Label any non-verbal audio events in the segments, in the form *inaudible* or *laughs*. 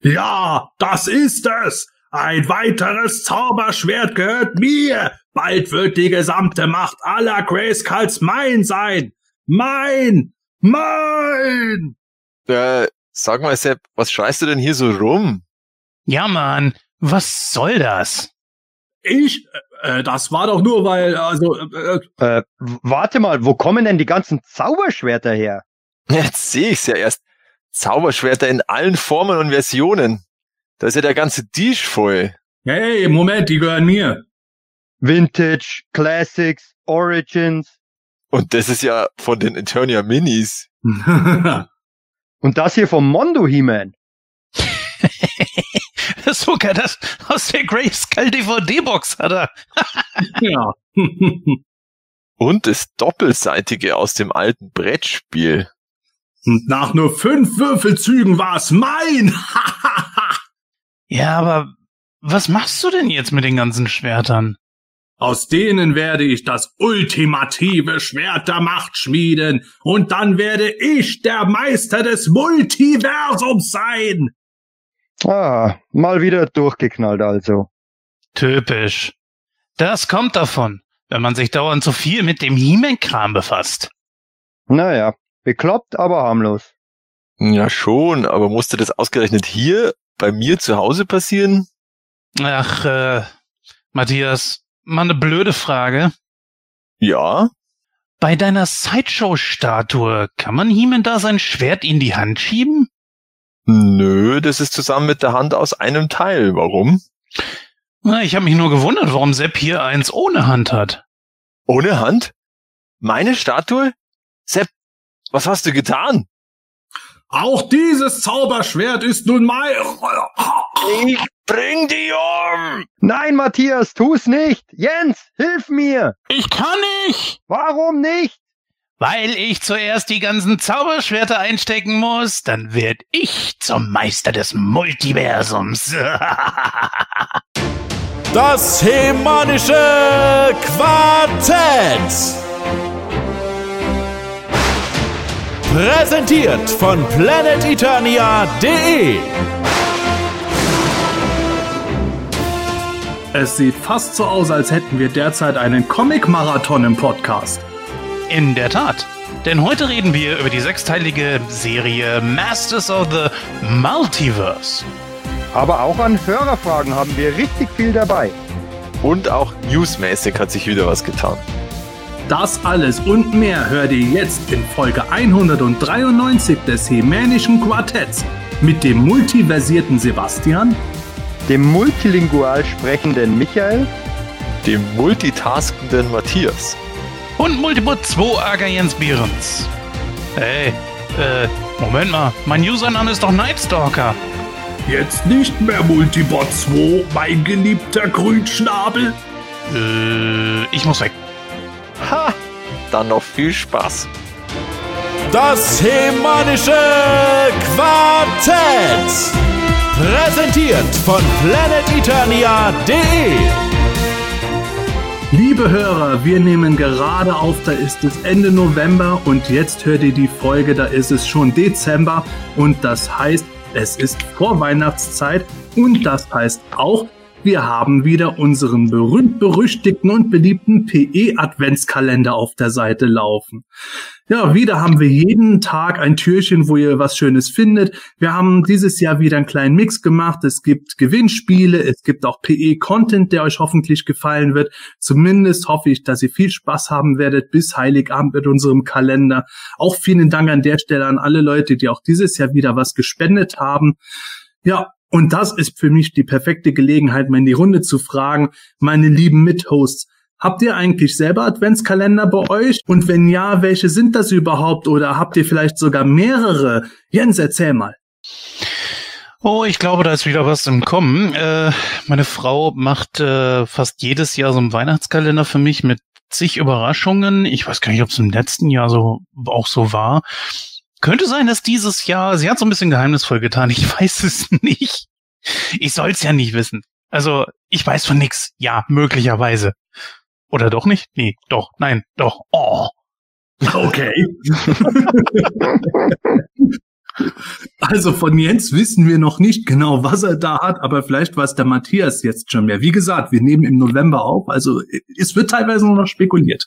Ja, das ist es. Ein weiteres Zauberschwert gehört mir. Bald wird die gesamte Macht aller Grayskulls mein sein. Mein! Mein! Äh, sag mal, Sepp, was schreist du denn hier so rum? Ja, Mann, was soll das? Ich? Äh, das war doch nur, weil, also, äh, Äh, warte mal, wo kommen denn die ganzen Zauberschwerter her? Jetzt sehe ich's ja erst. Zauberschwerter in allen Formen und Versionen. Da ist ja der ganze Tisch voll. hey, Moment, die gehören mir. Vintage, Classics, Origins. Und das ist ja von den Eternia Minis. *laughs* Und das hier vom Mondo He-Man. *laughs* Sogar das aus der Grayskull DVD-Box hat er. ja. *laughs* Und das Doppelseitige aus dem alten Brettspiel. Und nach nur fünf Würfelzügen war's mein. *laughs* Ja, aber was machst du denn jetzt mit den ganzen Schwertern? Aus denen werde ich das ultimative Schwert der Macht schmieden und dann werde ich der Meister des Multiversums sein. Ah, mal wieder durchgeknallt also. Typisch. Das kommt davon, wenn man sich dauernd so viel mit dem He-Man-Kram befasst. Naja, bekloppt, aber harmlos. Ja schon, aber musste das ausgerechnet hier bei mir zu Hause passieren? Ach, äh, Matthias, mal eine blöde Frage. Ja. Bei deiner Sideshow-Statue kann man He-Man da sein Schwert in die Hand schieben? Nö, das ist zusammen mit der Hand aus einem Teil. Warum? Na, ich habe mich nur gewundert, warum Sepp hier eins ohne Hand hat. Ohne Hand? Meine Statue? Sepp, was hast du getan? Auch dieses Zauberschwert ist nun mein. Ich bring die um! Nein, Matthias, tu's nicht! Jens, hilf mir! Ich kann nicht! Warum nicht? Weil ich zuerst die ganzen Zauberschwerter einstecken muss, dann werd ich zum Meister des Multiversums. Das hemanische Quartett. Präsentiert von planeteternia.de. Es sieht fast so aus, als hätten wir derzeit einen Comic-Marathon im Podcast. In der Tat. Denn heute reden wir über die sechsteilige Serie Masters of the Multiverse. Aber auch an Hörerfragen haben wir richtig viel dabei. Und auch newsmäßig hat sich wieder was getan. Das alles und mehr hört ihr jetzt in Folge 193 des Hemänischen Quartetts mit dem multiversierten Sebastian, Dem multilingual sprechenden Michael Dem multitaskenden Matthias. Und Multibot 2 Aga Jens Behrens. Hey, äh, Moment mal, mein Username ist doch Nightstalker. jetzt nicht mehr Multibot 2, mein geliebter Grünschnabel. Äh, ich muss weg. Ha! Dann noch viel Spaß. Das hemanische Quartett. Präsentiert von planeteternia.de. Liebe Hörer, wir nehmen gerade auf, da ist es Ende November und jetzt hört ihr die Folge, da ist es schon Dezember und das heißt, es ist Vorweihnachtszeit und das heißt auch, wir haben wieder unseren berühmt-berüchtigten und beliebten PE-Adventskalender auf der Seite laufen. Ja, wieder haben wir jeden Tag ein Türchen, wo ihr was Schönes findet. Wir haben dieses Jahr wieder einen kleinen Mix gemacht. Es gibt Gewinnspiele, es gibt auch PE-Content, der euch hoffentlich gefallen wird. Zumindest hoffe ich, dass ihr viel Spaß haben werdet bis Heiligabend mit unserem Kalender. Auch vielen Dank an der Stelle an alle Leute, die auch dieses Jahr wieder was gespendet haben. Ja, und das ist für mich die perfekte Gelegenheit, mal in die Runde zu fragen, meine lieben Mithosts, habt ihr eigentlich selber Adventskalender bei euch? Und wenn ja, welche sind das überhaupt? Oder habt ihr vielleicht sogar mehrere? Jens, erzähl mal. Oh, ich glaube, da ist wieder was im Kommen. Äh, meine Frau macht äh, fast jedes Jahr so einen Weihnachtskalender für mich mit zig Überraschungen. Ich weiß gar nicht, ob es im letzten Jahr so auch so war. Könnte sein, dass dieses Jahr, sie hat so ein bisschen geheimnisvoll getan. Ich *laughs* weiß es nicht. Ich soll es ja nicht wissen. Also, ich weiß von nix. Ja, möglicherweise. Oder doch nicht? Nee, doch, nein, doch. Oh. Okay. *laughs* Also von Jens wissen wir noch nicht genau, was er da hat, aber vielleicht weiß der Matthias jetzt schon mehr. Wie gesagt, wir nehmen im November auf, also es wird teilweise noch spekuliert.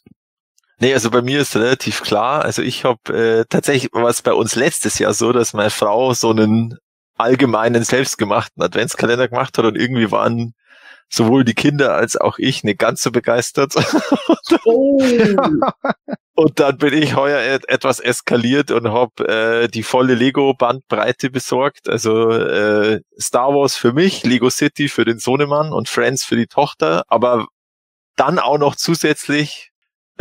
Nee, also bei mir ist relativ klar. Also ich habe äh, tatsächlich was bei uns letztes Jahr so, dass meine Frau so einen allgemeinen selbstgemachten Adventskalender gemacht hat und irgendwie waren sowohl die Kinder als auch ich nicht ganz so begeistert. Oh. *laughs* und dann bin ich heuer et etwas eskaliert und habe äh, die volle Lego-Bandbreite besorgt. Also äh, Star Wars für mich, Lego City für den Sohnemann und Friends für die Tochter, aber dann auch noch zusätzlich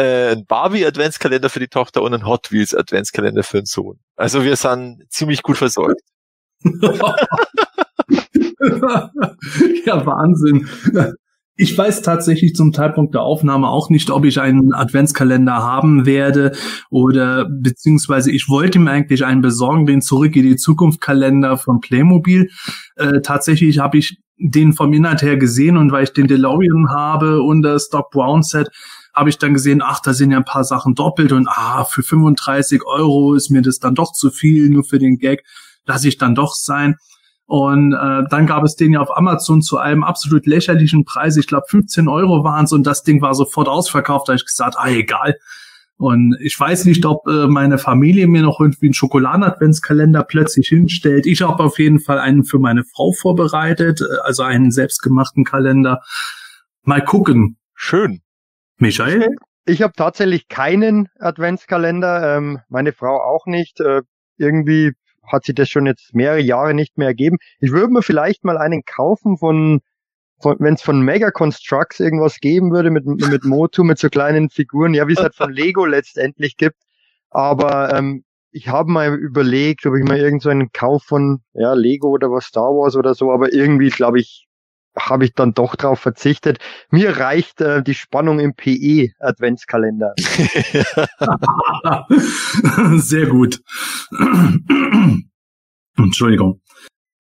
äh, ein Barbie-Adventskalender für die Tochter und ein Hot Wheels-Adventskalender für den Sohn. Also wir sind ziemlich gut versorgt. *laughs* ja, Wahnsinn. Ich weiß tatsächlich zum Zeitpunkt der Aufnahme auch nicht, ob ich einen Adventskalender haben werde oder beziehungsweise ich wollte mir eigentlich einen besorgen, den Zurück in die Zukunft Kalender von Playmobil. Äh, tatsächlich habe ich den vom Inhalt her gesehen und weil ich den DeLorean habe und das Doc Brown Set, habe ich dann gesehen, ach, da sind ja ein paar Sachen doppelt und ah, für 35 Euro ist mir das dann doch zu viel, nur für den Gag, lasse ich dann doch sein. Und äh, dann gab es den ja auf Amazon zu einem absolut lächerlichen Preis. Ich glaube, 15 Euro waren es und das Ding war sofort ausverkauft. Da habe ich gesagt, ah, egal. Und ich weiß nicht, ob äh, meine Familie mir noch irgendwie einen Schokoladen-Adventskalender plötzlich hinstellt. Ich habe auf jeden Fall einen für meine Frau vorbereitet, äh, also einen selbstgemachten Kalender. Mal gucken. Schön. Michael? Ich habe tatsächlich keinen Adventskalender, ähm, meine Frau auch nicht. Äh, irgendwie hat sich das schon jetzt mehrere Jahre nicht mehr ergeben. Ich würde mir vielleicht mal einen kaufen von, von wenn es von Mega Constructs irgendwas geben würde mit, mit Motu, mit so kleinen Figuren, ja, wie es halt von Lego letztendlich gibt. Aber ähm, ich habe mal überlegt, ob ich mal irgendeinen so Kauf von ja, Lego oder was Star Wars oder so, aber irgendwie glaube ich, habe ich dann doch drauf verzichtet. Mir reicht äh, die Spannung im PE Adventskalender. *laughs* *laughs* Sehr gut. *clears throat* Entschuldigung.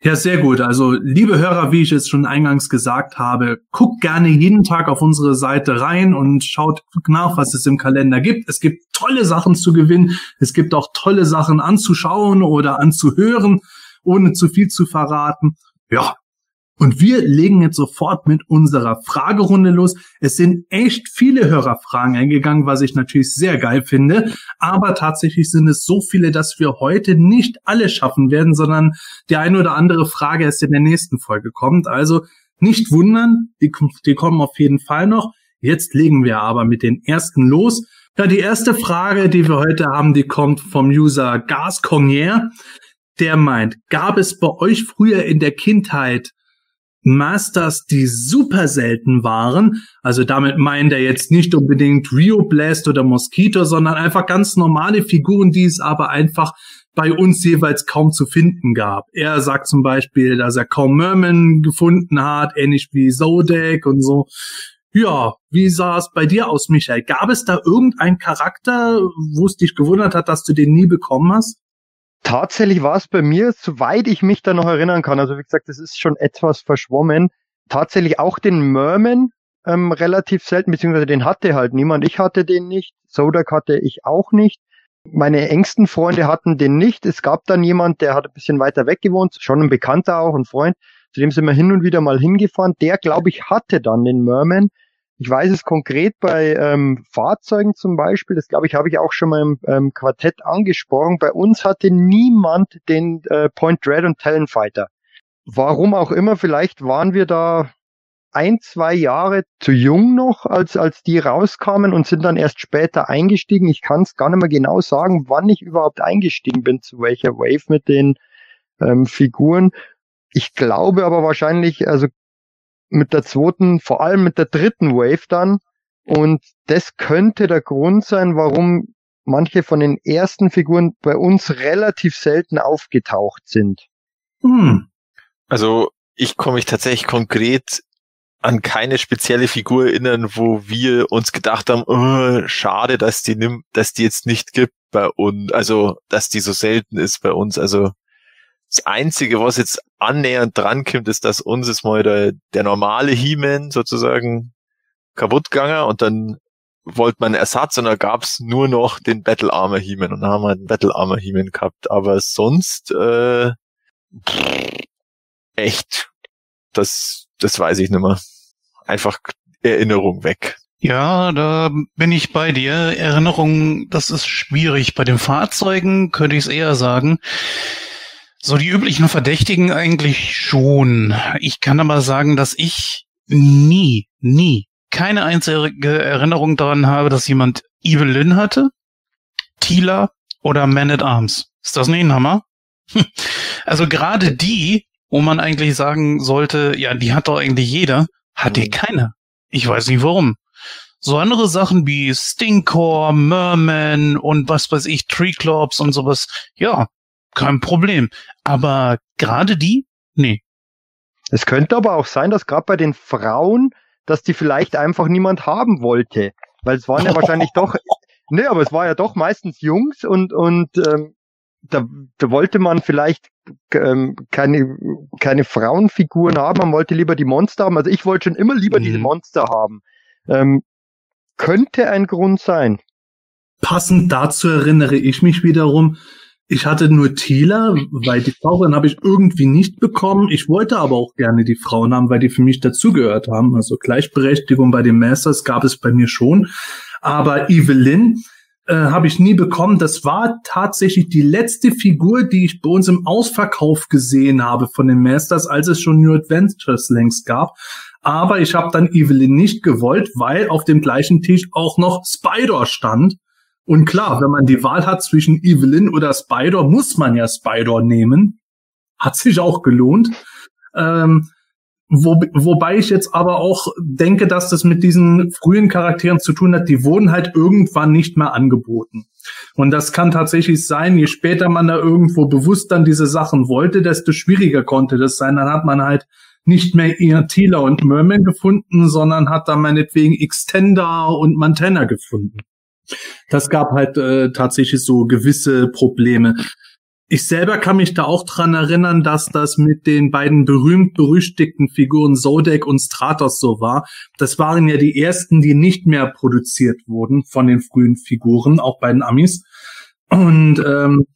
Ja, sehr gut. Also, liebe Hörer, wie ich es schon eingangs gesagt habe, guckt gerne jeden Tag auf unsere Seite rein und schaut nach, was es im Kalender gibt. Es gibt tolle Sachen zu gewinnen. Es gibt auch tolle Sachen anzuschauen oder anzuhören, ohne zu viel zu verraten. Ja, und wir legen jetzt sofort mit unserer Fragerunde los. Es sind echt viele Hörerfragen eingegangen, was ich natürlich sehr geil finde. Aber tatsächlich sind es so viele, dass wir heute nicht alle schaffen werden, sondern die eine oder andere Frage erst in der nächsten Folge kommt. Also nicht wundern, die, die kommen auf jeden Fall noch. Jetzt legen wir aber mit den ersten los. Ja, die erste Frage, die wir heute haben, die kommt vom User Gas Connier. Der meint, gab es bei euch früher in der Kindheit Masters, die super selten waren. Also damit meint er jetzt nicht unbedingt Rio Blast oder Mosquito, sondern einfach ganz normale Figuren, die es aber einfach bei uns jeweils kaum zu finden gab. Er sagt zum Beispiel, dass er kaum Merman gefunden hat, ähnlich wie Zodek und so. Ja, wie sah es bei dir aus, Michael? Gab es da irgendeinen Charakter, wo es dich gewundert hat, dass du den nie bekommen hast? Tatsächlich war es bei mir, soweit ich mich da noch erinnern kann, also wie gesagt, das ist schon etwas verschwommen, tatsächlich auch den Merman ähm, relativ selten, beziehungsweise den hatte halt niemand. Ich hatte den nicht, Sodak hatte ich auch nicht. Meine engsten Freunde hatten den nicht. Es gab dann jemand, der hat ein bisschen weiter weg gewohnt, schon ein Bekannter auch, ein Freund, zu dem sind wir hin und wieder mal hingefahren. Der, glaube ich, hatte dann den Merman. Ich weiß es konkret bei ähm, Fahrzeugen zum Beispiel, das glaube ich, habe ich auch schon mal im ähm, Quartett angesprochen. Bei uns hatte niemand den äh, Point Dread und Talonfighter. Warum auch immer, vielleicht waren wir da ein, zwei Jahre zu jung noch, als, als die rauskamen und sind dann erst später eingestiegen. Ich kann es gar nicht mehr genau sagen, wann ich überhaupt eingestiegen bin, zu welcher Wave mit den ähm, Figuren. Ich glaube aber wahrscheinlich, also mit der zweiten, vor allem mit der dritten Wave dann. Und das könnte der Grund sein, warum manche von den ersten Figuren bei uns relativ selten aufgetaucht sind. Hm. Also ich komme mich tatsächlich konkret an keine spezielle Figur erinnern, wo wir uns gedacht haben, oh, schade, dass die nimmt, dass die jetzt nicht gibt bei uns, also dass die so selten ist bei uns. Also das Einzige, was jetzt annähernd drankommt, ist, dass uns jetzt mal der, der normale He-Man sozusagen kaputt gegangen und dann wollte man Ersatz und da gab's nur noch den Battle Armor He-Man und da haben wir einen Battle Armor He-Man gehabt. Aber sonst äh, echt, das, das weiß ich nicht mehr. Einfach Erinnerung weg. Ja, da bin ich bei dir. Erinnerung, das ist schwierig. Bei den Fahrzeugen könnte ich es eher sagen. So die üblichen Verdächtigen eigentlich schon. Ich kann aber sagen, dass ich nie, nie keine einzige Erinnerung daran habe, dass jemand Evelyn hatte, Tila oder Man at Arms. Ist das nicht ein Hammer? *laughs* Also gerade die, wo man eigentlich sagen sollte, ja, die hat doch eigentlich jeder, hat die keine. Ich weiß nicht warum. So andere Sachen wie Stinkcore, Merman und was weiß ich, Treeclops und sowas, ja, kein Problem. Aber gerade die? Nee. Es könnte aber auch sein, dass gerade bei den Frauen, dass die vielleicht einfach niemand haben wollte. Weil es waren ja wahrscheinlich doch, *laughs* nee, aber es war ja doch meistens Jungs und, und ähm, da, da wollte man vielleicht ähm, keine, keine Frauenfiguren haben, man wollte lieber die Monster haben. Also ich wollte schon immer lieber Mhm. diese Monster haben. Ähm, könnte ein Grund sein. Passend dazu erinnere ich mich wiederum, ich hatte nur Tila, weil die Frauen habe ich irgendwie nicht bekommen. Ich wollte aber auch gerne die Frauen haben, weil die für mich dazugehört haben. Also Gleichberechtigung bei den Masters gab es bei mir schon. Aber Evelyn äh, habe ich nie bekommen. Das war tatsächlich die letzte Figur, die ich bei uns im Ausverkauf gesehen habe von den Masters, als es schon New Adventures längst gab. Aber ich habe dann Evelyn nicht gewollt, weil auf dem gleichen Tisch auch noch Spider stand. Und klar, wenn man die Wahl hat zwischen Evelyn oder Spider, muss man ja Spider nehmen. Hat sich auch gelohnt. Ähm, wo, wobei ich jetzt aber auch denke, dass das mit diesen frühen Charakteren zu tun hat, die wurden halt irgendwann nicht mehr angeboten. Und das kann tatsächlich sein, je später man da irgendwo bewusst dann diese Sachen wollte, desto schwieriger konnte das sein. Dann hat man halt nicht mehr eher Tila und Merman gefunden, sondern hat dann meinetwegen Extender und Montana gefunden. Das gab halt äh, tatsächlich so gewisse Probleme. Ich selber kann mich da auch dran erinnern, dass das mit den beiden berühmt-berüchtigten Figuren Zodek und Stratos so war. Das waren ja die ersten, die nicht mehr produziert wurden von den frühen Figuren, auch bei den Amis. Und ähm,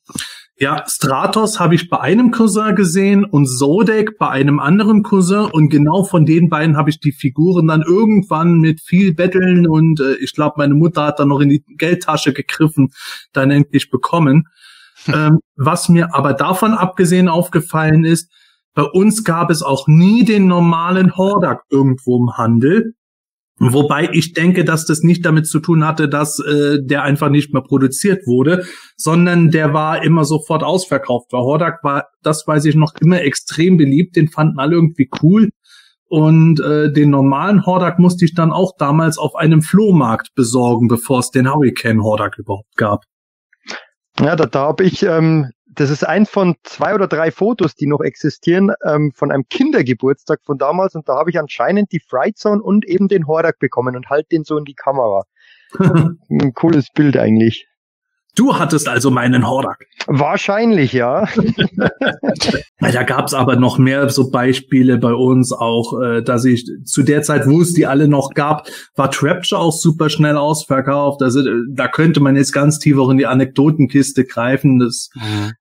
ja, Stratos habe ich bei einem Cousin gesehen und Zodek bei einem anderen Cousin und genau von den beiden habe ich die Figuren dann irgendwann mit viel Betteln und äh, ich glaube, meine Mutter hat dann noch in die Geldtasche gegriffen, dann endlich bekommen. ähm, was mir aber davon abgesehen aufgefallen ist, bei uns gab es auch nie den normalen Hordak irgendwo im Handel. Wobei ich denke, dass das nicht damit zu tun hatte, dass äh, der einfach nicht mehr produziert wurde, sondern der war immer sofort ausverkauft. Weil Hordak war, das weiß ich noch, immer extrem beliebt. Den fanden alle irgendwie cool. Und äh, den normalen Hordak musste ich dann auch damals auf einem Flohmarkt besorgen, bevor es den Hurricane Hordak überhaupt gab. Ja, da, da habe ich, ähm, das ist eins von zwei oder drei Fotos, die noch existieren, ähm, von einem Kindergeburtstag von damals und da habe ich anscheinend die Fright Zone und eben den Hordak bekommen und halt den so in die Kamera. *laughs* Ein cooles Bild eigentlich. Du hattest also meinen Hordak. Wahrscheinlich, ja. *laughs* Ja, da gab's aber noch mehr so Beispiele bei uns auch, äh, dass ich zu der Zeit, wo es die alle noch gab, war Trapture auch super schnell ausverkauft. Also äh, da könnte man jetzt ganz tief auch in die Anekdotenkiste greifen. Das,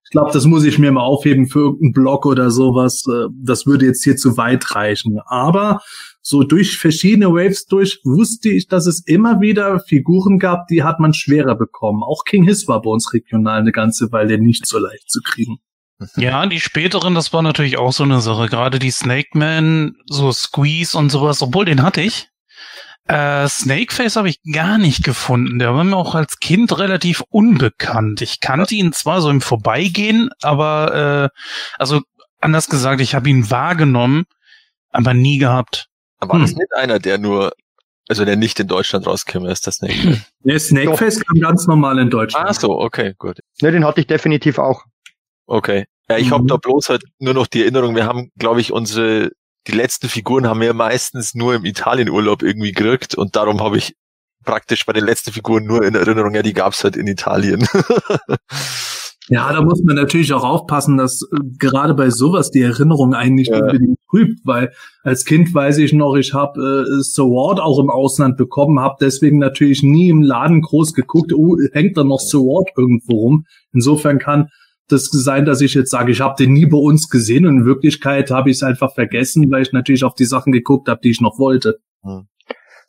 ich glaube, das muss ich mir mal aufheben für irgendeinen Blog oder sowas. Äh, Das würde jetzt hier zu weit reichen. Aber so durch verschiedene Waves durch wusste ich, dass es immer wieder Figuren gab, die hat man schwerer bekommen. Auch King Hiss war bei uns regional eine ganze Weile nicht so leicht zu kriegen. Ja, die späteren, das war natürlich auch so eine Sache. Gerade die Snake Man, so Squeeze und sowas, obwohl den hatte ich. Äh, Snakeface habe ich gar nicht gefunden. Der war mir auch als Kind relativ unbekannt. Ich kannte ihn zwar so im Vorbeigehen, aber äh, also anders gesagt, ich habe ihn wahrgenommen, aber nie gehabt. Aber war das Hm. nicht einer, der nur, also der nicht in Deutschland rauskäme, ist das nicht? *clears throat* Der Snakeface kam ganz normal in Deutschland. ah, so, okay, gut. Ne, den hatte ich definitiv auch. Okay. Ja, ich Mhm. habe da bloß halt nur noch die Erinnerung, wir haben, glaube ich, unsere, die letzten Figuren haben wir meistens nur im Italienurlaub irgendwie gekriegt und darum habe ich praktisch bei den letzten Figuren nur in Erinnerung, ja, die gab's halt in Italien. *laughs* Ja, da muss man natürlich auch aufpassen, dass äh, gerade bei sowas die Erinnerung einen nicht ja. unbedingt trübt, weil als Kind weiß ich noch, ich habe äh, Sword auch im Ausland bekommen, habe deswegen natürlich nie im Laden groß geguckt, oh, hängt da noch Sword irgendwo rum. Insofern kann das sein, dass ich jetzt sage, ich habe den nie bei uns gesehen und in Wirklichkeit habe ich es einfach vergessen, weil ich natürlich auf die Sachen geguckt habe, die ich noch wollte. Hm.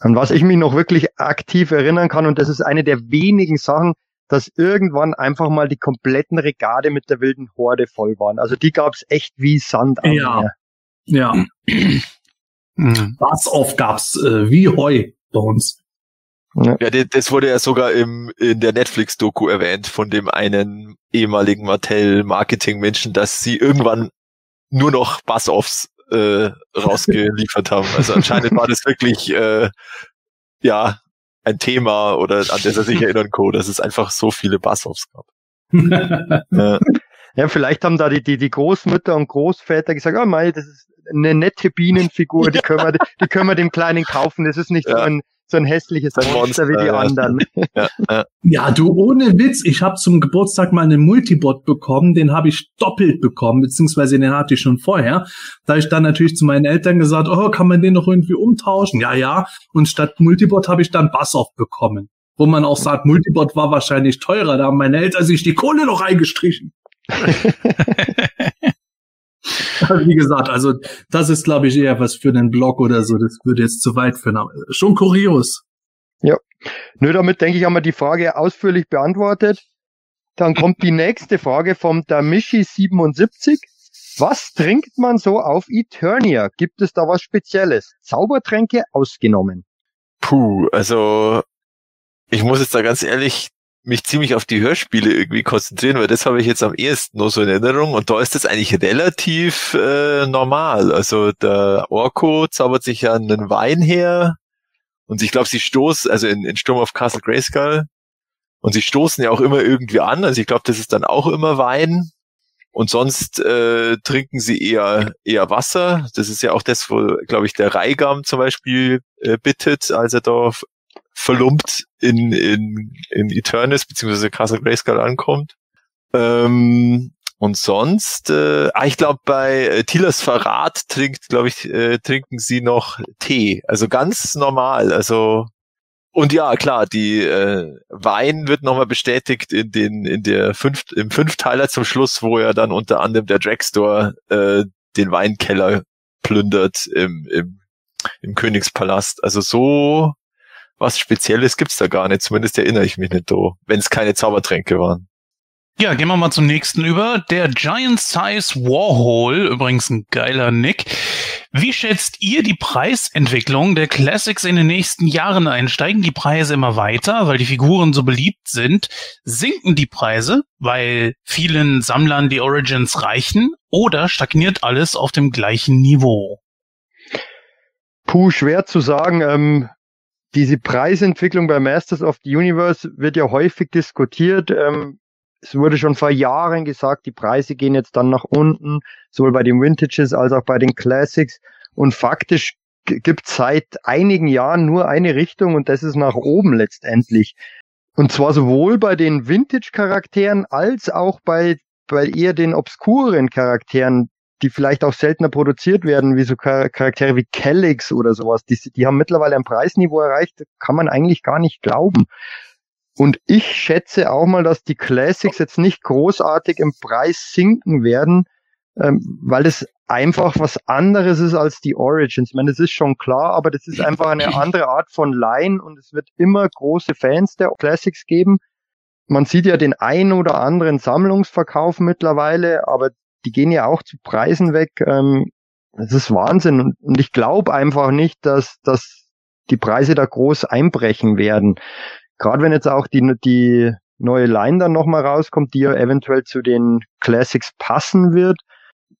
An was ich mich noch wirklich aktiv erinnern kann, und das ist eine der wenigen Sachen, dass irgendwann einfach mal die kompletten Regale mit der wilden Horde voll waren. Also die gab's echt wie Sand am ja. Meer. Ja. Mhm. Was oft gab's äh, wie Heu bei uns. Ja, das wurde ja sogar im, in der Netflix-Doku erwähnt von dem einen ehemaligen Mattel-Marketing-Menschen, dass sie irgendwann nur noch Buzz-Offs äh, rausgeliefert haben. Also anscheinend war das wirklich äh, ja ein Thema oder an das er sich *laughs* erinnern kann, dass es einfach so viele Buzz-Offs gab. *laughs* ja. ja, vielleicht haben da die, die, die Großmütter und Großväter gesagt, oh mei, das ist eine nette Bienenfigur, die *laughs* können wir, die können wir dem Kleinen kaufen. Das ist nicht ja. so ein so ein hässliches ein Monster, Monster, wie die ja. anderen. *laughs* Ja, ja. ja, du, ohne Witz, ich habe zum Geburtstag mal einen Multibot bekommen, den habe ich doppelt bekommen, beziehungsweise den hatte ich schon vorher. Da ich dann natürlich zu meinen Eltern gesagt, oh, kann man den noch irgendwie umtauschen? Ja, ja. Und statt Multibot habe ich dann Bassoff bekommen. Wo man auch sagt, Multibot war wahrscheinlich teurer, da haben meine Eltern sich die Kohle noch eingestrichen. *laughs* Wie gesagt, also das ist, glaube ich, eher was für einen Blog oder so. Das würde jetzt zu weit führen. Aber schon kurios. Ja. Nö, damit denke ich, haben wir die Frage ausführlich beantwortet. Dann kommt die nächste Frage vom Damishi77. Was trinkt man so auf Eternia? Gibt es da was Spezielles? Zaubertränke ausgenommen. Puh, also ich muss jetzt da ganz ehrlich mich ziemlich auf die Hörspiele irgendwie konzentrieren, weil das habe ich jetzt am ehesten noch so in Erinnerung und da ist das eigentlich relativ äh, normal. Also der Orko zaubert sich ja einen Wein her und ich glaube, sie stoßen, also in, in Sturm of Castle Grayskull und sie stoßen ja auch immer irgendwie an. Also ich glaube, das ist dann auch immer Wein. Und sonst äh, trinken sie eher eher Wasser. Das ist ja auch das, wo, glaube ich, der Reigam zum Beispiel äh, bittet, als er da verlumpt in, in, in Eternis beziehungsweise Castle Grayskull ankommt. Ähm, und sonst, äh, ah, ich glaube, bei äh, Tilas Verrat trinkt, glaube ich, äh, trinken sie noch Tee. Also ganz normal. Also und ja, klar, die äh, Wein wird nochmal bestätigt in den in der fünft im Fünfteiler zum Schluss, wo ja dann unter anderem der Dragstore äh, den Weinkeller plündert im, im, im Königspalast. Also so was Spezielles gibt's da gar nicht. Zumindest erinnere ich mich nicht so, wenn es keine Zaubertränke waren. Ja, gehen wir mal zum nächsten über. Der Giant Size Warhol, übrigens ein geiler Nick. Wie schätzt ihr die Preisentwicklung der Classics in den nächsten Jahren ein? Steigen die Preise immer weiter, weil die Figuren so beliebt sind? Sinken die Preise, weil vielen Sammlern die Origins reichen? Oder stagniert alles auf dem gleichen Niveau? Puh, schwer zu sagen. Ähm, diese Preisentwicklung bei Masters of the Universe wird ja häufig diskutiert. Ähm, es wurde schon vor Jahren gesagt, die Preise gehen jetzt dann nach unten, sowohl bei den Vintages als auch bei den Classics. Und faktisch gibt es seit einigen Jahren nur eine Richtung und das ist nach oben letztendlich. Und zwar sowohl bei den Vintage-Charakteren als auch bei, bei eher den obskuren Charakteren die vielleicht auch seltener produziert werden, wie so Charaktere wie Calyx oder sowas. Die, die haben mittlerweile ein Preisniveau erreicht, kann man eigentlich gar nicht glauben. Und ich schätze auch mal, dass die Classics jetzt nicht großartig im Preis sinken werden, ähm, weil es einfach was anderes ist als die Origins. Ich meine, das ist schon klar, aber das ist einfach eine andere Art von Line und es wird immer große Fans der Classics geben. Man sieht ja den ein oder anderen Sammlungsverkauf mittlerweile, aber die gehen ja auch zu Preisen weg. Ähm, das ist Wahnsinn. Und, und ich glaube einfach nicht, dass, dass die Preise da groß einbrechen werden. Gerade wenn jetzt auch die, die neue Line dann nochmal rauskommt, die ja eventuell zu den Classics passen wird,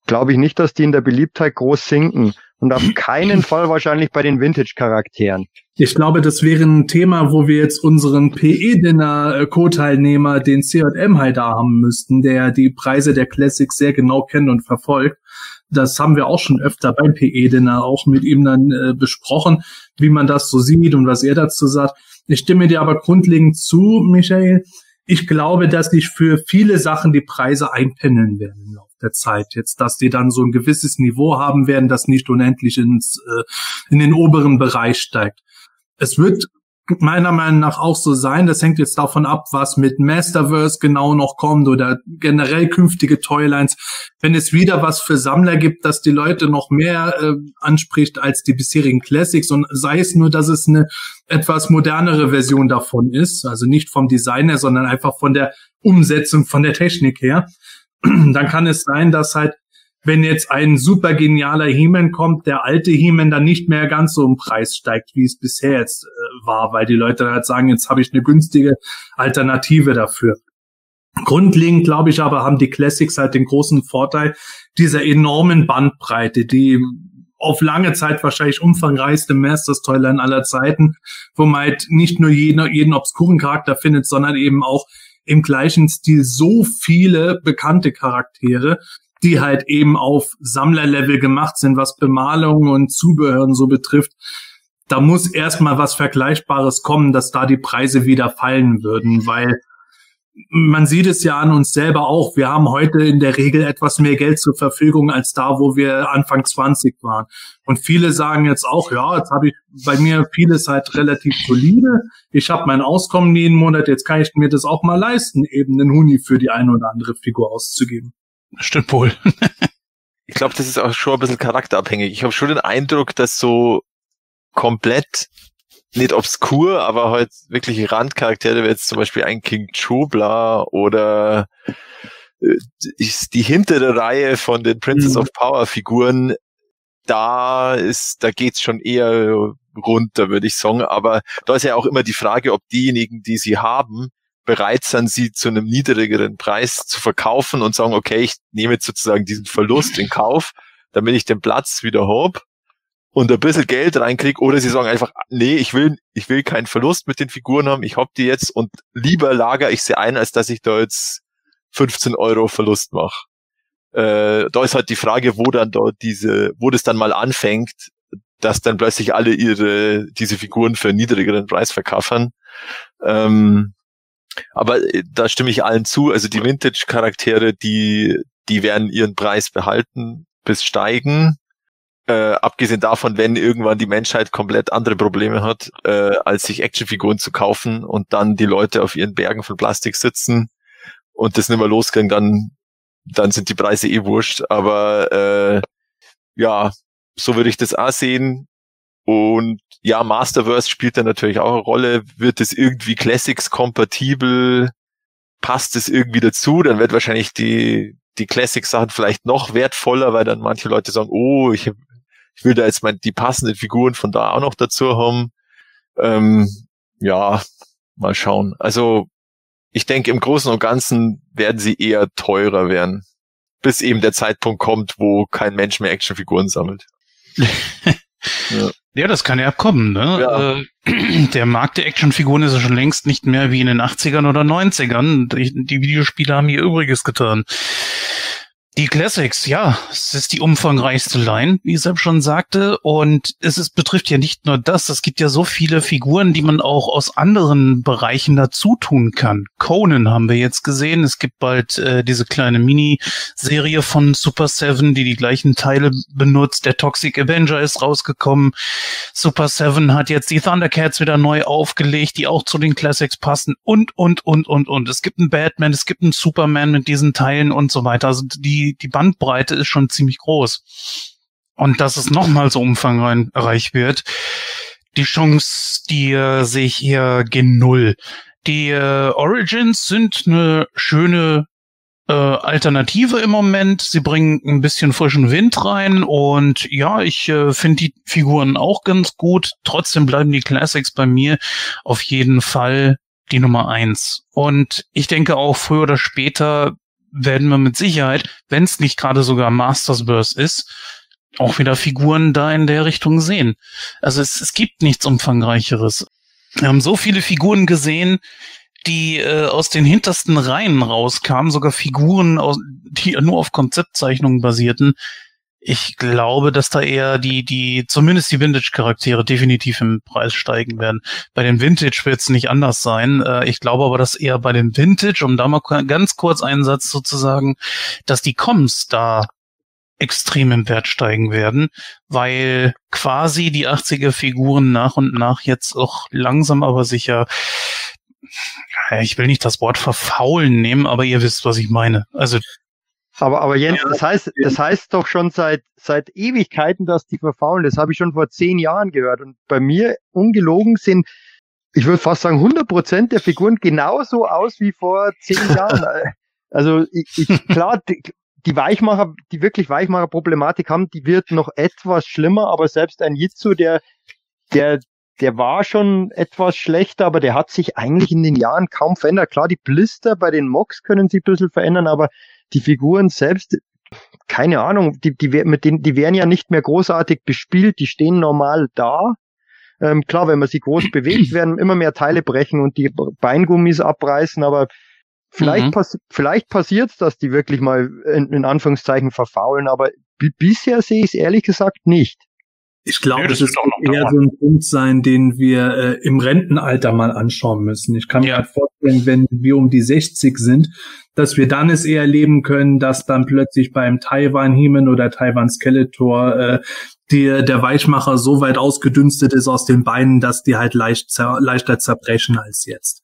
glaube ich nicht, dass die in der Beliebtheit groß sinken. Und auf *clears throat* keinen Fall wahrscheinlich bei den Vintage-Charakteren. Ich glaube, das wäre ein Thema, wo wir jetzt unseren PE-Dinner-Co-Teilnehmer, den CM halt da haben müssten, der die Preise der Classics sehr genau kennt und verfolgt. Das haben wir auch schon öfter beim PE-Dinner auch mit ihm dann äh, besprochen, wie man das so sieht und was er dazu sagt. Ich stimme dir aber grundlegend zu, Michael. ich glaube, dass sich für viele Sachen die Preise einpendeln werden im Laufe der Zeit. Jetzt, dass die dann so ein gewisses Niveau haben werden, das nicht unendlich ins, äh, in den oberen Bereich steigt. Es wird meiner Meinung nach auch so sein. Das hängt jetzt davon ab, was mit Masterverse genau noch kommt oder generell künftige Toylines. Wenn es wieder was für Sammler gibt, dass die Leute noch mehr äh, anspricht als die bisherigen Classics und sei es nur, dass es eine etwas modernere Version davon ist, also nicht vom Designer, sondern einfach von der Umsetzung, von der Technik her, *clears throat* dann kann es sein, dass halt wenn jetzt ein super genialer He-Man kommt, der alte He-Man dann nicht mehr ganz so im Preis steigt, wie es bisher jetzt äh, war, weil die Leute halt sagen, jetzt habe ich eine günstige Alternative dafür. Grundlegend glaube ich aber, haben die Classics halt den großen Vorteil dieser enormen Bandbreite, die auf lange Zeit wahrscheinlich umfangreichste Masters Toyline aller Zeiten, wo man halt nicht nur jeden, jeden obskuren Charakter findet, sondern eben auch im gleichen Stil so viele bekannte Charaktere, die halt eben auf Sammlerlevel gemacht sind, was Bemalung und Zubehör und so betrifft. Da muss erstmal was Vergleichbares kommen, dass da die Preise wieder fallen würden, weil man sieht es ja an uns selber auch. Wir haben heute in der Regel etwas mehr Geld zur Verfügung als da, wo wir Anfang 20 waren. Und viele sagen jetzt auch, ja, jetzt habe ich bei mir vieles halt relativ solide. Ich habe mein Auskommen jeden Monat, jetzt kann ich mir das auch mal leisten, eben einen Huni für die eine oder andere Figur auszugeben. Stimmt wohl. *laughs* ich glaube, das ist auch schon ein bisschen charakterabhängig. Ich habe schon den Eindruck, dass so komplett nicht obskur, aber halt wirklich Randcharaktere, wie jetzt zum Beispiel ein King Chubla oder äh, die hintere Reihe von den Princess mhm. of Power Figuren, da ist, da geht's schon eher runter, würde ich sagen. Aber da ist ja auch immer die Frage, ob diejenigen, die sie haben, bereit sind, sie zu einem niedrigeren Preis zu verkaufen und sagen, okay, ich nehme jetzt sozusagen diesen Verlust in Kauf, damit ich den Platz wieder hab und ein bisschen Geld reinkriege, oder sie sagen einfach, nee, ich will, ich will keinen Verlust mit den Figuren haben, ich hab die jetzt und lieber lager ich sie ein, als dass ich da jetzt 15 Euro Verlust mache. Äh, da ist halt die Frage, wo dann dort diese, wo das dann mal anfängt, dass dann plötzlich alle ihre, diese Figuren für niedrigeren Preis verkaufen. Ähm, aber äh, da stimme ich allen zu. Also die Vintage-Charaktere, die, die werden ihren Preis behalten bis steigen. Äh, abgesehen davon, wenn irgendwann die Menschheit komplett andere Probleme hat, äh, als sich Actionfiguren zu kaufen und dann die Leute auf ihren Bergen von Plastik sitzen und das nicht mehr loskriegen, dann, dann sind die Preise eh wurscht. Aber äh, ja, so würde ich das auch sehen. Und ja, Masterverse spielt da natürlich auch eine Rolle. Wird es irgendwie Classics kompatibel? Passt es irgendwie dazu? Dann wird wahrscheinlich die, die Classics-Sachen vielleicht noch wertvoller, weil dann manche Leute sagen, oh, ich, ich will da jetzt mal die passenden Figuren von da auch noch dazu haben. Ähm, ja, mal schauen. Also ich denke, im Großen und Ganzen werden sie eher teurer werden, bis eben der Zeitpunkt kommt, wo kein Mensch mehr Actionfiguren sammelt. *laughs* ja. Ja, das kann ja kommen. Ne? Ja. Äh, *clears throat* der Markt der Actionfiguren ist ja schon längst nicht mehr wie in den 80ern oder 90ern. Die, die Videospiele haben ihr Übriges getan. Die Classics, ja, es ist die umfangreichste Line, wie Sepp schon sagte. Und es ist, betrifft ja nicht nur das, es gibt ja so viele Figuren, die man auch aus anderen Bereichen dazu tun kann. Conan haben wir jetzt gesehen. Es gibt bald äh, diese kleine Miniserie von Super Seven, die die gleichen Teile benutzt. Der Toxic Avenger ist rausgekommen. Super Seven hat jetzt die Thundercats wieder neu aufgelegt, die auch zu den Classics passen. Und, und, und, und, und. Es gibt einen Batman, es gibt einen Superman mit diesen Teilen und so weiter. Also die die, die Bandbreite ist schon ziemlich groß. Und dass es nochmal so umfangreich wird, die Chance, die äh, sehe ich hier gen Null. Die äh, Origins sind eine schöne äh, Alternative im Moment. Sie bringen ein bisschen frischen Wind rein und ja, ich äh, finde die Figuren auch ganz gut. Trotzdem bleiben die Classics bei mir auf jeden Fall die Nummer eins. Und ich denke auch früher oder später werden wir mit Sicherheit, wenn es nicht gerade sogar Mastersverse ist, auch wieder Figuren da in der Richtung sehen. Also es, es gibt nichts umfangreicheres. Wir haben so viele Figuren gesehen, die äh, aus den hintersten Reihen rauskamen, sogar Figuren, aus, die nur auf Konzeptzeichnungen basierten. Ich glaube, dass da eher die, die, zumindest die Vintage-Charaktere definitiv im Preis steigen werden. Bei den Vintage wird es nicht anders sein. Äh, ich glaube aber, dass eher bei den Vintage, um da mal ganz kurz einen Satz sozusagen, dass die Coms da extrem im Wert steigen werden, weil quasi die 80er Figuren nach und nach jetzt auch langsam aber sicher ich will nicht das Wort verfaulen nehmen, aber ihr wisst, was ich meine. Also aber, aber Jens, das heißt, das heißt doch schon seit, seit Ewigkeiten, dass die verfaulen. Das habe ich schon vor zehn Jahren gehört. Und bei mir, ungelogen, sind, ich würde fast sagen, 100 Prozent der Figuren genauso aus wie vor zehn *laughs* Jahren. Also, ich, ich, klar, die, die Weichmacher, die wirklich Weichmacher-Problematik haben, die wird noch etwas schlimmer, aber selbst ein Jitsu, der, der, der war schon etwas schlechter, aber der hat sich eigentlich in den Jahren kaum verändert. Klar, die Blister bei den Mocks können sich ein bisschen verändern, aber die Figuren selbst, keine Ahnung, die, die, mit denen, die werden ja nicht mehr großartig bespielt, die stehen normal da. Ähm, klar, wenn man sie groß bewegt, werden immer mehr Teile brechen und die Beingummis abreißen, aber vielleicht, mhm. pass vielleicht passiert dass die wirklich mal in, in Anführungszeichen verfaulen, aber bisher sehe ich es ehrlich gesagt nicht. Ich glaube, nee, das, das wird eher so ein Punkt sein, den wir äh, im Rentenalter mal anschauen müssen. Ich kann ja. mir halt vorstellen, wenn wir um die 60 sind, dass wir dann es eher erleben können, dass dann plötzlich beim Taiwan Heman oder Taiwan Skeletor äh, die, der Weichmacher so weit ausgedünstet ist aus den Beinen, dass die halt leicht zer leichter zerbrechen als jetzt.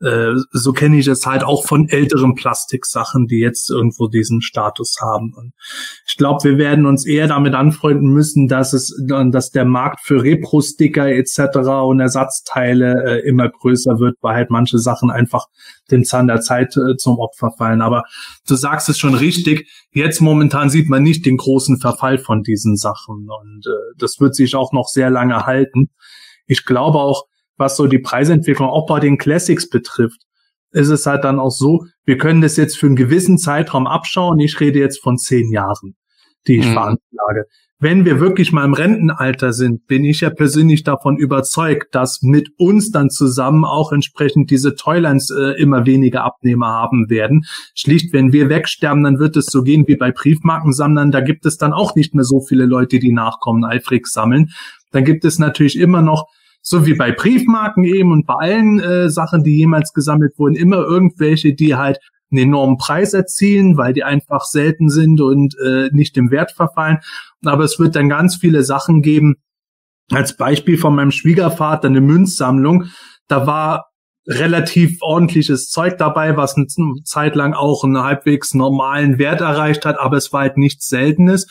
Äh, so kenne ich es halt auch von älteren Plastiksachen, die jetzt irgendwo diesen Status haben. Und ich glaube, wir werden uns eher damit anfreunden müssen, dass es, dass der Markt für Repro-Sticker etc. und Ersatzteile äh, immer größer wird, weil halt manche Sachen einfach dem Zahn der Zeit äh, zum Opfer fallen. Aber du sagst es schon richtig. Jetzt momentan sieht man nicht den großen Verfall von diesen Sachen und äh, das wird sich auch noch sehr lange halten. Ich glaube auch, was so die Preisentwicklung auch bei den Classics betrifft, ist es halt dann auch so, wir können das jetzt für einen gewissen Zeitraum abschauen. Ich rede jetzt von zehn Jahren, die ich mhm. veranschlage. Wenn wir wirklich mal im Rentenalter sind, bin ich ja persönlich davon überzeugt, dass mit uns dann zusammen auch entsprechend diese Toylands äh, immer weniger Abnehmer haben werden. Schlicht, wenn wir wegsterben, dann wird es so gehen wie bei Briefmarkensammlern. Da gibt es dann auch nicht mehr so viele Leute, die nachkommen, eifrig sammeln. Dann gibt es natürlich immer noch so wie bei Briefmarken eben und bei allen äh, Sachen, die jemals gesammelt wurden, immer irgendwelche, die halt einen enormen Preis erzielen, weil die einfach selten sind und äh, nicht im Wert verfallen. Aber es wird dann ganz viele Sachen geben. Als Beispiel von meinem Schwiegervater eine Münzsammlung. Da war relativ ordentliches Zeug dabei, was eine Zeit lang auch einen halbwegs normalen Wert erreicht hat, aber es war halt nichts Seltenes.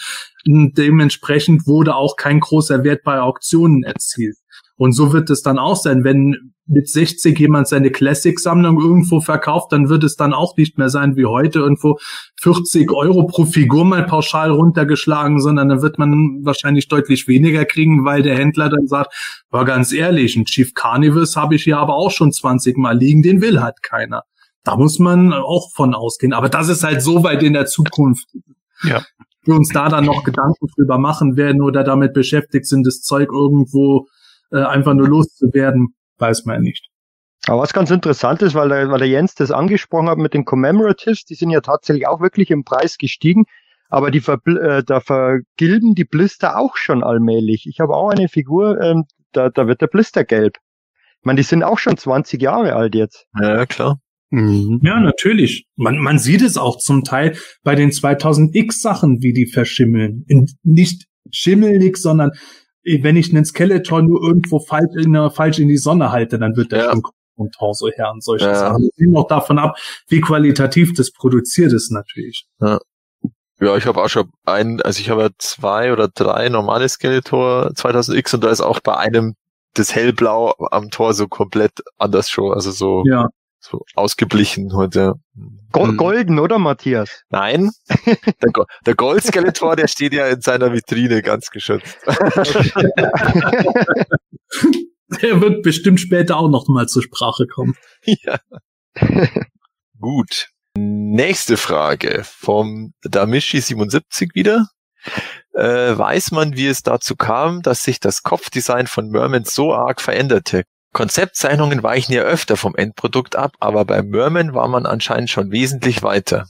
Und dementsprechend wurde auch kein großer Wert bei Auktionen erzielt. Und so wird es dann auch sein, wenn mit 60 jemand seine Classic-Sammlung irgendwo verkauft, dann wird es dann auch nicht mehr sein wie heute irgendwo 40 Euro pro Figur mal pauschal runtergeschlagen, sondern dann wird man wahrscheinlich deutlich weniger kriegen, weil der Händler dann sagt, war ganz ehrlich, ein Chief Carnivus habe ich hier aber auch schon 20 Mal liegen, den will halt keiner. Da muss man auch von ausgehen. Aber das ist halt so weit in der Zukunft. Ja. Wir uns da dann noch Gedanken drüber machen werden oder damit beschäftigt sind, das Zeug irgendwo äh, einfach nur loszuwerden, weiß man ja nicht. Aber was ganz interessant ist, weil der, weil der Jens das angesprochen hat mit den Commemoratives, die sind ja tatsächlich auch wirklich im Preis gestiegen, aber die ver, äh, da vergilben die Blister auch schon allmählich. Ich habe auch eine Figur, ähm, da, da wird der Blister gelb. Ich meine, die sind auch schon 20 Jahre alt jetzt. Ja, klar. Mhm. Ja, natürlich. Man, man sieht es auch zum Teil bei den 2000X Sachen, wie die verschimmeln. In, nicht schimmelig, sondern wenn ich einen Skeleton nur irgendwo falsch in, falsch in die Sonne halte, dann wird der ja. vom Torso her und solche ja. Sachen. Das hängt noch davon ab, wie qualitativ das produziert ist natürlich. Ja. Ja, ich habe auch schon ein, also ich habe zwei oder drei normale Skeletor 2000X und da ist auch bei einem das Hellblau am Tor so komplett anders schon, also so ja so ausgeblichen heute. Go hm. Golden, oder Matthias? Nein, der, Go der Goldskeletor, der steht ja in seiner Vitrine ganz geschützt. *laughs* der wird bestimmt später auch noch mal zur Sprache kommen. Ja. Gut. Nächste Frage vom Damishi77 wieder. Äh, weiß man, wie es dazu kam, dass sich das Kopfdesign von Merman so arg veränderte? Konzeptzeichnungen weichen ja öfter vom Endprodukt ab, aber bei Merman war man anscheinend schon wesentlich weiter.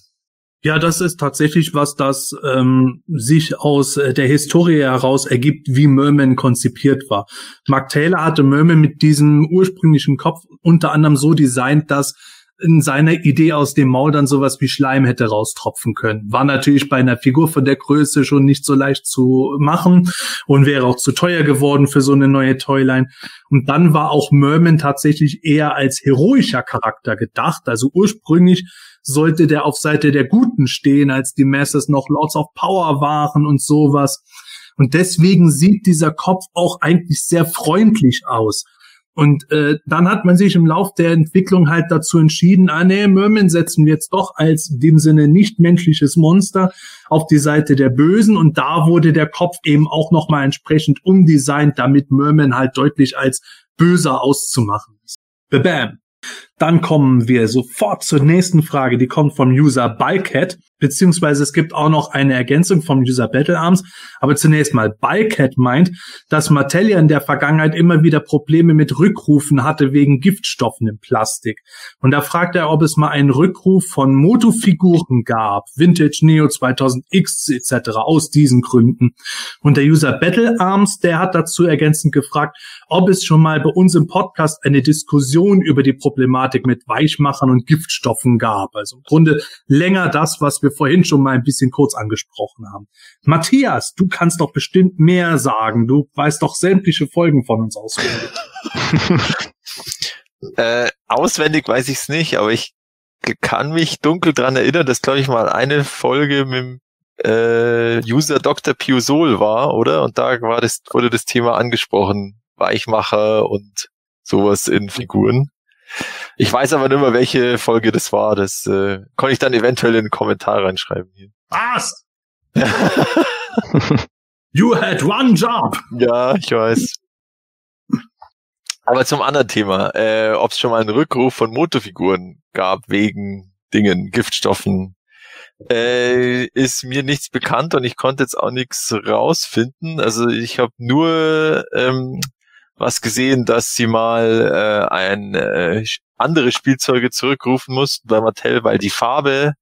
Ja, das ist tatsächlich was, das ähm, sich aus äh, der Historie heraus ergibt, wie Merman konzipiert war. Mark Taylor hatte Merman mit diesem ursprünglichen Kopf unter anderem so designt, dass in seiner Idee aus dem Maul dann sowas wie Schleim hätte raustropfen können. War natürlich bei einer Figur von der Größe schon nicht so leicht zu machen und wäre auch zu teuer geworden für so eine neue Toyline. Und dann war auch Merman tatsächlich eher als heroischer Charakter gedacht. Also ursprünglich sollte der auf Seite der Guten stehen, als die Masters noch Lords of Power waren und sowas. Und deswegen sieht dieser Kopf auch eigentlich sehr freundlich aus. Und äh, dann hat man sich im Lauf der Entwicklung halt dazu entschieden, ah nee, Merman setzen wir jetzt doch als in dem Sinne nicht menschliches Monster auf die Seite der Bösen. Und da wurde der Kopf eben auch nochmal entsprechend umdesignt, damit Merman halt deutlich als böser auszumachen ist. Bam. Dann kommen wir sofort zur nächsten Frage, die kommt vom User Bycat, beziehungsweise es gibt auch noch eine Ergänzung vom User Battle Arms. Aber zunächst mal, Bycat meint, dass Materia in der Vergangenheit immer wieder Probleme mit Rückrufen hatte wegen Giftstoffen im Plastik. Und da fragt er, ob es mal einen Rückruf von Motofiguren gab, Vintage Neo 2000X etc. aus diesen Gründen. Und der User Battle Arms, der hat dazu ergänzend gefragt, ob es schon mal bei uns im Podcast eine Diskussion über die Problematik mit Weichmachern und Giftstoffen gab. Also im Grunde länger das, was wir vorhin schon mal ein bisschen kurz angesprochen haben. Matthias, du kannst doch bestimmt mehr sagen. Du weißt doch sämtliche Folgen von uns auswendig. *laughs* äh, auswendig weiß ich es nicht, aber ich kann mich dunkel dran erinnern, dass glaube ich mal eine Folge mit äh, User Dr. Piusol war, oder? Und da war das, wurde das Thema angesprochen. Weichmacher und sowas in Figuren. Ich weiß aber nicht mehr, welche Folge das war. Das äh, konnte ich dann eventuell in den Kommentar reinschreiben. Hier. Was? *laughs* you had one job. Ja, ich weiß. Aber zum anderen Thema, äh, ob es schon mal einen Rückruf von Motorfiguren gab wegen Dingen, Giftstoffen, äh, ist mir nichts bekannt und ich konnte jetzt auch nichts rausfinden. Also ich habe nur ähm, was gesehen, dass sie mal äh, ein äh, andere Spielzeuge zurückrufen mussten bei Mattel, weil die Farbe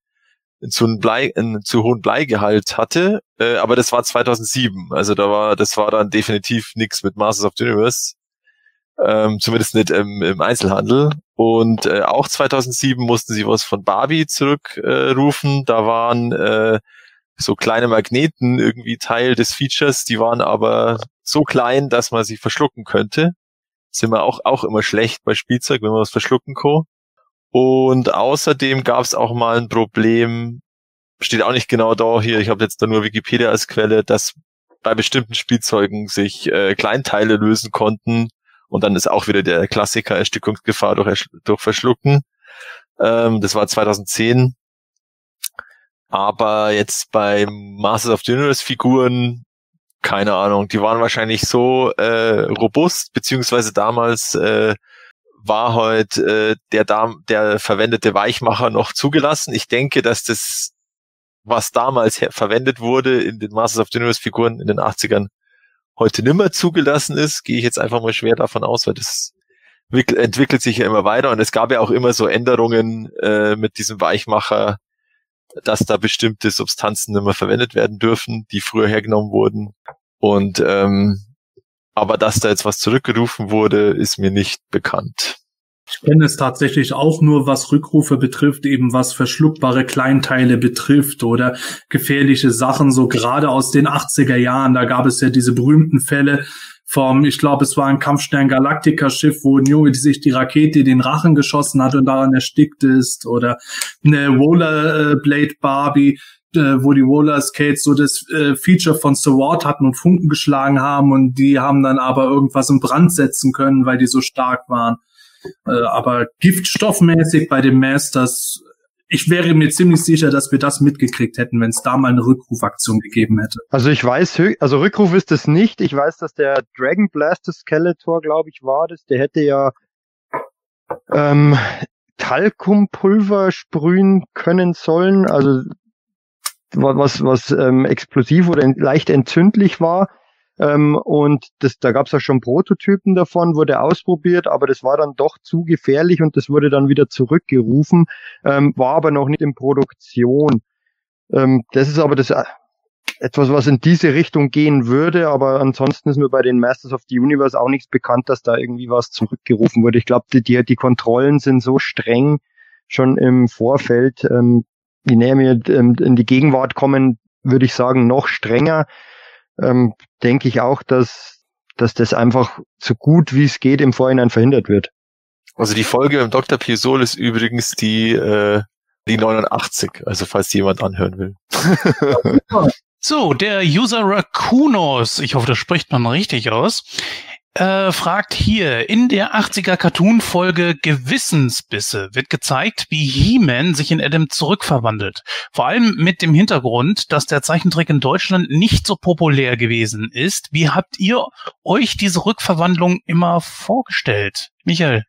zu, einen Blei, einen zu hohen Bleigehalt hatte. Äh, aber das war 2007. Also da war, das war dann definitiv nichts mit Masters of the Universe. Ähm, zumindest nicht im, im Einzelhandel. Und äh, auch 2007 mussten sie was von Barbie zurückrufen. Äh, da waren äh, so kleine Magneten irgendwie Teil des Features, die waren aber so klein, dass man sie verschlucken könnte. Sind wir auch, auch immer schlecht bei Spielzeug, wenn man was verschlucken kann. Und außerdem gab es auch mal ein Problem, steht auch nicht genau da hier, ich habe jetzt da nur Wikipedia als Quelle, dass bei bestimmten Spielzeugen sich äh, Kleinteile lösen konnten und dann ist auch wieder der Klassiker Erstickungsgefahr durch, durch Verschlucken. Ähm, das war 2010 aber jetzt bei Masters of the Universe Figuren, keine Ahnung, die waren wahrscheinlich so äh, robust, beziehungsweise damals äh, war heute äh, der, der verwendete Weichmacher noch zugelassen. Ich denke, dass das, was damals verwendet wurde in den Masters of the Universe Figuren in den 80ern, heute nimmer zugelassen ist, gehe ich jetzt einfach mal schwer davon aus, weil das entwickelt sich ja immer weiter und es gab ja auch immer so Änderungen äh, mit diesem Weichmacher, dass da bestimmte Substanzen nicht mehr verwendet werden dürfen, die früher hergenommen wurden. Und ähm, aber dass da jetzt was zurückgerufen wurde, ist mir nicht bekannt. Ich kenne es tatsächlich auch nur, was Rückrufe betrifft, eben was verschluckbare Kleinteile betrifft oder gefährliche Sachen, so gerade aus den 80er Jahren. Da gab es ja diese berühmten Fälle, vom, ich glaube, es war ein Kampfstern Galactica Schiff, wo Junge sich die Rakete den Rachen geschossen hat und daran erstickt ist oder eine Rollerblade Barbie, äh, wo die Roller Skates so das äh, Feature von Sword hatten und Funken geschlagen haben und die haben dann aber irgendwas in Brand setzen können, weil die so stark waren. Äh, aber giftstoffmäßig bei den Masters ich wäre mir ziemlich sicher, dass wir das mitgekriegt hätten, wenn es da mal eine Rückrufaktion gegeben hätte. Also ich weiß, also Rückruf ist es nicht. Ich weiß, dass der Dragon Blaster Skeletor, glaube ich, war das. Der hätte ja ähm, Talkumpulver sprühen können sollen, also was was ähm, explosiv oder leicht entzündlich war. Ähm, und das, da gab es auch schon Prototypen davon, wurde ausprobiert, aber das war dann doch zu gefährlich und das wurde dann wieder zurückgerufen, ähm, war aber noch nicht in Produktion. Ähm, das ist aber das äh, etwas, was in diese Richtung gehen würde, aber ansonsten ist mir bei den Masters of the Universe auch nichts bekannt, dass da irgendwie was zurückgerufen wurde. Ich glaube, die, die, die Kontrollen sind so streng schon im Vorfeld. Ähm, je näher wir ähm, in die Gegenwart kommen, würde ich sagen, noch strenger. Ähm, denke ich auch, dass, dass das einfach so gut wie es geht im Vorhinein verhindert wird. Also die Folge mit Dr. Piesol ist übrigens die, äh, die 89, also falls jemand anhören will. *laughs* so, der User Racoonos, ich hoffe, das spricht man richtig aus, äh, fragt hier, in der 80er Cartoon-Folge Gewissensbisse wird gezeigt, wie He-Man sich in Adam zurückverwandelt. Vor allem mit dem Hintergrund, dass der Zeichentrick in Deutschland nicht so populär gewesen ist. Wie habt ihr euch diese Rückverwandlung immer vorgestellt? Michael?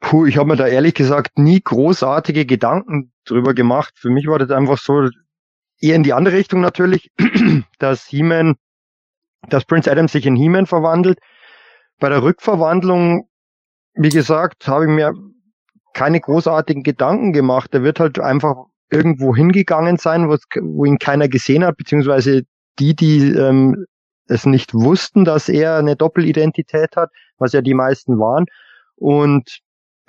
Puh, ich habe mir da ehrlich gesagt nie großartige Gedanken drüber gemacht. Für mich war das einfach so, eher in die andere Richtung natürlich, *clears throat* dass He-Man, dass Prince Adam sich in He-Man verwandelt bei der Rückverwandlung, wie gesagt, habe ich mir keine großartigen Gedanken gemacht. Er wird halt einfach irgendwo hingegangen sein, wo ihn keiner gesehen hat, beziehungsweise die, die ähm, es nicht wussten, dass er eine Doppelidentität hat, was ja die meisten waren. Und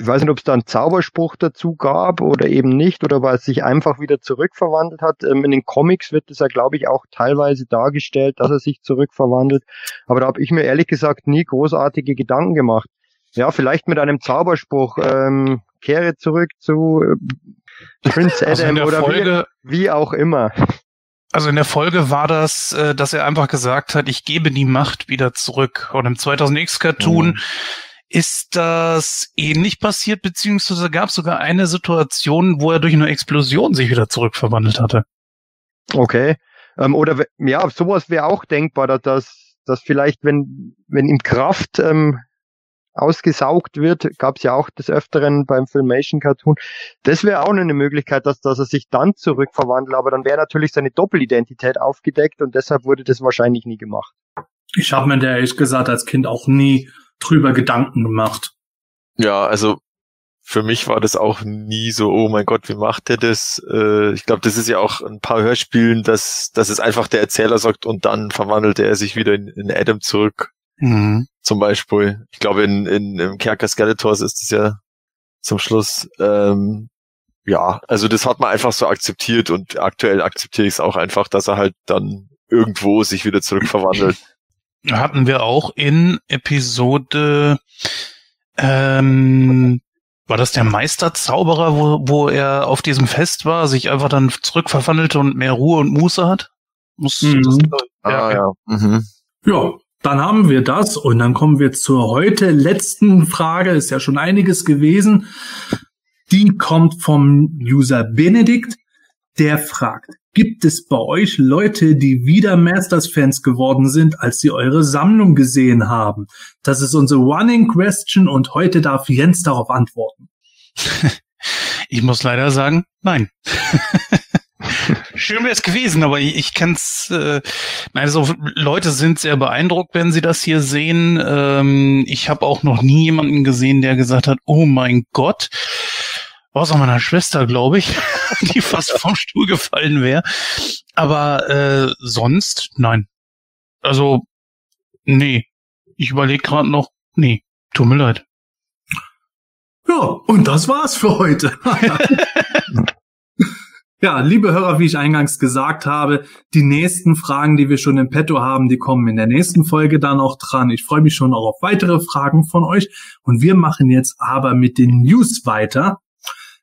ich weiß nicht, ob es da einen Zauberspruch dazu gab oder eben nicht, oder weil es sich einfach wieder zurückverwandelt hat. Ähm, in den Comics wird es ja, glaube ich, auch teilweise dargestellt, dass er sich zurückverwandelt. Aber da habe ich mir ehrlich gesagt nie großartige Gedanken gemacht. Ja, vielleicht mit einem Zauberspruch, ähm, kehre zurück zu äh, Prince also Adam also oder Folge, wie, wie auch immer. Also in der Folge war das, äh, dass er einfach gesagt hat, ich gebe die Macht wieder zurück. Und im 2000X Cartoon mhm ist das ähnlich passiert, beziehungsweise gab es sogar eine Situation, wo er durch eine Explosion sich wieder zurückverwandelt hatte. Okay. Ähm, oder ja, sowas wäre auch denkbar, dass, dass vielleicht, wenn, wenn ihm Kraft ähm, ausgesaugt wird, gab es ja auch des Öfteren beim Filmation Cartoon. Das wäre auch eine Möglichkeit, dass, dass er sich dann zurückverwandelt, aber dann wäre natürlich seine Doppelidentität aufgedeckt und deshalb wurde das wahrscheinlich nie gemacht. Ich habe mir da ehrlich gesagt als Kind auch nie drüber Gedanken gemacht. Ja, also für mich war das auch nie so, oh mein Gott, wie macht der das? Äh, ich glaube, das ist ja auch ein paar Hörspielen, dass, dass es einfach der Erzähler sagt und dann verwandelt er sich wieder in, in Adam zurück. Mhm. Zum Beispiel. Ich glaube, in, in, im Kerker Skeletors ist es ja zum Schluss. Ähm, ja, also das hat man einfach so akzeptiert und aktuell akzeptiere ich es auch einfach, dass er halt dann irgendwo sich wieder zurückverwandelt hatten wir auch in Episode, ähm, war das der Meisterzauberer, wo, wo er auf diesem Fest war, sich einfach dann zurückverwandelte und mehr Ruhe und Muße hat? Muss, mhm. das, ah, ja. Mhm. ja, dann haben wir das und dann kommen wir zur heute letzten Frage. Ist ja schon einiges gewesen. Die kommt vom User Benedikt. Der fragt, Gibt es bei euch Leute, die wieder Masters-Fans geworden sind, als sie eure Sammlung gesehen haben? Das ist unsere Running Question und heute darf Jens darauf antworten. *laughs* Ich muss leider sagen, nein. *laughs* Schön wäre es gewesen, aber ich, ich kann es. Äh, also Leute sind sehr beeindruckt, wenn sie das hier sehen. Ähm, ich habe auch noch nie jemanden gesehen, der gesagt hat: Oh mein Gott, außer meiner Schwester, glaube ich, *laughs* die fast *laughs* vom Stuhl gefallen wäre. Aber äh, sonst, nein. Also, nee. Ich überlege gerade noch, nee, tut mir leid. Ja, und das war's für heute. *laughs* ja, liebe Hörer, wie ich eingangs gesagt habe, die nächsten Fragen, die wir schon im Petto haben, die kommen in der nächsten Folge dann auch dran. Ich freue mich schon auch auf weitere Fragen von euch. Und wir machen jetzt aber mit den News weiter.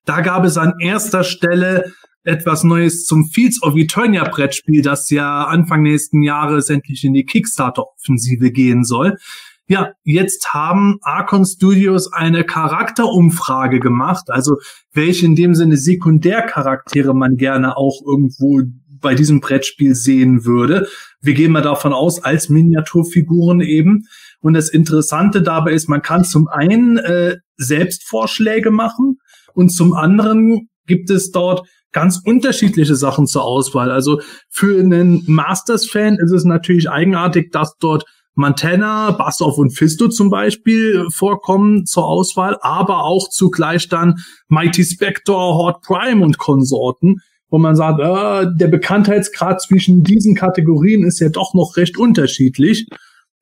Da gab es an erster Stelle etwas Neues zum Fields of Eternia Brettspiel, das ja Anfang nächsten Jahres endlich in die Kickstarter-Offensive gehen soll. Ja, jetzt haben Archon Studios eine Charakterumfrage gemacht, also welche in dem Sinne Sekundärcharaktere man gerne auch irgendwo bei diesem Brettspiel sehen würde. Wir gehen mal davon aus, als Miniaturfiguren eben. Und das Interessante dabei ist, man kann zum einen äh, Selbstvorschläge machen, und zum anderen gibt es dort ganz unterschiedliche Sachen zur Auswahl. Also für einen Masters-Fan ist es natürlich eigenartig, dass dort Montana, Bassoff und Fisto zum Beispiel vorkommen zur Auswahl, aber auch zugleich dann Mighty Spector, Horde Prime und Konsorten. wo man sagt, äh, der Bekanntheitsgrad zwischen diesen Kategorien ist ja doch noch recht unterschiedlich.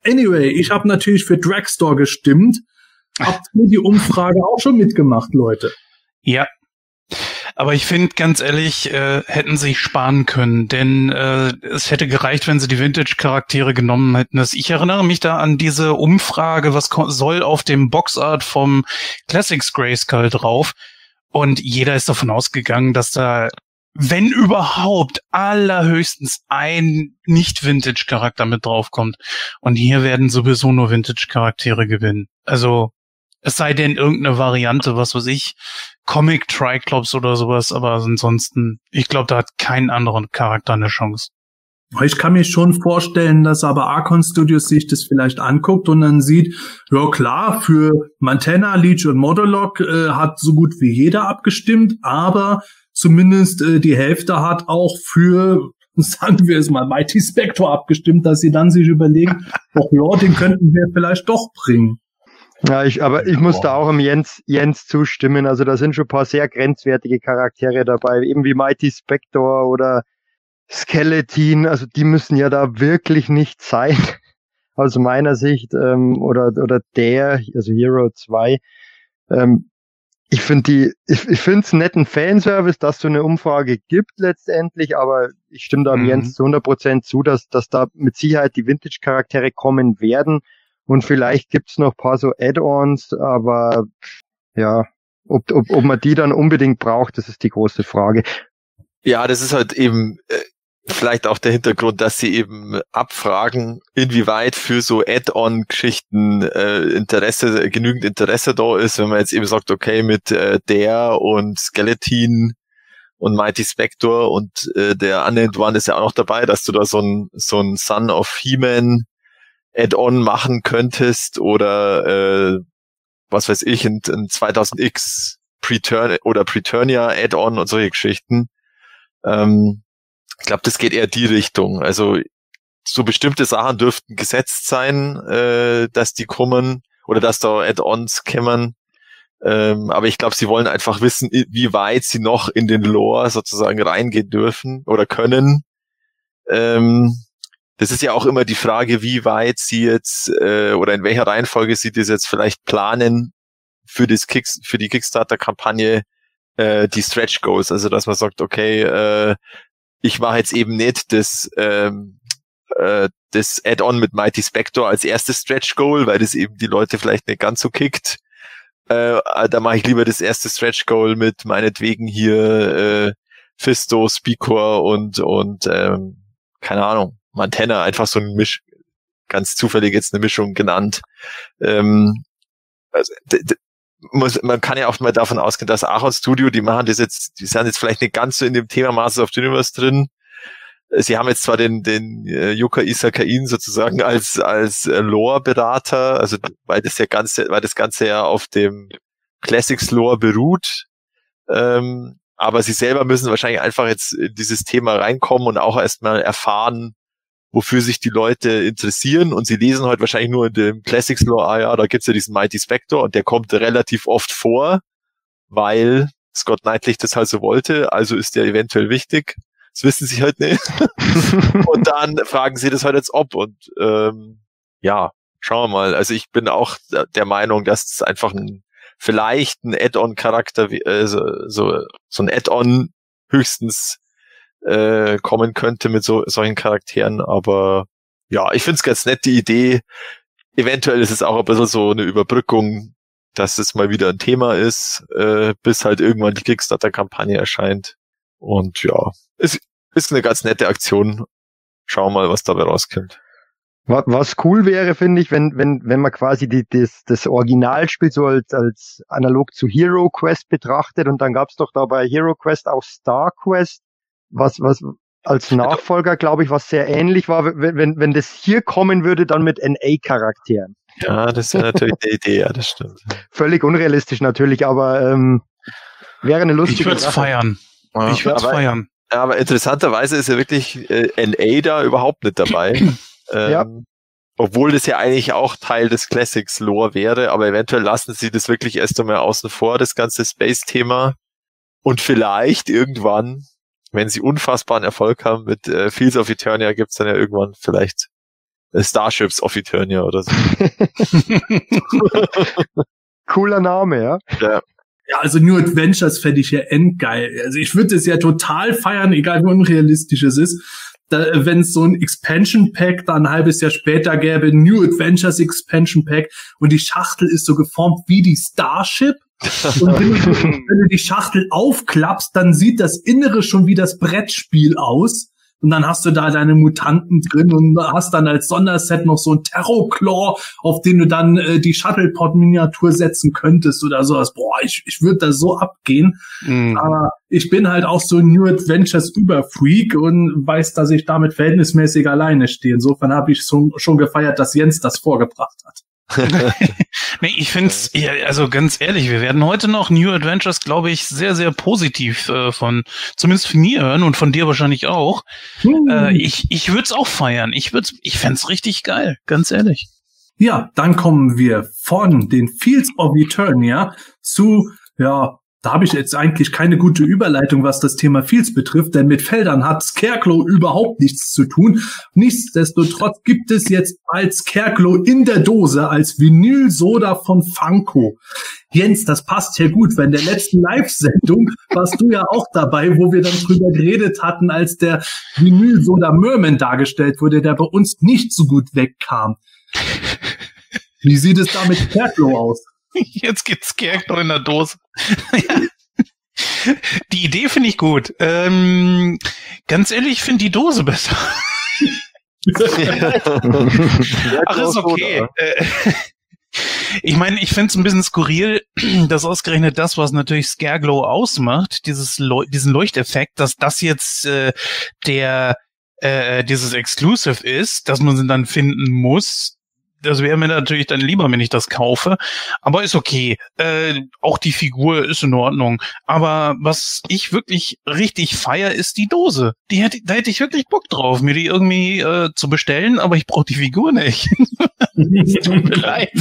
Anyway, ich habe natürlich für Dragstore gestimmt. Habt ihr die Umfrage auch schon mitgemacht, Leute? Ja. Aber ich finde, ganz ehrlich, äh, hätten sie sparen können, denn äh, es hätte gereicht, wenn sie die Vintage-Charaktere genommen hätten. Ich erinnere mich da an diese Umfrage, was soll auf dem Boxart vom Classics Grayskull drauf. Und jeder ist davon ausgegangen, dass da wenn überhaupt, allerhöchstens ein Nicht-Vintage-Charakter mit draufkommt. Und hier werden sowieso nur Vintage-Charaktere gewinnen. Also, es sei denn irgendeine Variante, was weiß ich, Comic Triclops oder sowas, aber ansonsten, ich glaube, da hat kein anderer Charakter eine Chance. Ich kann mir schon vorstellen, dass aber Archon Studios sich das vielleicht anguckt und dann sieht, ja klar, für Montana, Leech und Modolog äh, hat so gut wie jeder abgestimmt, aber zumindest äh, die Hälfte hat auch für, *laughs* sagen wir es mal, Mighty Spector abgestimmt, dass sie dann sich überlegen, *laughs* doch ja, den könnten wir vielleicht doch bringen. Ja, ich, aber ich muss da auch im Jens, Jens zustimmen. Also da sind schon ein paar sehr grenzwertige Charaktere dabei, eben wie Mighty Spector oder Skeleton. Also die müssen ja da wirklich nicht sein. *laughs* Aus meiner Sicht, ähm, oder, oder der, also Hero 2. Ähm, ich finde die, ich, ich finde es einen netten Fanservice, dass so eine Umfrage gibt letztendlich, aber ich stimme da mhm. Jens zu 100 Prozent zu, dass, dass da mit Sicherheit die Vintage-Charaktere kommen werden und vielleicht gibt's noch paar so Add-ons, aber ja, ob, ob, ob man die dann unbedingt braucht, das ist die große Frage. Ja, das ist halt eben, äh, vielleicht auch der Hintergrund, dass sie eben abfragen, inwieweit für so Add-on-Geschichten äh, Interesse, genügend Interesse da ist, wenn man jetzt eben sagt, okay, mit äh, der und Skeleton und Mighty Spector und äh, der Unnamed One ist ja auch noch dabei, dass du da so ein, so ein Son of He-Man Add-on machen könntest oder äh, was weiß ich, ein, ein 2000X Preturn oder Preturnia Add-on und solche Geschichten. Ähm, ich glaube, das geht eher die Richtung. Also so bestimmte Sachen dürften gesetzt sein, äh, dass die kommen oder dass da Add-ons kämen. Ähm, aber ich glaube, sie wollen einfach wissen, wie weit sie noch in den Lore sozusagen reingehen dürfen oder können. Ähm, das ist ja auch immer die Frage, wie weit sie jetzt äh, oder in welcher Reihenfolge sie das jetzt vielleicht planen für das Kicks, für die Kickstarter-Kampagne äh, die Stretch Goals. Also dass man sagt, okay, äh, ich mache jetzt eben nicht das, ähm, äh, das Add-on mit Mighty Spector als erstes Stretch Goal, weil das eben die Leute vielleicht nicht ganz so kickt. Äh, da mache ich lieber das erste Stretch Goal mit meinetwegen hier äh, Fisto, Speakor und und ähm, keine Ahnung, Montana, einfach so ein Misch, ganz zufällig jetzt eine Mischung genannt. Ähm, also, muss, man kann ja auch mal davon ausgehen, dass Aaron Studio, die machen das jetzt, die sind jetzt vielleicht nicht ganz so in dem Thema Masters of the Universe drin. Sie haben jetzt zwar den, den äh, Yuka Isakain sozusagen als, als äh, Lore-Berater, also weil das ja ganze, weil das Ganze ja auf dem Classics Lore beruht. Ähm, aber sie selber müssen wahrscheinlich einfach jetzt in dieses Thema reinkommen und auch erstmal erfahren, wofür sich die Leute interessieren und sie lesen heute wahrscheinlich nur in dem Classics Lore, ah ja, da gibt's ja diesen Mighty Spectre und der kommt relativ oft vor, weil Scott Knightley das halt so wollte, also ist der eventuell wichtig. Das wissen sie halt nicht. *laughs* und dann fragen sie das halt jetzt ob und ähm, ja, schauen wir mal. Also ich bin auch der Meinung, dass es einfach ein vielleicht ein Add-on-Charakter, äh, so, so, so ein Add-on höchstens äh, kommen könnte mit so solchen Charakteren. Aber ja, ich finde es ganz nett, die Idee. Eventuell ist es auch ein bisschen so eine Überbrückung, dass es mal wieder ein Thema ist, äh, bis halt irgendwann die Kickstarter-Kampagne erscheint. Und ja, es ist eine ganz nette Aktion. Schauen wir mal, was dabei rauskommt. Was cool wäre, finde ich, wenn, wenn, wenn man quasi die, das, das Originalspiel so als, als analog zu Hero Quest betrachtet und dann gab's doch da bei Hero Quest auch Star Quest, was, was als Nachfolger, glaube ich, was sehr ähnlich war, wenn, wenn, wenn das hier kommen würde, dann mit NA-Charakteren. Ja, das ist ja natürlich die Idee, ja, das stimmt. Völlig unrealistisch natürlich, aber ähm, wäre eine lustige Ich würde es feiern. Ja, ich würde es feiern. Aber interessanterweise ist ja wirklich äh, NA da überhaupt nicht dabei. *clears throat* ähm, ja. Obwohl das ja eigentlich auch Teil des Classics Lore wäre, aber eventuell lassen sie das wirklich erst einmal außen vor, das ganze Space-Thema. Und vielleicht irgendwann wenn sie unfassbaren Erfolg haben mit äh, Fields of Eternia, gibt's dann ja irgendwann vielleicht äh, Starships of Eternia oder so. *laughs* Cooler Name, ja. ja. Ja, also New Adventures fände ich ja endgeil. Also ich würde es ja total feiern, egal wie unrealistisch es ist. Wenn es so ein Expansion Pack da ein halbes Jahr später gäbe, New Adventures Expansion Pack und die Schachtel ist so geformt wie die Starship. Und wenn du, wenn du die Schachtel aufklappst, dann sieht das Innere schon wie das Brettspiel aus. Und dann hast du da deine Mutanten drin und hast dann als Sonderset noch so ein Terrorclaw, auf den du dann äh, die Shuttlepod-Miniatur setzen könntest oder sowas. Boah, ich, ich würde da so abgehen. Mhm. Aber ich bin halt auch so ein New Adventures Überfreak und weiß, dass ich damit verhältnismäßig alleine stehe. Insofern habe ich so, schon gefeiert, dass Jens das vorgebracht hat. *laughs* *laughs* nee, ich finde es, also ganz ehrlich, wir werden heute noch New Adventures, glaube ich, sehr, sehr positiv äh, von, zumindest von mir hören und von dir wahrscheinlich auch. Hm. Äh, ich ich würde es auch feiern. Ich würde ich fände richtig geil, ganz ehrlich. Ja, dann kommen wir von den Fields of Eternia zu, ja, da habe ich jetzt eigentlich keine gute Überleitung, was das Thema Fields betrifft, denn mit Feldern hat Scarecrow überhaupt nichts zu tun. Nichtsdestotrotz gibt es jetzt als Scarecrow in der Dose als Vinylsoda von Funko. Jens, das passt ja gut, weil in der letzten Live-Sendung warst du ja auch dabei, wo wir dann drüber geredet hatten, als der Vinylsoda Merman dargestellt wurde, der bei uns nicht so gut wegkam. Wie sieht es da mit Scarecrow aus? *laughs* Jetzt gibt's Scarecrow in der Dose. *laughs* die Idee finde ich gut. Ähm, ganz ehrlich, ich finde die Dose besser. *laughs* Ach, ist okay. Äh, ich meine, ich finde es ein bisschen skurril, *clears throat* dass ausgerechnet das, was natürlich Scareglow ausmacht, dieses Leu diesen Leuchteffekt, dass das jetzt äh, der äh, dieses Exclusive ist, dass man sie dann finden muss, das wäre mir natürlich dann lieber, wenn ich das kaufe. Aber ist okay. Äh, auch die Figur ist in Ordnung. Aber was ich wirklich richtig feier, ist die Dose. Die hätte, da hätte ich wirklich Bock drauf, mir die irgendwie äh, zu bestellen, aber ich brauche die Figur nicht. *laughs* Tut mir leid.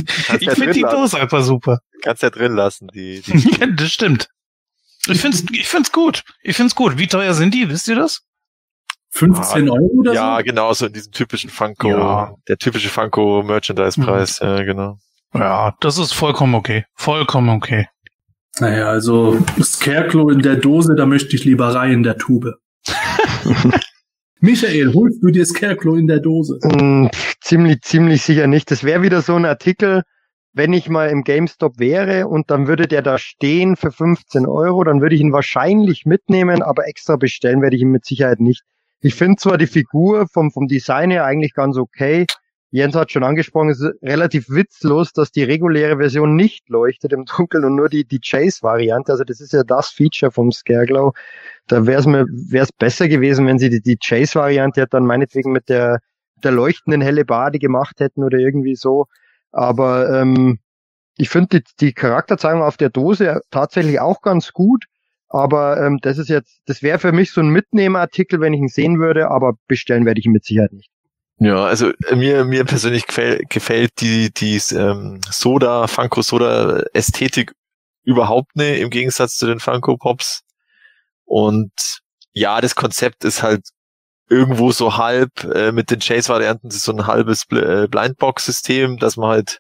ich finde die Dose einfach super. Kannst ja drin lassen, die. die *laughs* ja, das stimmt. Ich find's, ich find's gut. Ich find's gut. Wie teuer sind die? Wisst ihr das? 15 Euro oder ja, so? Ja, genau, so in diesem typischen Funko, ja. der typische Funko Merchandise-Preis, mhm. ja, genau. Ja, das ist vollkommen okay. Vollkommen okay. Naja, also Scarecrow in der Dose, da möchte ich lieber rein in der Tube. *laughs* Michael, holst du dir Scarecrow in der Dose? Mm, ziemlich, ziemlich sicher nicht. Das wäre wieder so ein Artikel, wenn ich mal im GameStop wäre und dann würde der da stehen für 15 Euro, dann würde ich ihn wahrscheinlich mitnehmen, aber extra bestellen werde ich ihn mit Sicherheit nicht. Ich finde zwar die Figur vom, vom Design her eigentlich ganz okay. Jens hat schon angesprochen, es ist relativ witzlos, dass die reguläre Version nicht leuchtet im Dunkeln und nur die, die Chase-Variante. Also das ist ja das Feature vom Scareglow. Da wäre es mir wär's besser gewesen, wenn sie die, die Chase-Variante dann meinetwegen mit der, der leuchtenden helle Bade gemacht hätten oder irgendwie so. Aber ähm, ich finde die, die Charakterzeichnung auf der Dose tatsächlich auch ganz gut. Aber ähm, das ist jetzt, das wäre für mich so ein Mitnehmerartikel, wenn ich ihn sehen würde, aber bestellen werde ich ihn mit Sicherheit nicht. Ja, also äh, mir mir persönlich gefällt, gefällt die die ähm, Soda Funko Soda Ästhetik überhaupt nicht im Gegensatz zu den Funko Pops und ja, das Konzept ist halt irgendwo so halb äh, mit den Chase Varianten ist so ein halbes äh, Blindbox System, dass man halt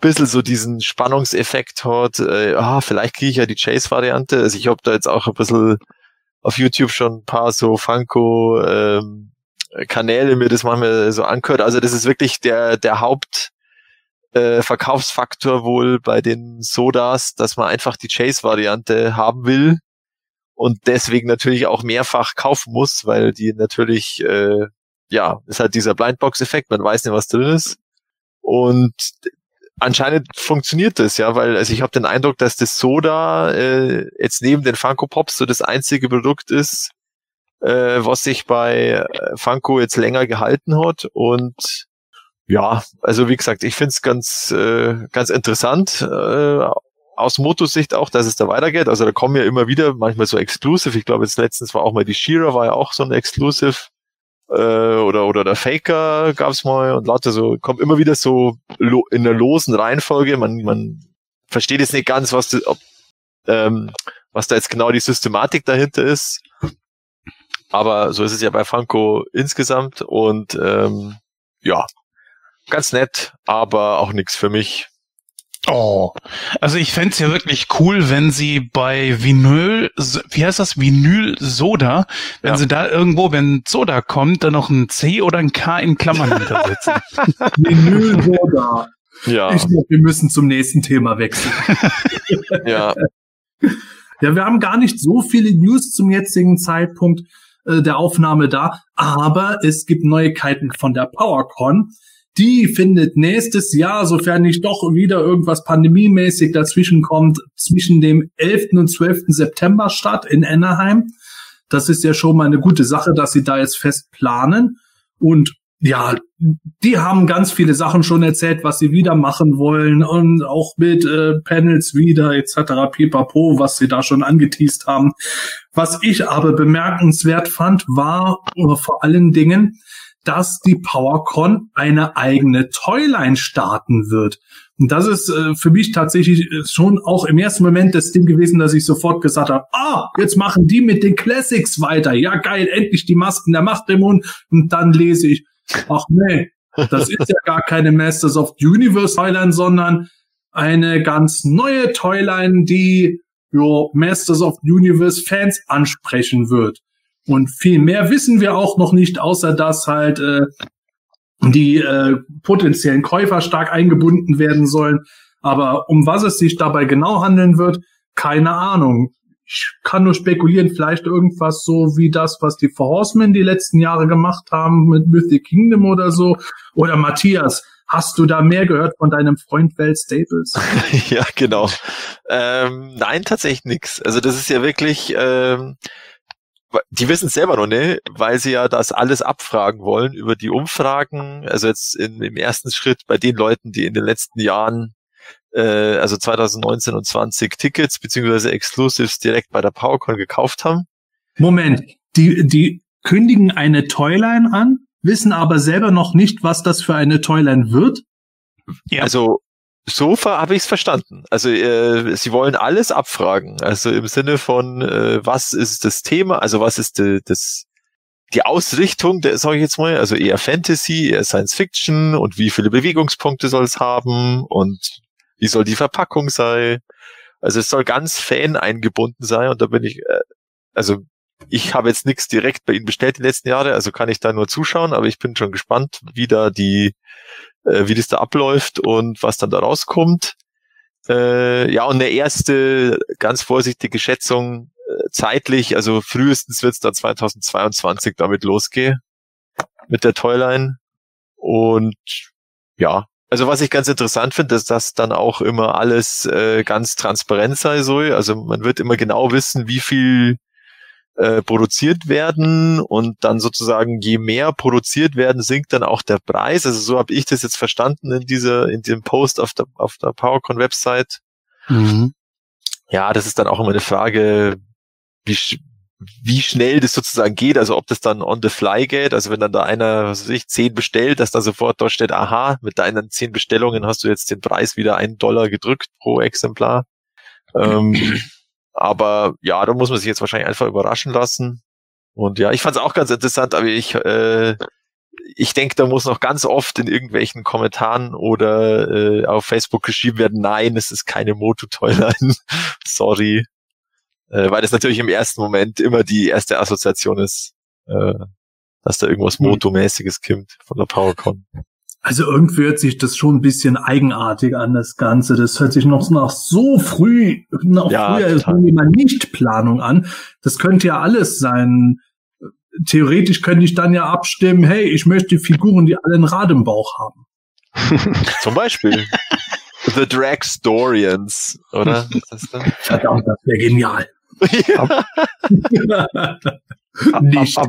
bisschen so diesen Spannungseffekt hat, äh, ah, vielleicht kriege ich ja die Chase-Variante. Also ich habe da jetzt auch ein bisschen auf YouTube schon ein paar so Funko ähm, Kanäle mir das manchmal so angehört. Also das ist wirklich der, der Haupt äh, Verkaufsfaktor wohl bei den Sodas, dass man einfach die Chase-Variante haben will und deswegen natürlich auch mehrfach kaufen muss, weil die natürlich, äh, ja, ist halt dieser Blindbox-Effekt, man weiß nicht, was drin ist. Und anscheinend funktioniert das, ja, weil also ich habe den Eindruck, dass das Soda äh, jetzt neben den Funko Pops so das einzige Produkt ist, äh, was sich bei äh, Funko jetzt länger gehalten hat und ja, also wie gesagt, ich finde es ganz äh, ganz interessant äh, aus Motosicht auch, dass es da weitergeht. Also da kommen ja immer wieder manchmal so Exclusive. Ich glaube jetzt letztens war auch mal die Shira war ja auch so ein Exclusive äh, oder oder der Faker gab's mal und lauter so kommt immer wieder so in der losen Reihenfolge. Man man versteht jetzt nicht ganz, was das, ob, ähm, was da jetzt genau die Systematik dahinter ist. Aber so ist es ja bei Funko insgesamt und ähm, ja, ganz nett, aber auch nichts für mich. Oh, also ich fände ja wirklich cool, wenn sie bei Vinyl, wie heißt das, Vinyl Soda, wenn ja. sie da irgendwo, wenn Soda kommt, dann noch ein C oder ein K in Klammern hintersetzen. *laughs* Vinyl Soda. Ja. Ich glaube, wir müssen zum nächsten Thema wechseln. *laughs* ja. Ja, wir haben gar nicht so viele News zum jetzigen Zeitpunkt äh, der Aufnahme da, aber es gibt Neuigkeiten von der PowerCon. Die findet nächstes Jahr, sofern nicht doch wieder irgendwas pandemiemäßig dazwischen kommt, zwischen dem 11. und 12. September statt in Anaheim. Das ist ja schon mal eine gute Sache, dass sie da jetzt fest planen. Und ja, die haben ganz viele Sachen schon erzählt, was sie wieder machen wollen und auch mit äh, Panels wieder etc. pipapo, was sie da schon angeteased haben. Was ich aber bemerkenswert fand, war äh, vor allen Dingen, dass die PowerCon eine eigene Toyline starten wird. Und das ist äh, für mich tatsächlich äh, schon auch im ersten Moment das Ding gewesen, dass ich sofort gesagt habe, ah, jetzt machen die mit den Classics weiter. Ja, geil, endlich die Masken der Macht im Mund. Und dann lese ich, ach nee, das ist ja gar keine Masters of the Universe Toyline, sondern eine ganz neue Toyline, die jo, Masters of the Universe Fans ansprechen wird. Und viel mehr wissen wir auch noch nicht, außer dass halt äh, die äh, potenziellen Käufer stark eingebunden werden sollen. Aber um was es sich dabei genau handeln wird, keine Ahnung. Ich kann nur spekulieren, vielleicht irgendwas so wie das, was die Four Horsemen die letzten Jahre gemacht haben mit Mythic Kingdom oder so. Oder Matthias, hast du da mehr gehört von deinem Freund Val Staples? *laughs* ja, genau. Ähm, nein, tatsächlich nichts. Also das ist ja wirklich, ähm, die wissen es selber noch nicht, weil sie ja das alles abfragen wollen über die Umfragen. Also jetzt in, im ersten Schritt bei den Leuten, die in den letzten Jahren, äh, also 2019 und 20 Tickets beziehungsweise Exclusives direkt bei der PowerCon gekauft haben. Moment, die, die kündigen eine Toyline an, wissen aber selber noch nicht, was das für eine Toyline wird. Ja. Also so habe ich es verstanden. Also äh, sie wollen alles abfragen. Also im Sinne von, äh, was ist das Thema? Also was ist de, das die Ausrichtung, der sage ich jetzt mal, also eher Fantasy, eher Science Fiction und wie viele Bewegungspunkte soll es haben und wie soll die Verpackung sein? Also es soll ganz Fan eingebunden sein und da bin ich, äh, also ich habe jetzt nichts direkt bei Ihnen bestellt die letzten Jahre, also kann ich da nur zuschauen, aber ich bin schon gespannt, wie da die äh, wie das da abläuft und was dann da rauskommt. Äh, ja, und eine erste ganz vorsichtige Schätzung äh, zeitlich, also frühestens wird es dann 2022 damit losgehen mit der Toyline. Und ja, also was ich ganz interessant finde, ist, dass dann auch immer alles äh, ganz transparent sein soll. Also man wird immer genau wissen, wie viel äh, produziert werden und dann sozusagen je mehr produziert werden, sinkt dann auch der Preis. Also so habe ich das jetzt verstanden in dieser, in dem Post auf der, auf der PowerCon Website. Mhm. Ja, das ist dann auch immer eine Frage, wie, wie schnell das sozusagen geht, also ob das dann on the fly geht, also wenn dann da einer, was weiß ich, zehn bestellt, dass da sofort dort steht, aha, mit deinen zehn Bestellungen hast du jetzt den Preis wieder einen Dollar gedrückt pro Exemplar. Ähm, *clears throat* aber ja, da muss man sich jetzt wahrscheinlich einfach überraschen lassen. Und ja, ich fand es auch ganz interessant, aber ich, äh, ich denke, da muss noch ganz oft in irgendwelchen Kommentaren oder äh, auf Facebook geschrieben werden, nein, es ist keine Moto-Toyline. *laughs* Sorry. Äh, weil das natürlich im ersten Moment immer die erste Assoziation ist, äh, dass da irgendwas hm. Moto-mäßiges kommt von der PowerCon. Also irgendwie hört sich das schon ein bisschen eigenartig an, das Ganze. Das hört sich noch nach so früh, noch ja, früher nicht Planung an. Das könnte ja alles sein. Theoretisch könnte ich dann ja abstimmen, hey, ich möchte Figuren, die alle einen Rad im Bauch haben. *laughs* Zum Beispiel. The Dragstorians, oder? *laughs* Verdammt, das wäre genial. *laughs* Ja. nicht. Ab,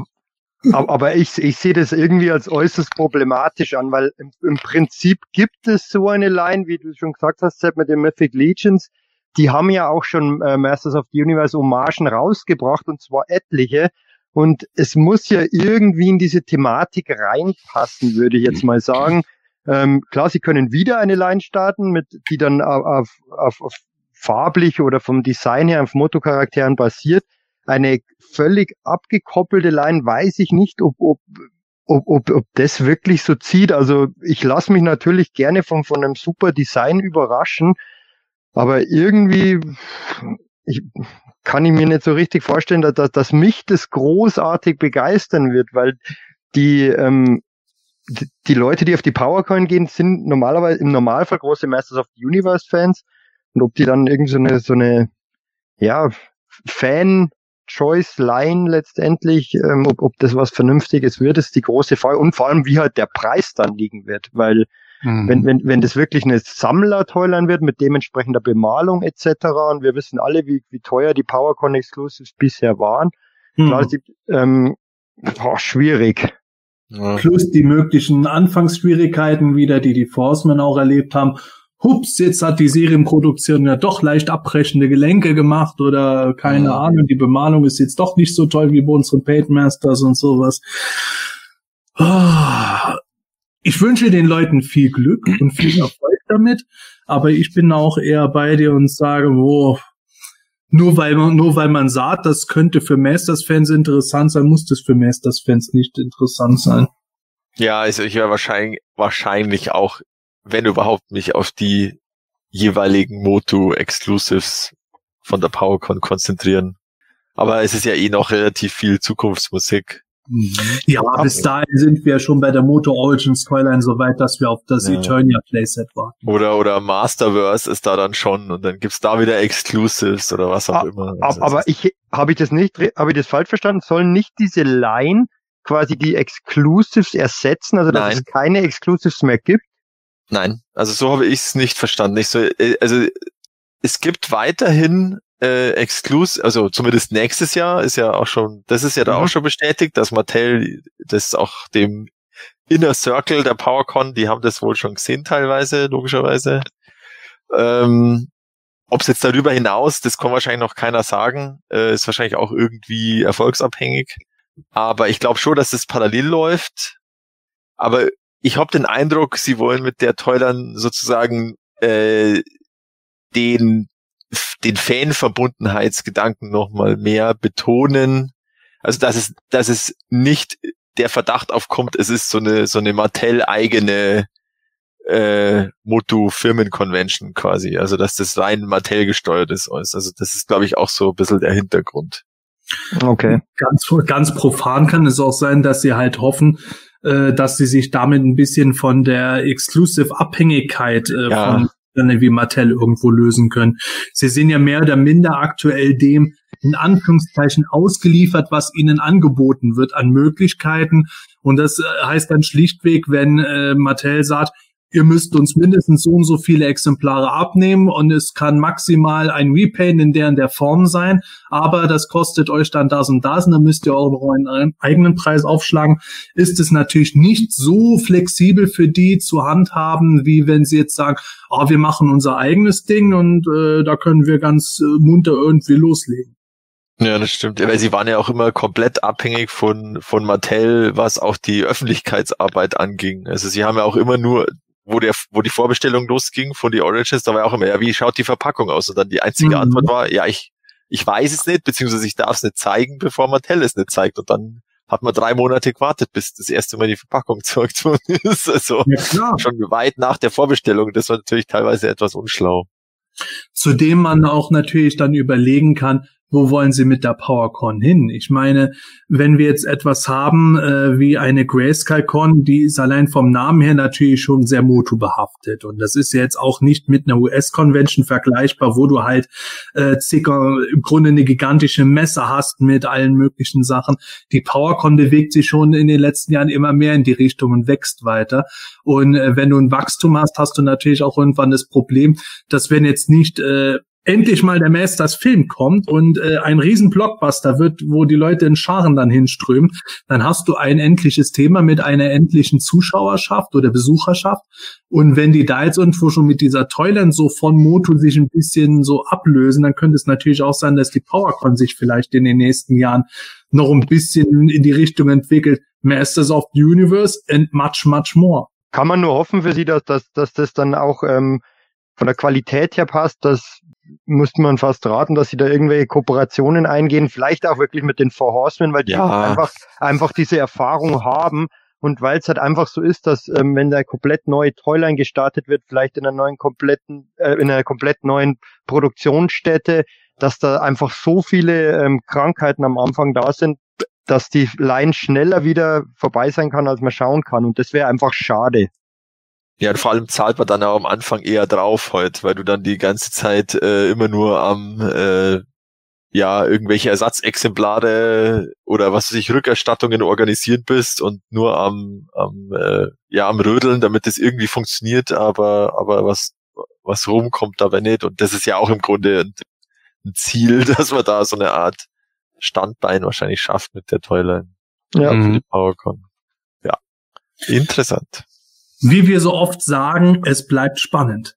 aber ich, ich sehe das irgendwie als äußerst problematisch an, weil im, im, Prinzip gibt es so eine Line, wie du schon gesagt hast, Sepp, mit den Mythic Legions. Die haben ja auch schon äh, Masters of the Universe Hommagen rausgebracht und zwar etliche. Und es muss ja irgendwie in diese Thematik reinpassen, würde ich jetzt mal sagen. Ähm, klar, sie können wieder eine Line starten, mit, die dann auf, auf, auf farblich oder vom Design her auf Motocharakteren basiert. Eine völlig abgekoppelte Line, weiß ich nicht, ob, ob, ob, ob, ob das wirklich so zieht. Also ich lasse mich natürlich gerne von, von einem super Design überraschen, aber irgendwie ich, kann ich mir nicht so richtig vorstellen, dass, dass, mich das großartig begeistern wird, weil die, ähm, die Leute, die auf die PowerCoin gehen, sind normalerweise im Normalfall große Masters of the Universe Fans und ob die dann irgendwie so eine, so eine ja, Fan Choice Line letztendlich, ähm, ob, ob das was Vernünftiges wird, ist die große Frage und vor allem, wie halt der Preis dann liegen wird, weil mhm. wenn, wenn, wenn das wirklich eine Sammler-Toyline wird mit dementsprechender Bemalung etc. und wir wissen alle, wie, wie teuer die PowerCon Exclusives bisher waren, mhm. klar, die, ähm, boah, schwierig. Ja. Plus die möglichen Anfangsschwierigkeiten wieder, die die Forcemen auch erlebt haben hups, jetzt hat die Serienproduktion ja doch leicht abbrechende Gelenke gemacht oder keine ja. Ahnung, die Bemalung ist jetzt doch nicht so toll wie bei unseren Paint Masters und sowas. Ah, ich wünsche den Leuten viel Glück und viel Erfolg damit, aber ich bin auch eher bei dir und sage, wo nur weil man nur weil man sagt, das könnte für Masters-Fans interessant sein, muss das für Masters-Fans nicht interessant sein. Ja, also ich wäre wahrscheinlich wahrscheinlich auch wenn überhaupt, mich auf die jeweiligen Moto Exclusives von der PowerCon konzentrieren. Aber es ist ja eh noch relativ viel Zukunftsmusik. Mhm. Ja, ja bis dahin sind wir schon bei der Moto Origins Toyline so weit, dass wir auf das ja. Eternia Playset warten. Oder, oder Masterverse ist da dann schon und dann gibt's da wieder Exclusives oder was auch ah, immer. Also aber ich, habe ich das nicht, habe ich das falsch verstanden? Sollen nicht diese Line quasi die Exclusives ersetzen, also dass Nein. es keine Exclusives mehr gibt? Nein, also so habe ich es nicht verstanden. Ich so, äh, also es gibt weiterhin äh, Exclusive, also zumindest nächstes Jahr ist ja auch schon, das ist ja da mhm. auch schon bestätigt, dass Mattel das auch dem Inner Circle der PowerCon, die haben das wohl schon gesehen teilweise, logischerweise. Ähm, Ob es jetzt darüber hinaus, das kann wahrscheinlich noch keiner sagen, äh, ist wahrscheinlich auch irgendwie erfolgsabhängig. Aber ich glaube schon, dass es parallel läuft. Aber ich habe den Eindruck, sie wollen mit der Toylern sozusagen äh, den den Fanverbundenheitsgedanken nochmal mehr betonen. Also dass es dass es nicht der Verdacht aufkommt, es ist so eine so eine Mattel eigene äh, Moto Firmenconvention quasi. Also dass das rein Mattel gesteuert ist. Also das ist glaube ich auch so ein bisschen der Hintergrund. Okay. Ganz ganz profan kann es auch sein, dass sie halt hoffen, äh, dass sie sich damit ein bisschen von der Exclusive-Abhängigkeit äh, ja. von wie Mattel irgendwo lösen können. Sie sind ja mehr oder minder aktuell dem in Anführungszeichen ausgeliefert, was ihnen angeboten wird an Möglichkeiten. Und das äh, heißt dann schlichtweg, wenn äh, Mattel sagt, ihr müsst uns mindestens so und so viele Exemplare abnehmen und es kann maximal ein Repaint in der in der Form sein, aber das kostet euch dann das und das und dann müsst ihr euren eigenen Preis aufschlagen, ist es natürlich nicht so flexibel für die zu handhaben, wie wenn sie jetzt sagen, oh, wir machen unser eigenes Ding und äh, da können wir ganz äh, munter irgendwie loslegen. Ja, das stimmt. Weil sie waren ja auch immer komplett abhängig von, von Mattel, was auch die Öffentlichkeitsarbeit anging. Also sie haben ja auch immer nur wo der, wo die Vorbestellung losging von die Origins, da war auch immer, ja, wie schaut die Verpackung aus? Und dann die einzige mhm. Antwort war, ja, ich, ich weiß es nicht, beziehungsweise ich darf es nicht zeigen, bevor Mattel es nicht zeigt. Und dann hat man drei Monate gewartet, bis das erste Mal die Verpackung *laughs* zurückgezogen ist. Also ja, schon weit nach der Vorbestellung. Das war natürlich teilweise etwas unschlau. Zudem man auch natürlich dann überlegen kann, wo wollen sie mit der PowerCon hin? Ich meine, wenn wir jetzt etwas haben äh, wie eine Grayscale-Con, die ist allein vom Namen her natürlich schon sehr Moto behaftet. Und das ist jetzt auch nicht mit einer US-Convention vergleichbar, wo du halt äh, zicker, im Grunde eine gigantische Messe hast mit allen möglichen Sachen. Die PowerCon bewegt sich schon in den letzten Jahren immer mehr in die Richtung und wächst weiter. Und äh, wenn du ein Wachstum hast, hast du natürlich auch irgendwann das Problem, dass wenn jetzt nicht äh, endlich mal der Masters Film kommt und äh, ein riesen Blockbuster wird, wo die Leute in Scharen dann hinströmen, dann hast du ein endliches Thema mit einer endlichen Zuschauerschaft oder Besucherschaft. Und wenn die da jetzt irgendwo schon mit dieser Toyland so von Moto sich ein bisschen so ablösen, dann könnte es natürlich auch sein, dass die PowerCon sich vielleicht in den nächsten Jahren noch ein bisschen in die Richtung entwickelt. Masters of the Universe and much, much more. Kann man nur hoffen für sie, dass, dass, dass das dann auch ähm, von der Qualität her passt, das müsste man fast raten, dass sie da irgendwelche Kooperationen eingehen, vielleicht auch wirklich mit den Four Horsemen, weil die Ja. einfach, einfach diese Erfahrung haben und weil es halt einfach so ist, dass ähm, wenn da komplett neue Toyline gestartet wird, vielleicht in einer neuen kompletten, äh, in einer komplett neuen Produktionsstätte, dass da einfach so viele ähm, Krankheiten am Anfang da sind, dass die Line schneller wieder vorbei sein kann, als man schauen kann. Und das wäre einfach schade. Ja, und vor allem zahlt man dann auch am Anfang eher drauf heute, weil du dann die ganze Zeit äh, immer nur am äh, ja irgendwelche Ersatzexemplare oder was weiß ich Rückerstattungen organisiert bist und nur am am äh, ja am Rödeln, damit es irgendwie funktioniert, aber aber was was rumkommt dabei nicht und das ist ja auch im Grunde ein, ein Ziel, *laughs* dass man da so eine Art Standbein wahrscheinlich schafft mit der Toyline Ja. Mhm. für die PowerCon. Ja, interessant. Wie wir so oft sagen, es bleibt spannend.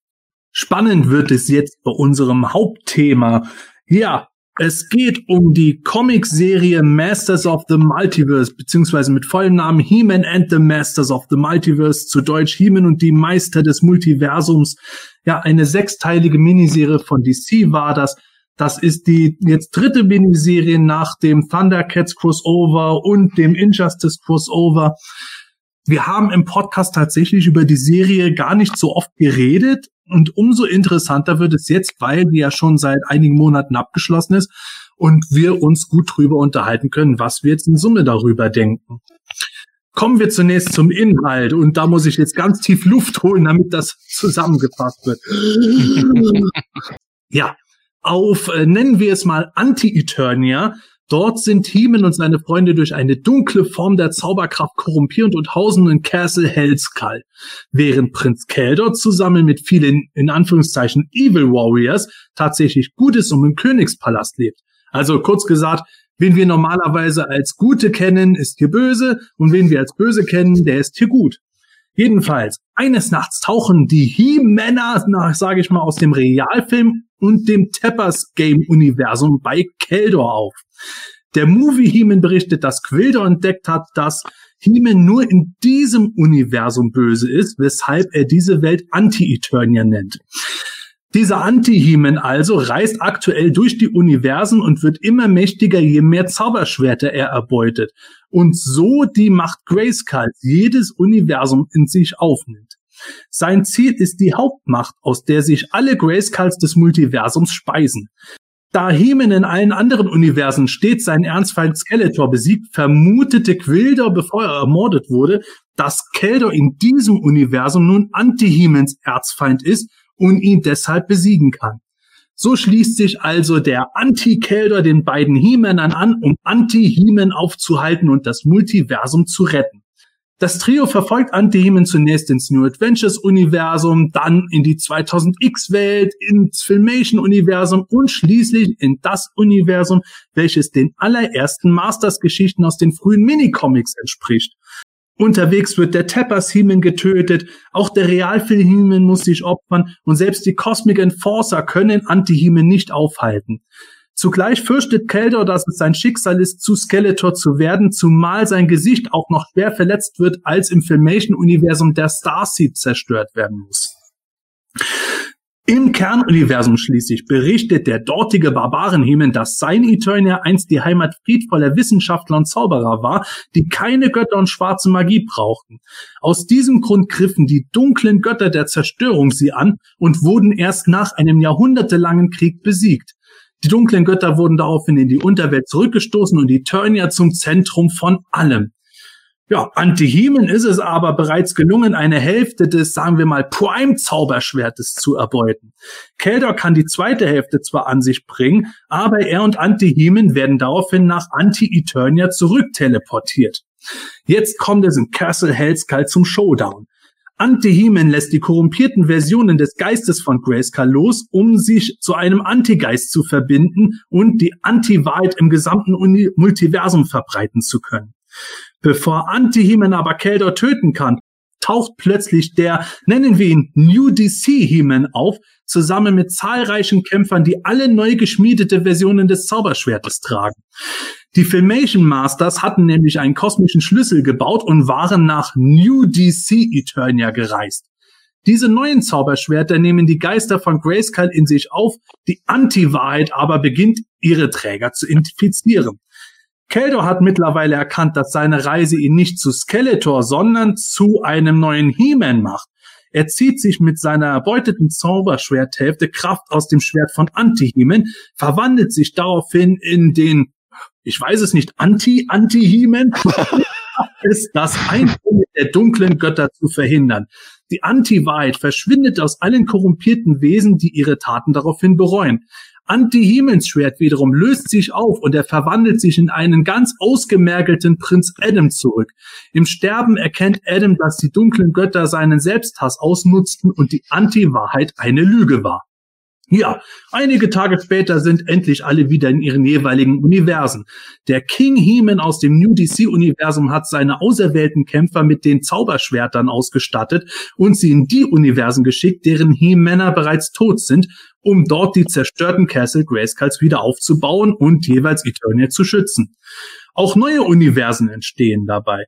Spannend wird es jetzt bei unserem Hauptthema. Ja, es geht um die Comicserie Masters of the Multiverse, beziehungsweise mit vollem Namen He-Man and the Masters of the Multiverse, zu Deutsch He-Man und die Meister des Multiversums. Ja, eine sechsteilige Miniserie von DC war das. Das ist die jetzt dritte Miniserie nach dem Thundercats Crossover und dem Injustice Crossover. Wir haben im Podcast tatsächlich über die Serie gar nicht so oft geredet und umso interessanter wird es jetzt, weil die ja schon seit einigen Monaten abgeschlossen ist und wir uns gut drüber unterhalten können, was wir jetzt in Summe darüber denken. Kommen wir zunächst zum Inhalt und da muss ich jetzt ganz tief Luft holen, damit das zusammengefasst wird. *laughs* ja, auf, äh, nennen wir es mal Anti-Eternia, Dort sind Heeman und seine Freunde durch eine dunkle Form der Zauberkraft korrumpierend und hausen in Castle Hellskull, während Prinz Keldor zusammen mit vielen, in Anführungszeichen, Evil Warriors tatsächlich Gutes um im Königspalast lebt. Also kurz gesagt, wen wir normalerweise als Gute kennen, ist hier böse und wen wir als böse kennen, der ist hier gut. Jedenfalls, eines Nachts tauchen die He-Männer, sage ich mal, aus dem Realfilm und dem Teppers Game-Universum bei Keldor auf. Der Movie He-Man berichtet, dass Quilder entdeckt hat, dass He-Man nur in diesem Universum böse ist, weshalb er diese Welt Anti-Eternia nennt. Dieser Anti-He-Man also reist aktuell durch die Universen und wird immer mächtiger, je mehr Zauberschwerter er erbeutet. Und so die Macht Grayskull jedes Universum in sich aufnimmt. Sein Ziel ist die Hauptmacht, aus der sich alle Grayskulls des Multiversums speisen. Da Hemen in allen anderen Universen stets seinen Ernstfeind Skeletor besiegt, vermutete Quilder, bevor er ermordet wurde, dass Keldor in diesem Universum nun Anti-Hemens Erzfeind ist und ihn deshalb besiegen kann. So schließt sich also der Anti-Keldor den beiden He-Männern an, um Anti-Hemen aufzuhalten und das Multiversum zu retten. Das Trio verfolgt Anti-Hemen zunächst ins New Adventures Universum, dann in die 2000X Welt, ins Filmation Universum und schließlich in das Universum, welches den allerersten Masters Geschichten aus den frühen Minicomics entspricht. Unterwegs wird der Teppers Heeman getötet, auch der Realfilm Heeman muss sich opfern und selbst die Cosmic Enforcer können Anti-Heeman nicht aufhalten. Zugleich fürchtet Keldor, dass es sein Schicksal ist, zu Skeletor zu werden, zumal sein Gesicht auch noch schwer verletzt wird, als im Filmation-Universum der Starseed zerstört werden muss. Im Kernuniversum schließlich berichtet der dortige Barbarenhimmel, dass sein Eternia einst die Heimat friedvoller Wissenschaftler und Zauberer war, die keine Götter und schwarze Magie brauchten. Aus diesem Grund griffen die dunklen Götter der Zerstörung sie an und wurden erst nach einem jahrhundertelangen Krieg besiegt. Die dunklen Götter wurden daraufhin in die Unterwelt zurückgestoßen und Eternia zum Zentrum von allem. Ja, Antihemen ist es aber bereits gelungen, eine Hälfte des, sagen wir mal, Prime-Zauberschwertes zu erbeuten. Keldor kann die zweite Hälfte zwar an sich bringen, aber er und Antihemen werden daraufhin nach Anti-Eternia zurückteleportiert. Jetzt kommt es in Castle Hellskull zum Showdown. Antihemen lässt die korrumpierten Versionen des Geistes von Grayskull los, um sich zu einem Antigeist zu verbinden und die Anti-Wahrheit im gesamten Multiversum verbreiten zu können. Bevor Anti-Heman aber Keldor töten kann, taucht plötzlich der, nennen wir ihn New DC Heman auf, zusammen mit zahlreichen Kämpfern, die alle neu geschmiedete Versionen des Zauberschwertes tragen. Die Filmation Masters hatten nämlich einen kosmischen Schlüssel gebaut und waren nach New DC Eternia gereist. Diese neuen Zauberschwerter nehmen die Geister von Grayskull in sich auf, die Anti-Wahrheit aber beginnt, ihre Träger zu infizieren. Keldor hat mittlerweile erkannt, dass seine Reise ihn nicht zu Skeletor, sondern zu einem neuen He-Man macht. Er zieht sich mit seiner erbeuteten Zauberschwerthälfte Kraft aus dem Schwert von Anti-He-Man, verwandelt sich daraufhin in den, ich weiß es nicht, Anti-Anti-He-Man, *laughs* ist das Eindringen der dunklen Götter zu verhindern. Die Anti-Wahrheit verschwindet aus allen korrumpierten Wesen, die ihre Taten daraufhin bereuen. Anti-Hemens Schwert wiederum löst sich auf und er verwandelt sich in einen ganz ausgemergelten Prinz Adam zurück. Im Sterben erkennt Adam, dass die dunklen Götter seinen Selbsthass ausnutzten und die Anti-Wahrheit eine Lüge war. Ja, einige Tage später sind endlich alle wieder in ihren jeweiligen Universen. Der King Heman aus dem New DC-Universum hat seine auserwählten Kämpfer mit den Zauberschwertern ausgestattet und sie in die Universen geschickt, deren He-Männer bereits tot sind, um dort die zerstörten Castle Grayskulls wieder aufzubauen und jeweils Eternia zu schützen. Auch neue Universen entstehen dabei.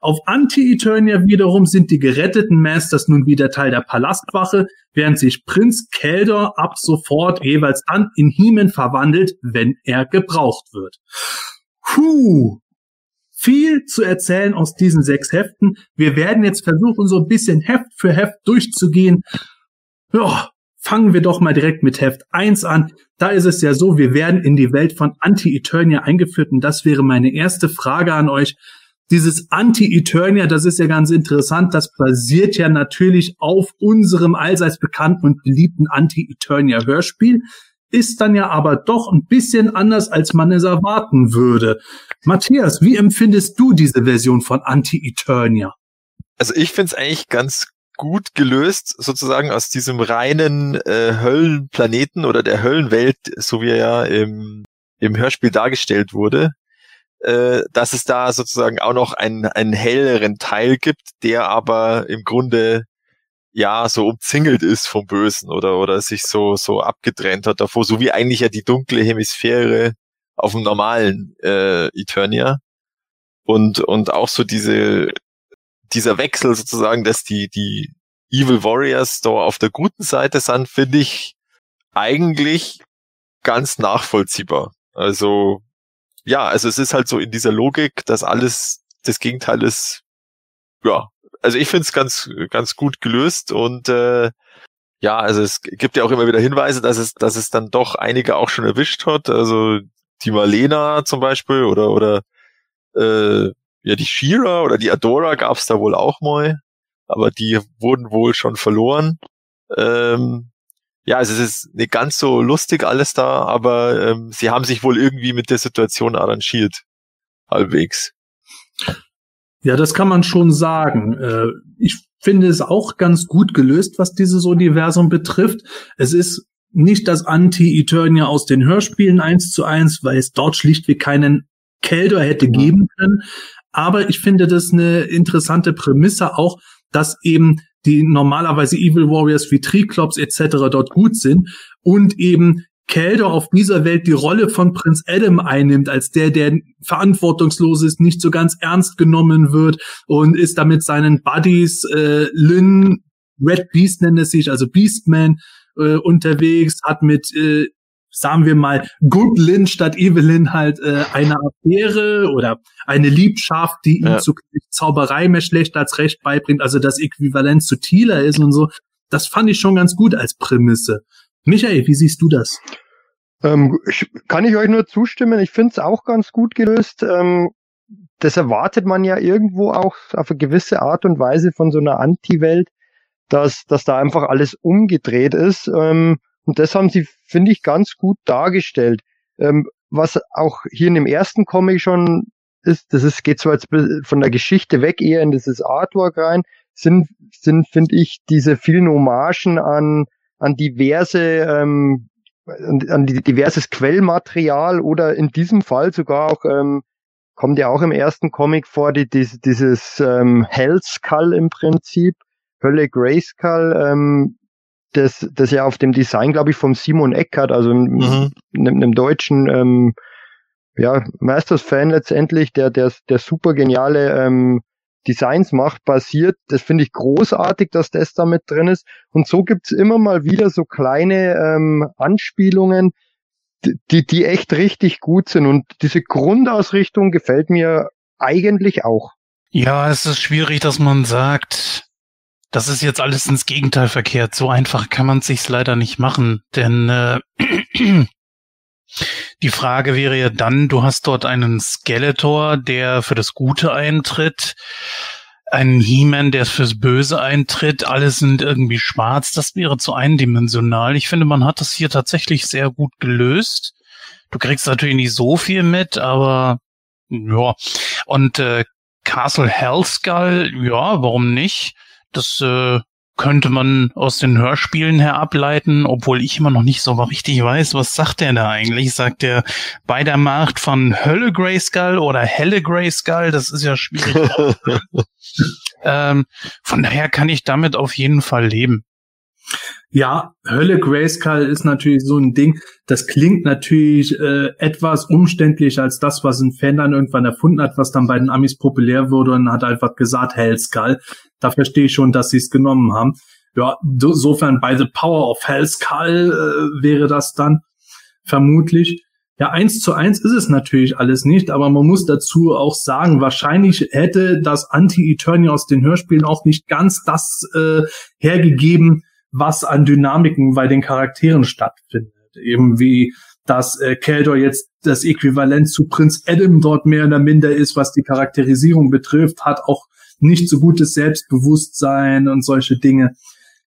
Auf Anti-Eternia wiederum sind die geretteten Masters nun wieder Teil der Palastwache, während sich Prinz Keldor ab sofort jeweils an in Hemen verwandelt, wenn er gebraucht wird. Puh, viel zu erzählen aus diesen sechs Heften. Wir werden jetzt versuchen, so ein bisschen Heft für Heft durchzugehen. Ja, fangen wir doch mal direkt mit Heft 1 an. Da ist es ja so, wir werden in die Welt von Anti-Eternia eingeführt und das wäre meine erste Frage an euch dieses Anti-Eternia, das ist ja ganz interessant, das basiert ja natürlich auf unserem allseits bekannten und beliebten Anti-Eternia-Hörspiel, ist dann ja aber doch ein bisschen anders, als man es erwarten würde. Matthias, wie empfindest du diese Version von Anti-Eternia? Also ich finde es eigentlich ganz gut gelöst, sozusagen aus diesem reinen äh, Höllenplaneten oder der Höllenwelt, so wie er ja im, im Hörspiel dargestellt wurde äh, dass es da sozusagen auch noch einen, einen helleren Teil gibt, der aber im Grunde ja so umzingelt ist vom Bösen oder oder sich so so abgetrennt hat davor, so wie eigentlich ja die dunkle Hemisphäre auf dem normalen äh, Eternia. Und und auch so diese dieser Wechsel sozusagen, dass die die Evil Warriors da auf der guten Seite sind, finde ich eigentlich ganz nachvollziehbar. Also ja, also es ist halt so in dieser Logik, dass alles das Gegenteil ist. Ja, also ich finde es ganz, ganz gut gelöst und äh, ja, also es gibt ja auch immer wieder Hinweise, dass es, dass es dann doch einige auch schon erwischt hat. Also die Marlena zum Beispiel oder oder äh, ja die Shira oder die Adora gab es da wohl auch mal, aber die wurden wohl schon verloren. Ähm, ja, also es ist nicht ganz so lustig alles da, aber ähm, sie haben sich wohl irgendwie mit der Situation arrangiert. Halbwegs. Ja, das kann man schon sagen. Äh, ich finde es auch ganz gut gelöst, was dieses Universum betrifft. Es ist nicht das Anti-Eternia aus den Hörspielen eins zu eins, weil es dort schlichtweg keinen Keldor hätte geben können. Aber ich finde das eine interessante Prämisse auch, dass eben die normalerweise Evil Warriors wie Triklops etc. dort gut sind und eben Keldor auf dieser Welt die Rolle von Prinz Adam einnimmt, als der, der verantwortungslos ist, nicht so ganz ernst genommen wird und ist damit seinen Buddies äh, Lynn, Red Beast nennt es sich, also Beastman, äh, unterwegs, hat mit äh, sagen wir mal, Good Lynn statt Evelyn halt äh, eine Affäre oder eine Liebschaft, die ihm ja. zu Zauberei mehr schlecht als recht beibringt, also das Äquivalent zu Thieler ist und so. Das fand ich schon ganz gut als Prämisse. Michael, wie siehst du das? Ähm, ich, kann ich euch nur zustimmen. Ich finde es auch ganz gut gelöst. Ähm, das erwartet man ja irgendwo auch auf eine gewisse Art und Weise von so einer Anti-Welt, dass, dass da einfach alles umgedreht ist. Ähm, und das haben sie, finde ich, ganz gut dargestellt. Ähm, was auch hier in dem ersten Comic schon ist, das ist, geht zwar jetzt von der Geschichte weg eher in dieses Artwork rein, sind, sind, finde ich, diese vielen Hommagen an, an diverse, ähm, an, an die, diverses Quellmaterial oder in diesem Fall sogar auch, ähm, kommt ja auch im ersten Comic vor, die, dieses, dieses ähm, Hellskull im Prinzip, Hölle Grayskull, ähm, das, das ja auf dem Design, glaube ich, vom Simon Eckert, also mhm. einem, einem deutschen ähm, ja, Masters-Fan letztendlich, der, der, der super geniale ähm, Designs macht, basiert. Das finde ich großartig, dass das da mit drin ist. Und so gibt's immer mal wieder so kleine ähm, Anspielungen, die, die echt richtig gut sind. Und diese Grundausrichtung gefällt mir eigentlich auch. Ja, es ist schwierig, dass man sagt, das ist jetzt alles ins Gegenteil verkehrt. So einfach kann man es sich leider nicht machen, denn äh, *clears throat* die Frage wäre ja dann, du hast dort einen Skeletor, der für das Gute eintritt, einen He-Man, der fürs Böse eintritt, alle sind irgendwie schwarz, das wäre zu eindimensional. Ich finde, man hat das hier tatsächlich sehr gut gelöst. Du kriegst natürlich nicht so viel mit, aber ja. Und äh, Castle Hellskull, ja, warum nicht? Das äh, könnte man aus den Hörspielen her ableiten, obwohl ich immer noch nicht so richtig weiß, was sagt der da eigentlich? Sagt er bei der Macht von Hölle Grayskull oder Helle Grayskull? Das ist ja schwierig. *laughs* ähm, von daher kann ich damit auf jeden Fall leben. Ja, Hölle Grayskull ist natürlich so ein Ding. Das klingt natürlich äh, etwas umständlicher als das, was ein Fan dann irgendwann erfunden hat, was dann bei den Amis populär wurde und hat einfach gesagt Hellskull. Da verstehe ich schon, dass sie es genommen haben. Ja, insofern bei The Power of Hellskull äh, wäre das dann vermutlich. Ja, eins zu eins ist es natürlich alles nicht, aber man muss dazu auch sagen, wahrscheinlich hätte das Anti-Eternia aus den Hörspielen auch nicht ganz das äh, hergegeben, was an Dynamiken bei den Charakteren stattfindet. Eben wie dass äh, Keldor jetzt das Äquivalent zu Prinz Adam dort mehr oder minder ist, was die Charakterisierung betrifft, hat auch nicht so gutes Selbstbewusstsein und solche Dinge.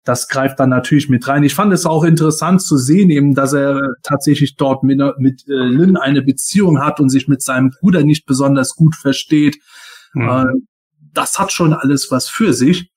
Das greift dann natürlich mit rein. Ich fand es auch interessant zu sehen, eben, dass er tatsächlich dort mit, mit äh, Lynn eine Beziehung hat und sich mit seinem Bruder nicht besonders gut versteht. Mhm. Äh, das hat schon alles was für sich.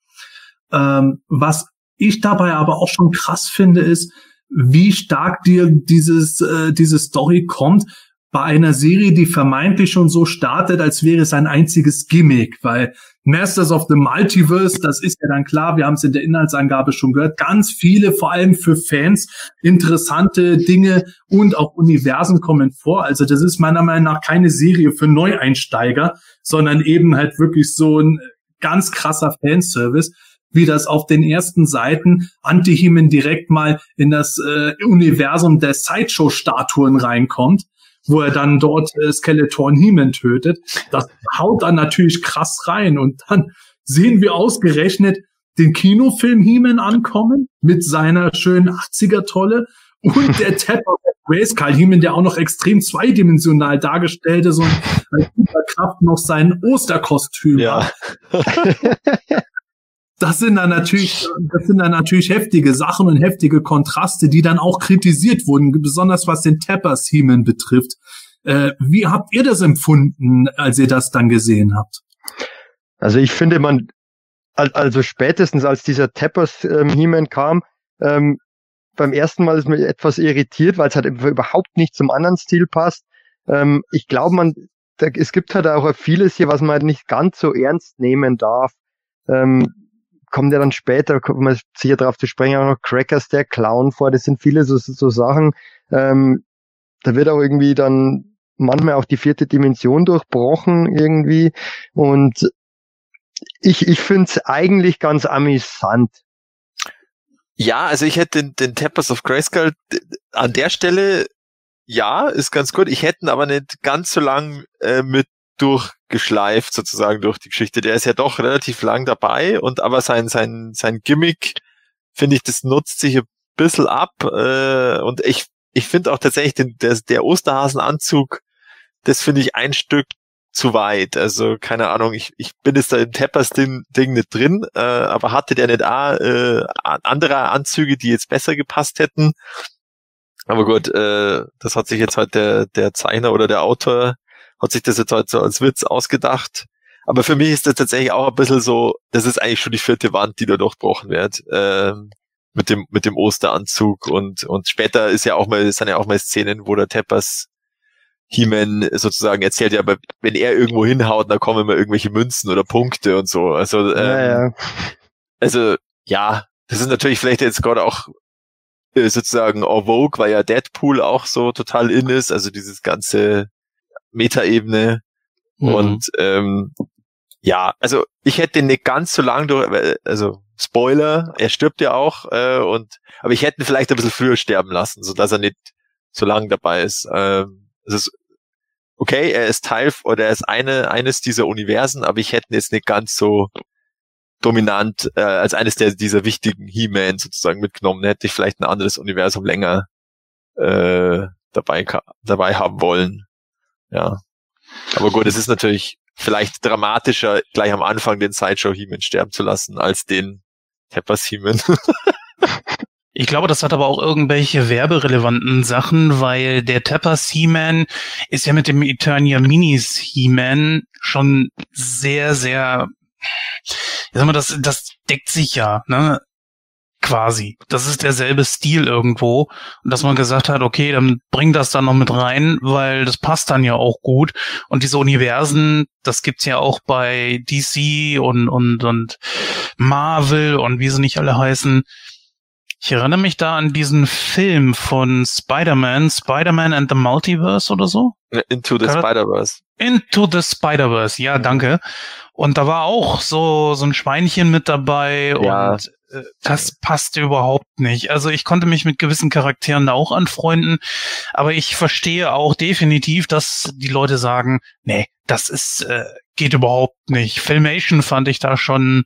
Ähm, was ich dabei aber auch schon krass finde, ist, wie stark dir dieses, äh, diese Story kommt bei einer Serie, die vermeintlich schon so startet, als wäre es ein einziges Gimmick, weil Masters of the Multiverse, das ist ja dann klar, wir haben es in der Inhaltsangabe schon gehört, ganz viele, vor allem für Fans, interessante Dinge und auch Universen kommen vor. Also das ist meiner Meinung nach keine Serie für Neueinsteiger, sondern eben halt wirklich so ein ganz krasser Fanservice wie das auf den ersten Seiten Antihimen direkt mal in das äh, Universum der Sideshow-Statuen reinkommt, wo er dann dort äh, Skeletor und He-Man tötet. Das haut dann natürlich krass rein und dann sehen wir ausgerechnet den Kinofilm He-Man ankommen mit seiner schönen 80er-Tolle und der *laughs* Tapper Grace Karl Heeman, der auch noch extrem zweidimensional dargestellte, so ein Superkraft noch sein Osterkostüm ja. hat. *laughs* das sind dann natürlich, das sind dann natürlich heftige Sachen und heftige Kontraste, die dann auch kritisiert wurden, besonders was den Tappers Heeman betrifft. Äh, wie habt ihr das empfunden, als ihr das dann gesehen habt? Also ich finde, man, also spätestens als dieser Tappers He-Man kam, ähm, beim ersten Mal ist mir etwas irritiert, weil es halt überhaupt nicht zum anderen Stil passt. Ähm, ich glaube, man, da, es gibt halt auch vieles hier, was man halt nicht ganz so ernst nehmen darf. Ähm, kommt ja dann später, kommt man sicher darauf zu sprechen, auch noch Crackers, der Clown vor, das sind viele so, so Sachen. Ähm, da wird auch irgendwie dann manchmal auch die vierte Dimension durchbrochen irgendwie und ich, ich finde es eigentlich ganz amüsant. Ja, also ich hätte den, den Tempest of Grayskull an der Stelle, ja, ist ganz gut. Ich hätte ihn aber nicht ganz so lang äh, mit durchgeschleift sozusagen durch die Geschichte. Der ist ja doch relativ lang dabei und aber sein, sein, sein Gimmick, finde ich, das nutzt sich ein bisschen ab äh, und ich, ich finde auch tatsächlich den, der, der Osterhasenanzug, das finde ich ein Stück zu weit. Also keine Ahnung, ich, ich bin jetzt da im Tappers-Ding Ding nicht drin, äh, aber hatte der nicht auch, äh, andere Anzüge, die jetzt besser gepasst hätten? Aber gut, äh, das hat sich jetzt halt der, der Zeichner oder der Autor hat sich das jetzt halt so als Witz ausgedacht. Aber für mich ist das tatsächlich auch ein bisschen so, das ist eigentlich schon die vierte Wand, die da durchbrochen wird. Ähm, mit dem, mit dem Osteranzug und, und später ist ja auch mal, sind ja auch mal Szenen, wo der Teppers He-Man sozusagen erzählt ja, aber wenn er irgendwo hinhaut, dann kommen immer irgendwelche Münzen oder Punkte und so. Also, ähm, ja, ja. also ja, das ist natürlich vielleicht jetzt gerade auch äh, sozusagen en vogue, weil ja Deadpool auch so total in ist, also dieses ganze Metaebene. Mhm. Und ähm, Ja, also ich hätte ihn nicht ganz so lang durch, also Spoiler, er stirbt ja auch, äh, und aber ich hätte ihn vielleicht ein bisschen früher sterben lassen, so dass er nicht so lang dabei ist. Ähm, es ist okay, er ist Teil oder er ist eine eines dieser Universen, aber ich hätte ihn jetzt nicht ganz so dominant äh, als eines der dieser wichtigen He-Man sozusagen mitgenommen. Hätte ich vielleicht ein anderes Universum länger äh, dabei dabei haben wollen. Ja. Aber gut, es ist natürlich vielleicht dramatischer, gleich am Anfang den Sideshow He-Man sterben zu lassen, als den Peppers He-Man. *laughs* Ich glaube, das hat aber auch irgendwelche werberelevanten Sachen, weil der Tappers He-Man ist ja mit dem Eternia Minis He-Man schon sehr, sehr, ich sag mal, das, das deckt sich ja, ne? Quasi. Das ist derselbe Stil irgendwo. Und dass man gesagt hat, okay, dann bring das dann noch mit rein, weil das passt dann ja auch gut. Und diese Universen, das gibt's ja auch bei DC und, und, und Marvel und wie sie nicht alle heißen. Ich erinnere mich da an diesen Film von Spider-Man, Spider-Man and the Multiverse oder so. Into the Spider-Verse. Into the Spider-Verse, ja, danke. Und da war auch so, so ein Schweinchen mit dabei ja. und das passt überhaupt nicht. Also ich konnte mich mit gewissen Charakteren da auch anfreunden, aber ich verstehe auch definitiv, dass die Leute sagen, nee, das ist, äh, geht überhaupt nicht. Filmation fand ich da schon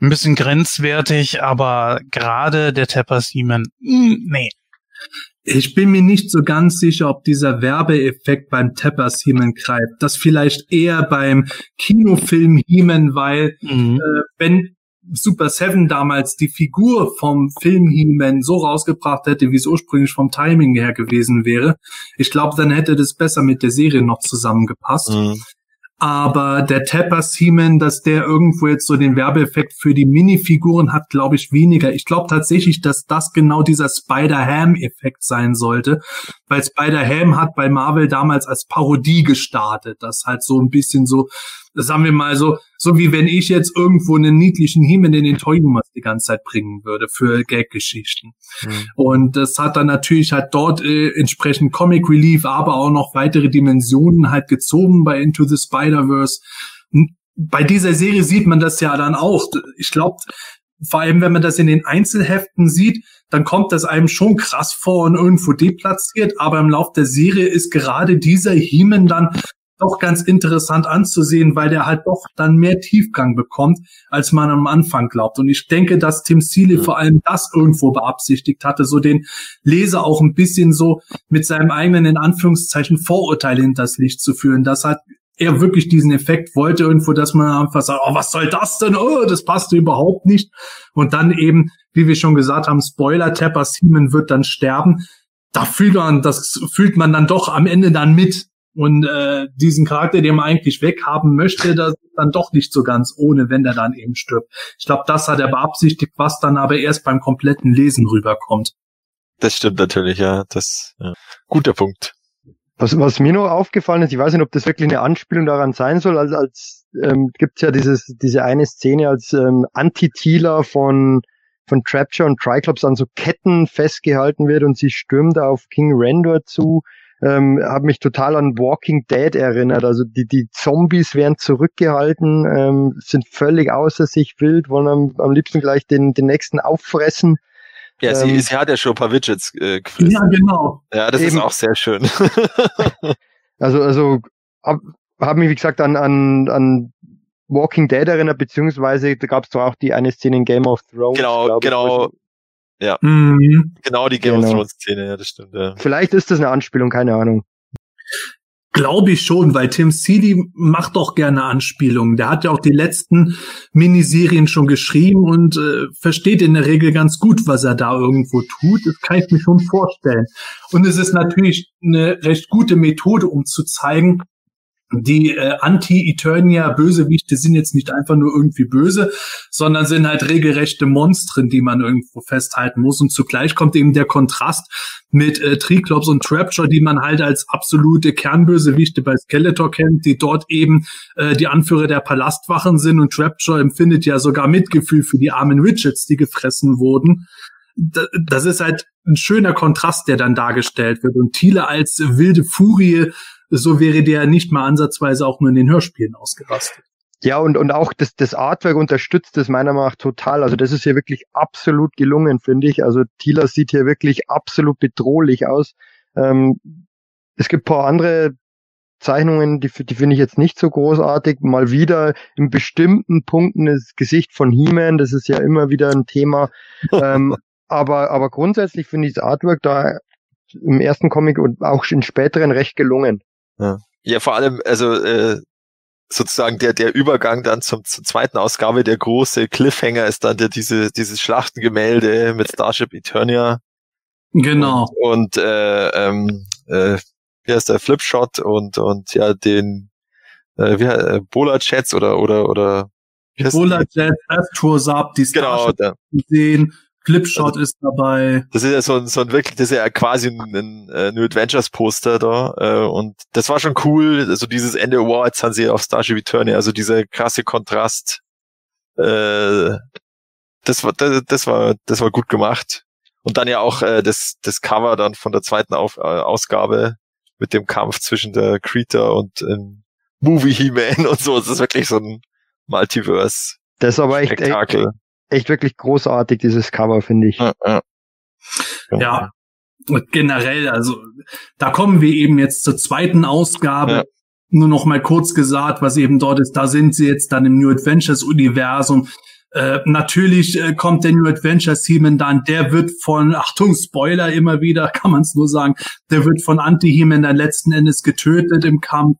ein bisschen grenzwertig, aber gerade der Tapper Seaman, hm, nee. Ich bin mir nicht so ganz sicher, ob dieser Werbeeffekt beim Tapper Seaman greift. Das vielleicht eher beim Kinofilm He-Man, weil mhm. äh, wenn Super Seven damals die Figur vom Film He-Man so rausgebracht hätte, wie es ursprünglich vom Timing her gewesen wäre, ich glaube, dann hätte das besser mit der Serie noch zusammengepasst. Mhm. Aber der Tapper Seaman, dass der irgendwo jetzt so den Werbeeffekt für die Minifiguren hat, glaube ich weniger. Ich glaube tatsächlich, dass das genau dieser Spider-Ham-Effekt sein sollte, weil Spider-Ham hat bei Marvel damals als Parodie gestartet. Das halt so ein bisschen so sagen wir mal so, so wie wenn ich jetzt irgendwo einen niedlichen Himmel in den Toyumas die ganze Zeit bringen würde für Gag-Geschichten. Mhm. Und das hat dann natürlich halt dort äh, entsprechend Comic Relief, aber auch noch weitere Dimensionen halt gezogen bei Into the Spider-Verse. Bei dieser Serie sieht man das ja dann auch. Ich glaube, vor allem wenn man das in den Einzelheften sieht, dann kommt das einem schon krass vor und irgendwo deplatziert, aber im Lauf der Serie ist gerade dieser Heeman dann doch ganz interessant anzusehen, weil der halt doch dann mehr Tiefgang bekommt, als man am Anfang glaubt. Und ich denke, dass Tim Seeley vor allem das irgendwo beabsichtigt hatte, so den Leser auch ein bisschen so mit seinem eigenen, in Anführungszeichen, Vorurteil hinters Licht zu führen. Das hat er wirklich diesen Effekt wollte irgendwo, dass man einfach sagt, oh, was soll das denn? Oh, das passt überhaupt nicht. Und dann eben, wie wir schon gesagt haben, Spoiler, Tapper Seaman wird dann sterben. Da fühlt man, das fühlt man dann doch am Ende dann mit, und äh, diesen Charakter, den man eigentlich weghaben möchte, das ist dann doch nicht so ganz ohne, wenn der dann eben stirbt. Ich glaube, das hat er beabsichtigt, was dann aber erst beim kompletten Lesen rüberkommt. Das stimmt natürlich, ja. Das ja. guter Punkt. Was, was mir noch aufgefallen ist, ich weiß nicht, ob das wirklich eine Anspielung daran sein soll, als, als ähm, gibt ja dieses, diese eine Szene, als ähm, Antitealer von von Trapture und Triclops an so Ketten festgehalten wird und sie stürmt auf King Randor zu ähm, habe mich total an Walking Dead erinnert. Also die, die Zombies werden zurückgehalten, ähm, sind völlig außer sich wild, wollen am, am liebsten gleich den, den nächsten auffressen. Ja, sie, ähm, sie hat ja schon ein paar Widgets äh, gefressen. Ja, genau. Ja, das Eben. ist auch sehr schön. *laughs* *laughs* also, also habe hab mich, wie gesagt, an, an, an Walking Dead erinnert, beziehungsweise da gab es doch auch die eine Szene in Game of Thrones. Genau, genau. Ja. Mhm. Genau die Game genau. of Thrones Szene, ja, das stimmt. Ja. Vielleicht ist das eine Anspielung, keine Ahnung. Glaube ich schon, weil Tim Seeley macht doch gerne Anspielungen. Der hat ja auch die letzten Miniserien schon geschrieben und äh, versteht in der Regel ganz gut, was er da irgendwo tut. Das kann ich mir schon vorstellen. Und es ist natürlich eine recht gute Methode, um zu zeigen, die äh, Anti-Eternia-Bösewichte sind jetzt nicht einfach nur irgendwie böse, sondern sind halt regelrechte Monstren, die man irgendwo festhalten muss. Und zugleich kommt eben der Kontrast mit äh, Triclops und Trapture, die man halt als absolute Kernbösewichte bei Skeletor kennt, die dort eben äh, die Anführer der Palastwachen sind. Und Trapture empfindet ja sogar Mitgefühl für die armen Richards, die gefressen wurden das ist halt ein schöner Kontrast, der dann dargestellt wird. Und Thiele als wilde Furie so wäre der nicht mal ansatzweise auch nur in den Hörspielen ausgerastet. Ja, und, und auch das, das Artwork unterstützt das meiner Meinung nach total. Also das ist hier wirklich absolut gelungen, finde ich. Also Tila sieht hier wirklich absolut bedrohlich aus. Ähm, es gibt paar andere Zeichnungen, die, die finde ich jetzt nicht so großartig. Mal wieder in bestimmten Punkten das Gesicht von He-Man, das ist ja immer wieder ein Thema. *laughs* ähm, aber, aber grundsätzlich finde ich das Artwork da im ersten Comic und auch in späteren recht gelungen. Ja, ja vor allem, also äh, sozusagen der, der Übergang dann zum, zur zweiten Ausgabe, der große Cliffhanger ist dann der, diese, dieses Schlachtengemälde mit Starship Eternia. Genau. Und, und äh, ähm, äh, wie heißt der Flipshot und, und ja, den äh, wie heißt, äh, Bola Chats oder, oder, oder Bola Chats, Astro Sub, die genau, Starship genau, sehen. Clipshot also, ist dabei. Das ist ja so ein, so ein wirklich, das ist ja quasi ein, ein, ein New Adventures Poster da. Äh, und das war schon cool. Also dieses Ende, wow, jetzt haben sie auf Starship Eternia, also dieser krasse Kontrast. Äh, das war, das, das war, das war gut gemacht. Und dann ja auch äh, das, das Cover dann von der zweiten Auf, äh, Ausgabe mit dem Kampf zwischen der Creator und ähm, Movie He-Man *laughs* und so. Das ist wirklich so ein Multiverse. Das ist aber echt, echt, echt wirklich großartig, dieses Cover, finde ich. Ja, ja. ja. Und generell, also da kommen wir eben jetzt zur zweiten Ausgabe. Ja. Nur noch mal kurz gesagt, was eben dort ist. Da sind sie jetzt dann im New Adventures Universum. Äh, natürlich äh, kommt der New Adventures He-Man dann, der wird von, Achtung, Spoiler immer wieder, *laughs* kann man es nur sagen, der wird von Anti-He-Man dann letzten Endes getötet im Kampf.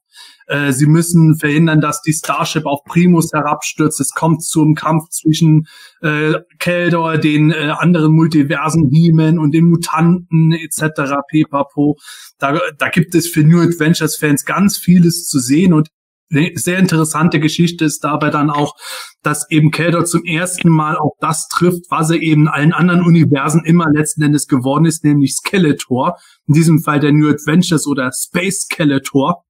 Äh, sie müssen verhindern, dass die Starship auf Primus herabstürzt. Es kommt zum Kampf zwischen äh, Keldor, den äh, anderen Multiversen He-Man und den Mutanten etc. Pepapo. Da, da gibt es für New Adventures Fans ganz vieles zu sehen und eine sehr interessante Geschichte ist dabei dann auch, dass eben Keldor zum ersten Mal auch das trifft, was er eben allen anderen Universen immer letzten Endes geworden ist, nämlich Skeletor. In diesem Fall der New Adventures oder Space Skeletor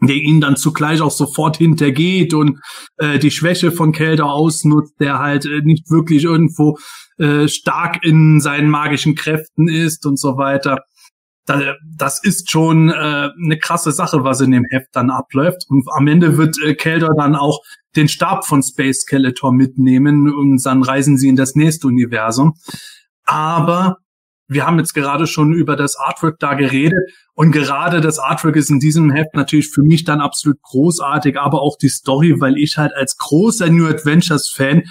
der ihn dann zugleich auch sofort hintergeht und äh, die Schwäche von Kelder ausnutzt, der halt äh, nicht wirklich irgendwo äh, stark in seinen magischen Kräften ist und so weiter. Da, das ist schon äh, eine krasse Sache, was in dem Heft dann abläuft. Und am Ende wird äh, Kelder dann auch den Stab von Space Skeletor mitnehmen und dann reisen sie in das nächste Universum. Aber wir haben jetzt gerade schon über das Artwork da geredet und gerade das Artwork ist in diesem Heft natürlich für mich dann absolut großartig, aber auch die Story, weil ich halt als großer New Adventures Fan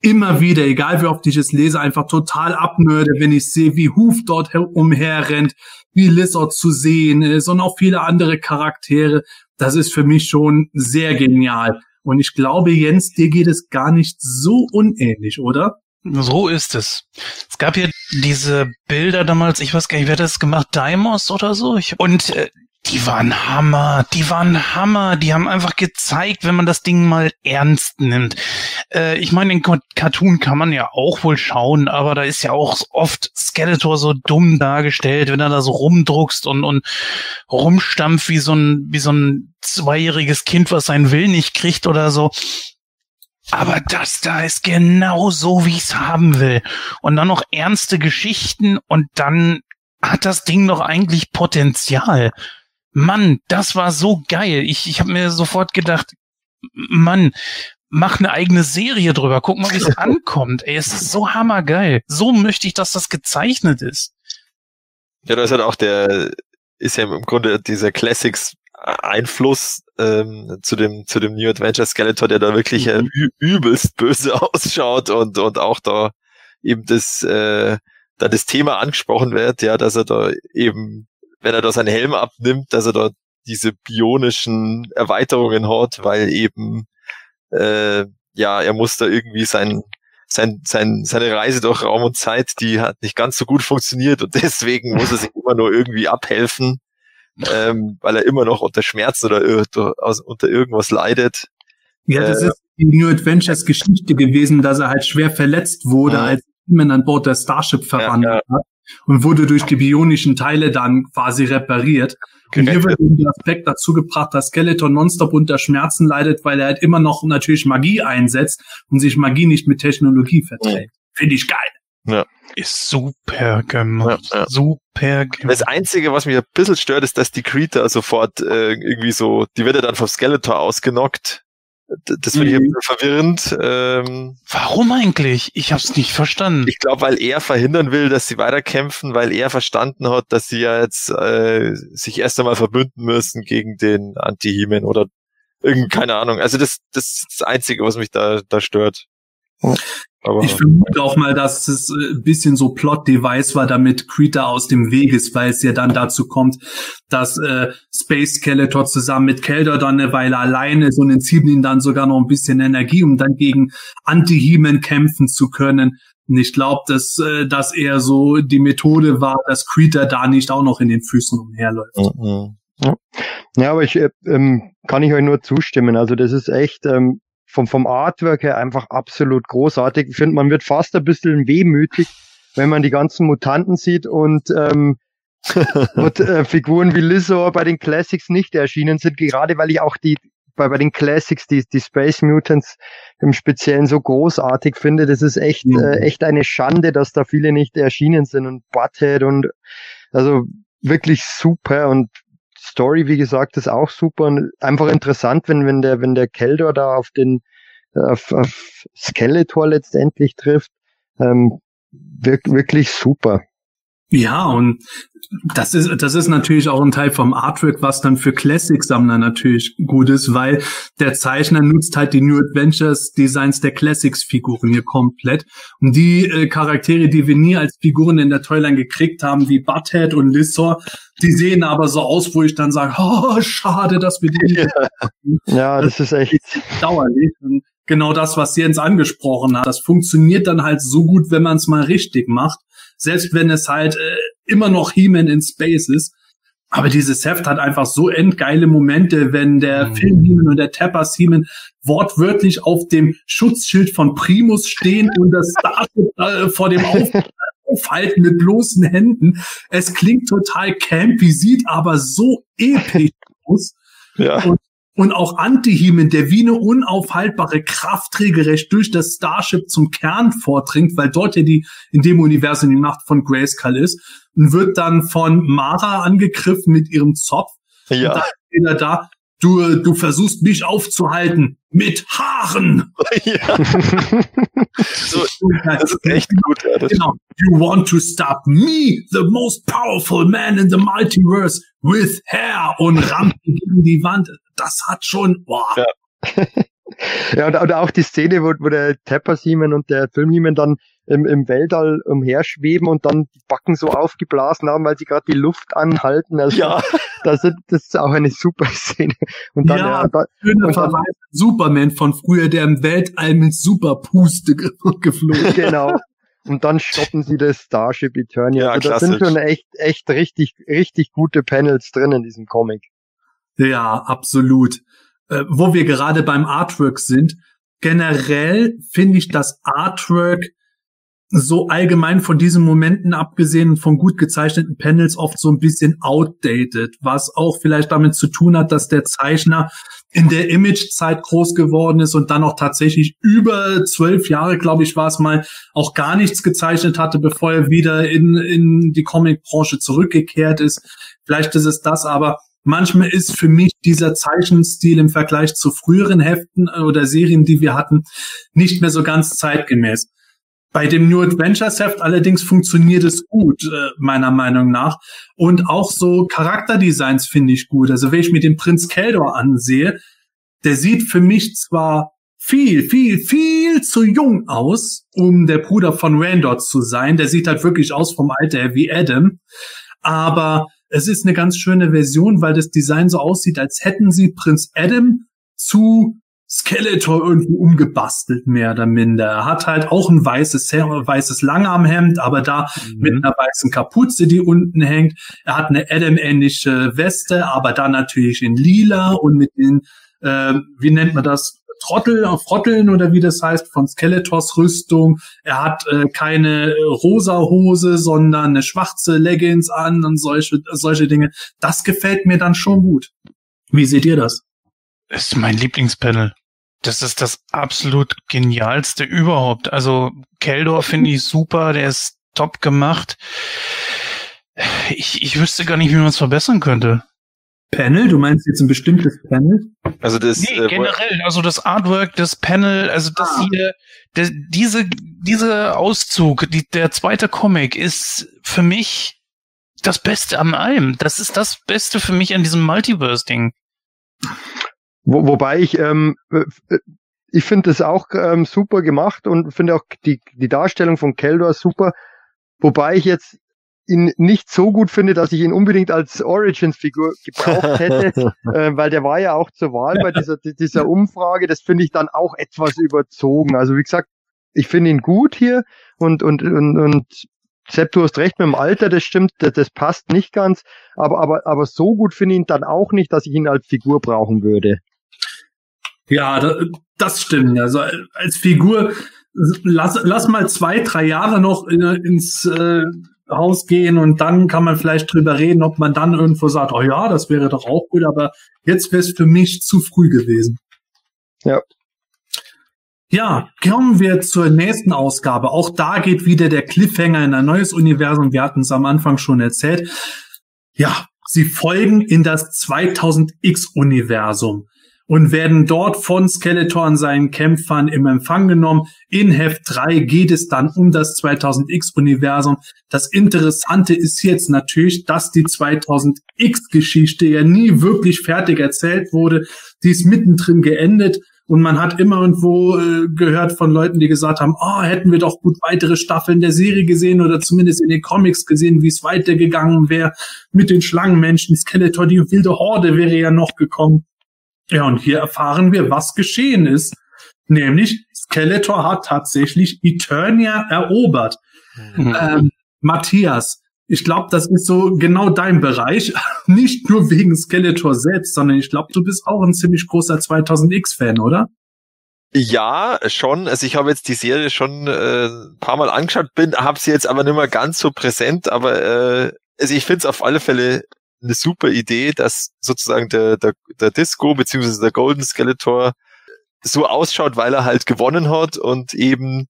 immer wieder, egal wie oft ich es lese, einfach total abnörde, wenn ich sehe, wie Hoof dort umherrennt, wie Lizard zu sehen ist und auch viele andere Charaktere. Das ist für mich schon sehr genial. Und ich glaube, Jens, dir geht es gar nicht so unähnlich, oder? So ist es. Es gab ja diese Bilder damals, ich weiß gar nicht, wer das gemacht, Daimos oder so. Ich, und äh, die waren Hammer, die waren Hammer, die haben einfach gezeigt, wenn man das Ding mal ernst nimmt. Äh, ich meine, den Cartoon kann man ja auch wohl schauen, aber da ist ja auch oft Skeletor so dumm dargestellt, wenn er da so rumdruckst und, und rumstampft wie so ein, wie so ein zweijähriges Kind, was seinen Willen nicht kriegt oder so. Aber das da ist genau so, wie ich es haben will. Und dann noch ernste Geschichten und dann hat das Ding doch eigentlich Potenzial. Mann, das war so geil. Ich, ich habe mir sofort gedacht, Mann, mach eine eigene Serie drüber. Guck mal, wie es *laughs* ankommt. Ey, es ist so hammergeil. So möchte ich, dass das gezeichnet ist. Ja, das ist halt auch der, ist ja im Grunde dieser Classics Einfluss ähm, zu dem zu dem New Adventure Skeletor, der da wirklich äh, mhm. übelst böse *laughs* ausschaut und und auch da eben das äh, da das Thema angesprochen wird, ja, dass er da eben, wenn er da seinen Helm abnimmt, dass er da diese bionischen Erweiterungen hat, weil eben äh, ja er muss da irgendwie sein sein, sein, seine Reise durch Raum und Zeit, die hat nicht ganz so gut funktioniert und *laughs* deswegen muss er sich immer nur irgendwie abhelfen ähm, weil er immer noch unter Schmerzen oder unter irgendwas leidet. Ja, das äh, ist die New Adventures Geschichte gewesen, dass er halt schwer verletzt wurde, ja. als man an Bord der Starship verwandelt ja, ja. hat und wurde durch die bionischen Teile dann quasi repariert. Und hier wird der Aspekt dazu gebracht, dass Skeletor nonstop unter Schmerzen leidet, weil er halt immer noch natürlich Magie einsetzt und sich Magie nicht mit Technologie verträgt. Finde ich geil. Ja. Ist super gemacht. Ja, ja. Super gemacht. Das Einzige, was mich ein bisschen stört, ist, dass die Creator sofort äh, irgendwie so, die wird ja dann vom Skeletor ausgenockt Das finde ich ein bisschen verwirrend. Ähm, Warum eigentlich? Ich habe es nicht verstanden. ich glaube, weil er verhindern will, dass sie weiterkämpfen, weil er verstanden hat, dass sie ja jetzt äh, sich erst einmal verbünden müssen gegen den Anti-Heman oder irgend keine Ahnung. Also das, das ist das Einzige, was mich da, da stört. Aber Ich vermute auch mal, dass es äh, ein bisschen so Plot-Device war, damit Krita aus dem Weg ist, weil es ja dann dazu kommt, dass äh, Space Skeletor zusammen mit Keldor dann eine Weile alleine ist und entzieht ihnen dann sogar noch ein bisschen Energie, um dann gegen Anti-Heman kämpfen zu können. Und ich glaube, dass äh, das eher so die Methode war, dass Krita da nicht auch noch in den Füßen umherläuft. Mhm. Ja, aber ich äh, ähm, kann ich euch nur zustimmen. Also das ist echt ähm, vom, vom Artwork her einfach absolut großartig. Ich finde, man wird fast ein bisschen wehmütig, wenn man die ganzen Mutanten sieht und ähm, *laughs* und, äh, Figuren wie Lizor bei den Classics nicht erschienen sind, gerade weil ich auch die bei, bei den Classics die, die Space Mutants im Speziellen so großartig finde. Das ist echt, Mhm. äh, echt eine Schande, dass da viele nicht erschienen sind und Butthead und also wirklich super und Story, wie gesagt, ist auch super und einfach interessant, wenn, wenn der, wenn der Keldor da auf den, auf, auf Skeletor letztendlich trifft. Ähm, wirk, wirklich super. Ja, und das ist, das ist natürlich auch ein Teil vom Artwork, was dann für Classic-Sammler natürlich gut ist, weil der Zeichner nutzt halt die New Adventures Designs der Classics-Figuren hier komplett. Und die äh, Charaktere, die wir nie als Figuren in der Toyline gekriegt haben, wie Butthead und Lissor, die sehen aber so aus, wo ich dann sage, *laughs* oh, schade, dass wir die nicht Ja, das ist echt. dauerlich. Und genau das, was Jens angesprochen hat, das funktioniert dann halt so gut, wenn man es mal richtig macht. Selbst wenn es halt äh, immer noch He-Man in Space ist. Aber dieses Heft hat einfach so endgeile Momente, wenn der Mhm. Film He-Man und der Tappers He-Man wortwörtlich auf dem Schutzschild von Primus stehen und das Starship äh, vor dem auf *laughs* aufhalten mit bloßen Händen. Es klingt total campy, sieht aber so episch aus. Ja. Und auch Antihimen, der wie eine unaufhaltbare Kraft regelrecht durch das Starship zum Kern vordringt, weil dort ja die in dem Universum die Macht von Grayskull ist, und wird dann von Mara angegriffen mit ihrem Zopf. Ja. Und dann steht er da, du, du versuchst mich aufzuhalten mit Haaren. *laughs* ja. So, das ist echt gut. Ja, Genau. You want to stop me, the most powerful man in the multiverse, with hair und rammt gegen die Wand. Das hat schon, boah. Ja. *laughs* Ja, und, und auch die Szene, wo, wo der Tapper Siemen und der Film Siemen dann im, im Weltall umherschweben und dann die Backen so aufgeblasen haben, weil sie gerade die Luft anhalten. Also ja. *laughs* das, ist, das ist auch eine super Szene. Und dann, Ja. ja, da, Schöner Und dann- Verweis. Superman von früher, der im Weltall mit Superpuste ge *laughs* geflogen. genau. Und dann stoppen sie das Starship Eternia. Ja, also da sind schon echt, echt richtig, richtig gute Panels drin in diesem Comic. Ja, absolut. Äh, wo wir gerade beim Artwork sind, generell finde ich das Artwork so allgemein von diesen Momenten abgesehen von gut gezeichneten Panels oft so ein bisschen outdated, was auch vielleicht damit zu tun hat, dass der Zeichner in der Image-Zeit groß geworden ist und dann auch tatsächlich über zwölf Jahre, glaube ich, war es mal, auch gar nichts gezeichnet hatte, bevor er wieder in, in die Comic-Branche zurückgekehrt ist. Vielleicht ist es das, aber manchmal ist für mich dieser Zeichenstil im Vergleich zu früheren Heften oder Serien, die wir hatten, nicht mehr so ganz zeitgemäß. Bei dem New Adventures Heft allerdings funktioniert es gut, äh, meiner Meinung nach. Und auch so Charakterdesigns finde ich gut. Also wenn ich mir den Prinz Keldor ansehe, der sieht für mich zwar viel, viel, viel zu jung aus, um der Bruder von Randor zu sein. Der sieht halt wirklich aus vom Alter her wie Adam. Aber es ist eine ganz schöne Version, weil das Design so aussieht, als hätten sie Prinz Adam zu Skeletor irgendwie umgebastelt, mehr oder minder. Er hat halt auch ein weißes, weißes Langarmhemd, aber da mit einer weißen Kapuze, die unten hängt. Er hat eine Adam-ähnliche Weste, aber da natürlich in lila und mit den, äh, wie nennt man das, Trottel, auf Frotteln oder wie das heißt, von Skeletors Rüstung. Er hat äh, keine äh, rosa Hose, sondern eine schwarze Leggings an und solche, solche Dinge. Das gefällt mir dann schon gut. Wie seht ihr das? ist mein Lieblingspanel. Das ist das absolut genialste überhaupt. Also Keldor finde ich super, der ist top gemacht. Ich, ich wüsste gar nicht, wie man es verbessern könnte. Panel? Du meinst jetzt ein bestimmtes Panel? Also das Nee, äh, generell, also das Artwork, das Panel, also das Ah. hier, der, diese, diese Auszug, die, der zweite Comic ist für mich das Beste an allem. Das ist das Beste für mich an diesem Multiverse-Ding. Wo, wobei ich, ähm, äh, ich finde das auch ähm, super gemacht und finde auch die, die Darstellung von Keldor super. Wobei ich jetzt ihn nicht so gut finde, dass ich ihn unbedingt als Origins-Figur gebraucht hätte, *laughs* äh, weil der war ja auch zur Wahl bei dieser, dieser Umfrage. Das finde ich dann auch etwas überzogen. Also wie gesagt, ich finde ihn gut hier und, und, und, und Sepp, du hast recht mit dem Alter, das stimmt, das, das passt nicht ganz, aber, aber, aber so gut finde ich ihn dann auch nicht, dass ich ihn als Figur brauchen würde. Ja, da, das stimmt. Also als Figur, lass, lass mal zwei, drei Jahre noch in, ins äh, Haus gehen und dann kann man vielleicht drüber reden, ob man dann irgendwo sagt, oh ja, das wäre doch auch gut, aber jetzt wäre es für mich zu früh gewesen. Ja. Ja, kommen wir zur nächsten Ausgabe. Auch da geht wieder der Cliffhanger in ein neues Universum. Wir hatten es am Anfang schon erzählt. Ja, sie folgen in das 2000X-Universum und werden dort von Skeletor und seinen Kämpfern im Empfang genommen. In Heft 3 geht es dann um das 2000X-Universum. Das Interessante ist jetzt natürlich, dass die 2000X-Geschichte ja nie wirklich fertig erzählt wurde. Die ist mittendrin geendet. Und man hat immer irgendwo äh, gehört von Leuten, die gesagt haben, oh, hätten wir doch gut weitere Staffeln der Serie gesehen oder zumindest in den Comics gesehen, wie es weitergegangen wäre mit den Schlangenmenschen. Skeletor, die wilde Horde wäre ja noch gekommen. Ja, und hier erfahren wir, was geschehen ist. Nämlich, Skeletor hat tatsächlich Eternia erobert. Ähm, Matthias, ich glaube, das ist so genau dein Bereich. *laughs* Nicht nur wegen Skeletor selbst, sondern ich glaube, du bist auch ein ziemlich großer 2000X-Fan, oder? Ja, schon. Also ich habe jetzt die Serie schon äh, ein paar Mal angeschaut, bin, habe sie jetzt aber nicht mehr ganz so präsent, aber äh, also ich finde es auf alle Fälle eine super Idee, dass sozusagen der, der, der Disco beziehungsweise der Golden Skeletor so ausschaut, weil er halt gewonnen hat und eben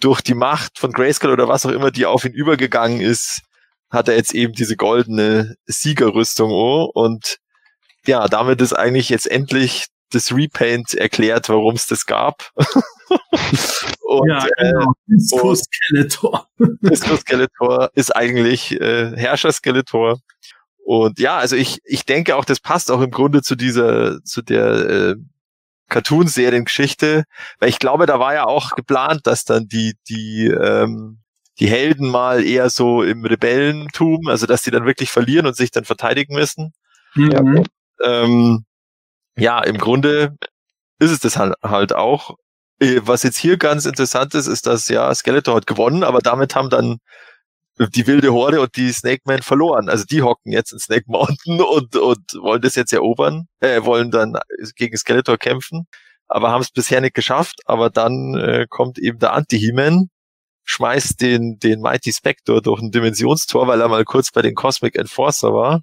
durch die Macht von Grayskull oder was auch immer, die auf ihn übergegangen ist, hat er jetzt eben diese goldene Siegerrüstung oh, und ja, damit ist eigentlich jetzt endlich das Repaint erklärt, warum es das gab. *laughs* und ja, genau. Disco Skeletor. Disco Skeletor ist eigentlich äh, Herrscher Skeletor. Und ja, also ich, ich denke auch, das passt auch im Grunde zu dieser, zu der äh, Cartoon-Seriengeschichte, weil ich glaube, da war ja auch geplant, dass dann die, die, ähm, die Helden mal eher so im Rebellentum, also dass die dann wirklich verlieren und sich dann verteidigen müssen. Mhm. Ähm, ja, im Grunde ist es das halt, halt auch. Äh, Was jetzt hier ganz interessant ist, ist, dass ja Skeletor hat gewonnen, aber damit haben dann die wilde Horde und die Snake Man verloren. Also die hocken jetzt in Snake Mountain *laughs* und, und wollen das jetzt erobern, äh, wollen dann gegen Skeletor kämpfen, aber haben es bisher nicht geschafft. Aber dann äh, kommt eben der Anti-He-Man, schmeißt den, den Mighty Spectre durch ein Dimensionstor, weil er mal kurz bei den Cosmic Enforcer war.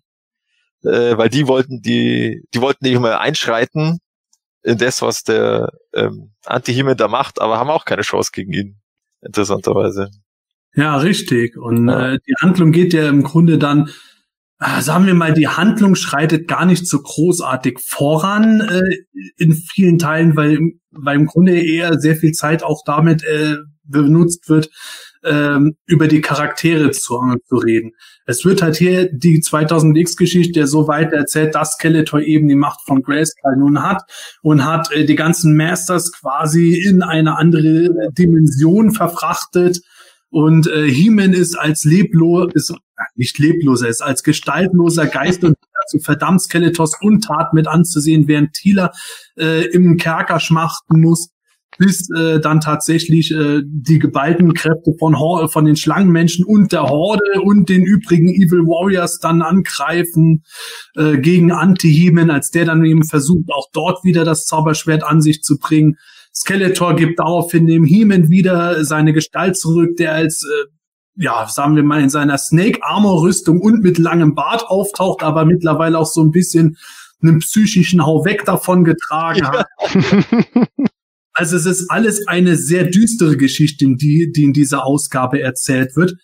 Äh, weil die wollten die, die wollten nicht mehr einschreiten in das, was der ähm, Anti-He-Man da macht, aber haben auch keine Chance gegen ihn. Interessanterweise. Ja, richtig. Und Ja. äh, die Handlung geht ja im Grunde dann, äh, sagen wir mal, die Handlung schreitet gar nicht so großartig voran äh, in vielen Teilen, weil, weil im Grunde eher sehr viel Zeit auch damit äh, benutzt wird, ähm, über die Charaktere zu, zu reden. Es wird halt hier die 2000X-Geschichte so weiter erzählt, dass Skeletor eben die Macht von Grayskull nun hat und hat äh, die ganzen Masters quasi in eine andere Dimension verfrachtet und äh, He-Man ist als leblos, ist nicht lebloser, ist als gestaltloser Geist und dazu verdammt Skeletors Untat mit anzusehen, während Thieler äh, im Kerker schmachten muss, bis äh, dann tatsächlich äh, die geballten Kräfte von, Hor von den Schlangenmenschen und der Horde und den übrigen Evil Warriors dann angreifen äh, gegen Anti-He-Man, als der dann eben versucht, auch dort wieder das Zauberschwert an sich zu bringen. Skeletor gibt daraufhin dem He-Man wieder seine Gestalt zurück, der als, äh, ja, sagen wir mal, in seiner Snake-Armor-Rüstung und mit langem Bart auftaucht, aber mittlerweile auch so ein bisschen einen psychischen Hau weg davon getragen hat. Also es ist alles eine sehr düstere Geschichte, die, die in dieser Ausgabe erzählt wird.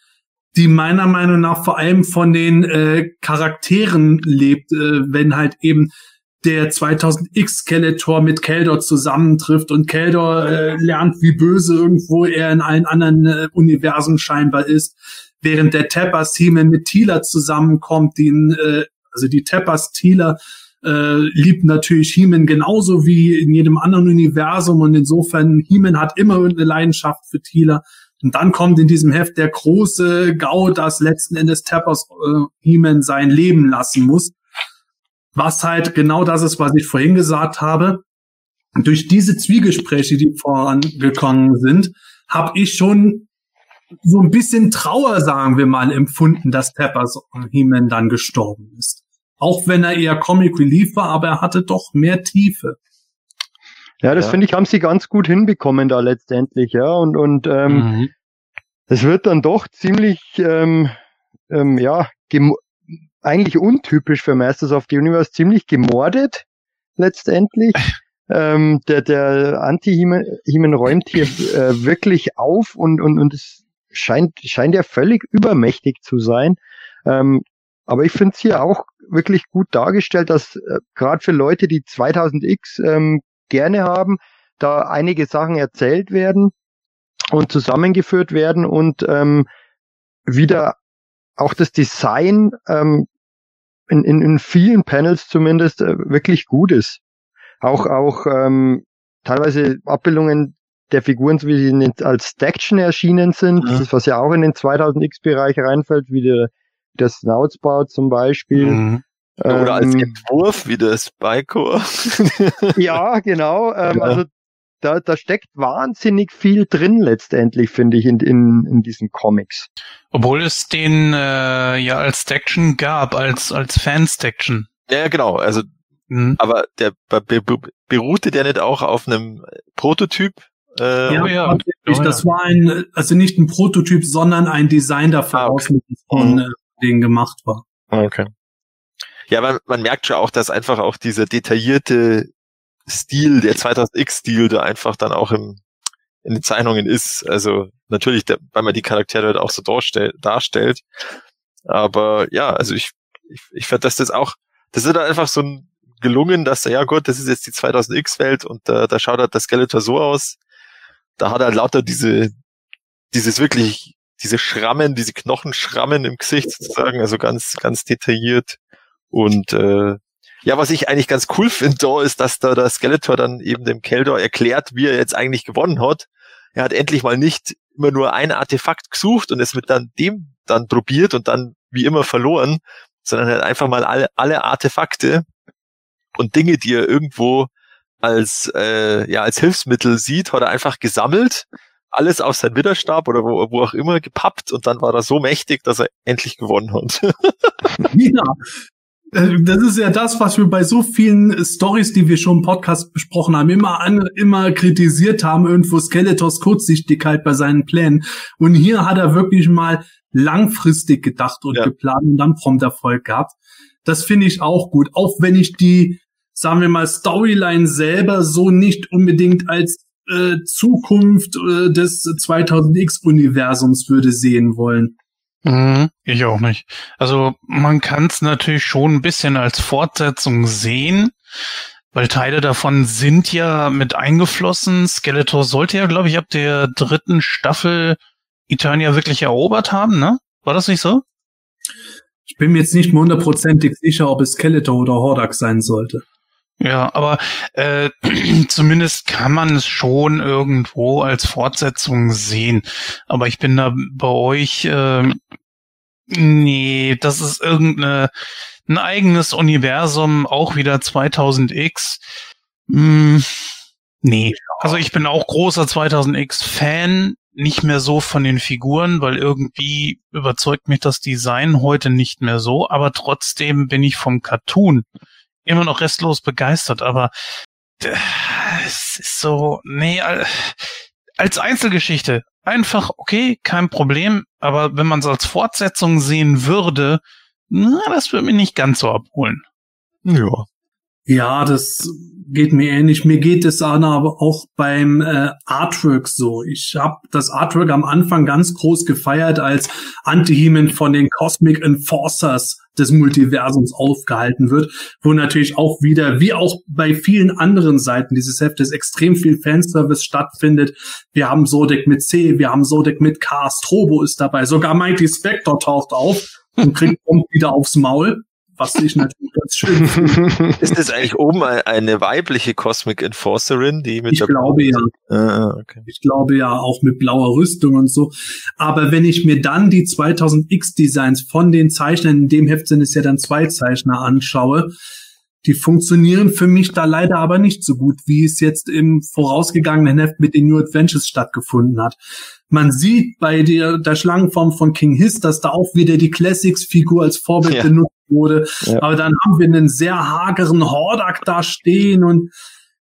die meiner Meinung nach vor allem von den äh, Charakteren lebt, äh, wenn halt eben der 2000X Skeletor mit Keldor zusammentrifft und Keldor äh, lernt, wie böse irgendwo er in allen anderen äh, Universen scheinbar ist, während der Tappers Team mit Tila zusammenkommt, den, äh, also die Tappers Tila äh, liebt natürlich Heeman genauso wie in jedem anderen Universum und insofern Heeman hat immer eine Leidenschaft für Tila. Und dann kommt in diesem Heft der große Gau, dass letzten Endes Tappers äh, Heeman sein Leben lassen muss. Was halt genau das ist, was ich vorhin gesagt habe. Durch diese Zwiegespräche, die vorangekommen sind, habe ich schon so ein bisschen Trauer, sagen wir mal, empfunden, dass Tappers He-Man dann gestorben ist. Auch wenn er eher Comic Relief war, aber er hatte doch mehr Tiefe. Ja, das ja. finde ich, haben sie ganz gut hinbekommen da letztendlich, ja. Und, und ähm, mhm. es wird dann doch ziemlich ähm, ähm, ja, eigentlich untypisch für Masters of the Universe, ziemlich gemordet letztendlich. *laughs* ähm, der der Anti-Himen räumt hier äh, wirklich auf und, und, und es scheint, scheint ja völlig übermächtig zu sein. Ähm, aber ich finde es hier auch wirklich gut dargestellt, dass äh, gerade für Leute, die 2000X ähm, gerne haben, da einige Sachen erzählt werden und zusammengeführt werden und ähm, wieder auch das Design ähm, in, in, in vielen Panels zumindest äh, wirklich gut ist. Auch auch ähm, teilweise Abbildungen der Figuren, wie sie in, als Staction erschienen sind, mhm. das ist, was ja auch in den 2000X-Bereich reinfällt, wie der, der Snoutsbau zum Beispiel. Mhm. Oder als ähm, Entwurf wie der Spycore. *laughs* ja, genau. Ähm, ja. Also da, da steckt wahnsinnig viel drin letztendlich, finde ich, in, in, in diesen Comics. Obwohl es den äh, ja als Staction gab, als, als Fan-Staction. Ja, genau. Also, mhm. aber der beruhte der nicht auch auf einem Prototyp? Äh, ja, ja, ja, das war ein, also nicht ein Prototyp, sondern ein Design davon, ah, okay. von mhm. äh, denen gemacht war. Okay. Ja, man, man merkt schon auch, dass einfach auch dieser detaillierte Stil, der 2000X-Stil, da einfach dann auch im, in den Zeichnungen ist. Also natürlich, der, weil man die Charaktere halt auch so darstellt, darstellt. Aber ja, also ich, ich, ich fand, dass das auch, das ist halt einfach so ein gelungen, dass ja gut, das ist jetzt die 2000X-Welt und da, da schaut halt das Skeletor so aus. Da hat er lauter diese, dieses wirklich, diese Schrammen, diese Knochenschrammen im Gesicht sozusagen, also ganz, ganz detailliert. Und äh, ja, was ich eigentlich ganz cool finde da, ist, dass da der Skeletor dann eben dem Keldor erklärt, wie er jetzt eigentlich gewonnen hat. Er hat endlich mal nicht immer nur ein Artefakt gesucht und es mit dann dem dann probiert und dann wie immer verloren, sondern er hat einfach mal alle, alle Artefakte und Dinge, die er irgendwo als äh, ja als Hilfsmittel sieht, hat er einfach gesammelt, alles auf seinen Widerstab oder wo, wo auch immer gepappt und dann war er so mächtig, dass er endlich gewonnen hat. *laughs* *laughs* ja, das ist ja das, was wir bei so vielen Stories, die wir schon im Podcast besprochen haben, immer an, immer kritisiert haben, irgendwo Skeletors Kurzsichtigkeit bei seinen Plänen. Und hier hat er wirklich mal langfristig gedacht und ja. geplant und dann prompt Erfolg gehabt. Das finde ich auch gut, auch wenn ich die, sagen wir mal, Storyline selber so nicht unbedingt als äh, Zukunft äh, des 2000X-Universums würde sehen wollen. Mhm, ich auch nicht. Also man kann es natürlich schon ein bisschen als Fortsetzung sehen, weil Teile davon sind ja mit eingeflossen. Skeletor sollte ja, glaube ich, ab der dritten Staffel Eternia wirklich erobert haben, ne? War das nicht so? Ich bin mir jetzt nicht mehr hundertprozentig sicher, ob es Skeletor oder Hordak sein sollte. Ja, aber äh, *clears throat* zumindest kann man es schon irgendwo als Fortsetzung sehen. Aber ich bin da bei euch, äh, nee, das ist irgendeine ein eigenes Universum, auch wieder 2000X. Hm, nee, also ich bin auch großer 2000X-Fan, nicht mehr so von den Figuren, weil irgendwie überzeugt mich das Design heute nicht mehr so, aber trotzdem bin ich vom Cartoon immer noch restlos begeistert, aber äh, es ist so, nee, als Einzelgeschichte einfach okay, kein Problem, aber wenn man es als Fortsetzung sehen würde, na, das würde mich nicht ganz so abholen. Ja. Ja, das geht mir ähnlich. Mir geht es aber auch beim äh, Artwork so. Ich habe das Artwork am Anfang ganz groß gefeiert, als Antihemen von den Cosmic Enforcers des Multiversums aufgehalten wird, wo natürlich auch wieder, wie auch bei vielen anderen Seiten dieses Heftes, extrem viel Fanservice stattfindet. Wir haben Sodek mit C, wir haben Sodek mit K, Strobo ist dabei, sogar Mighty Spector taucht auf und kriegt *laughs* wieder aufs Maul was ich natürlich ganz schön finde. *laughs* Ist das eigentlich oben eine weibliche Cosmic Enforcerin, die mit Ich glaube ja. Ah, okay. Ich glaube ja auch mit blauer Rüstung und so. Aber wenn ich mir dann die 2000X Designs von den Zeichnern, in dem Heft sind es ja dann zwei Zeichner anschaue, die funktionieren für mich da leider aber nicht so gut, wie es jetzt im vorausgegangenen Heft mit den New Adventures stattgefunden hat. Man sieht bei der, der Schlangenform von King Hiss, dass da auch wieder die Classics-Figur als Vorbild ja. benutzt wurde. Ja. Aber dann haben wir einen sehr hageren Hordak da stehen und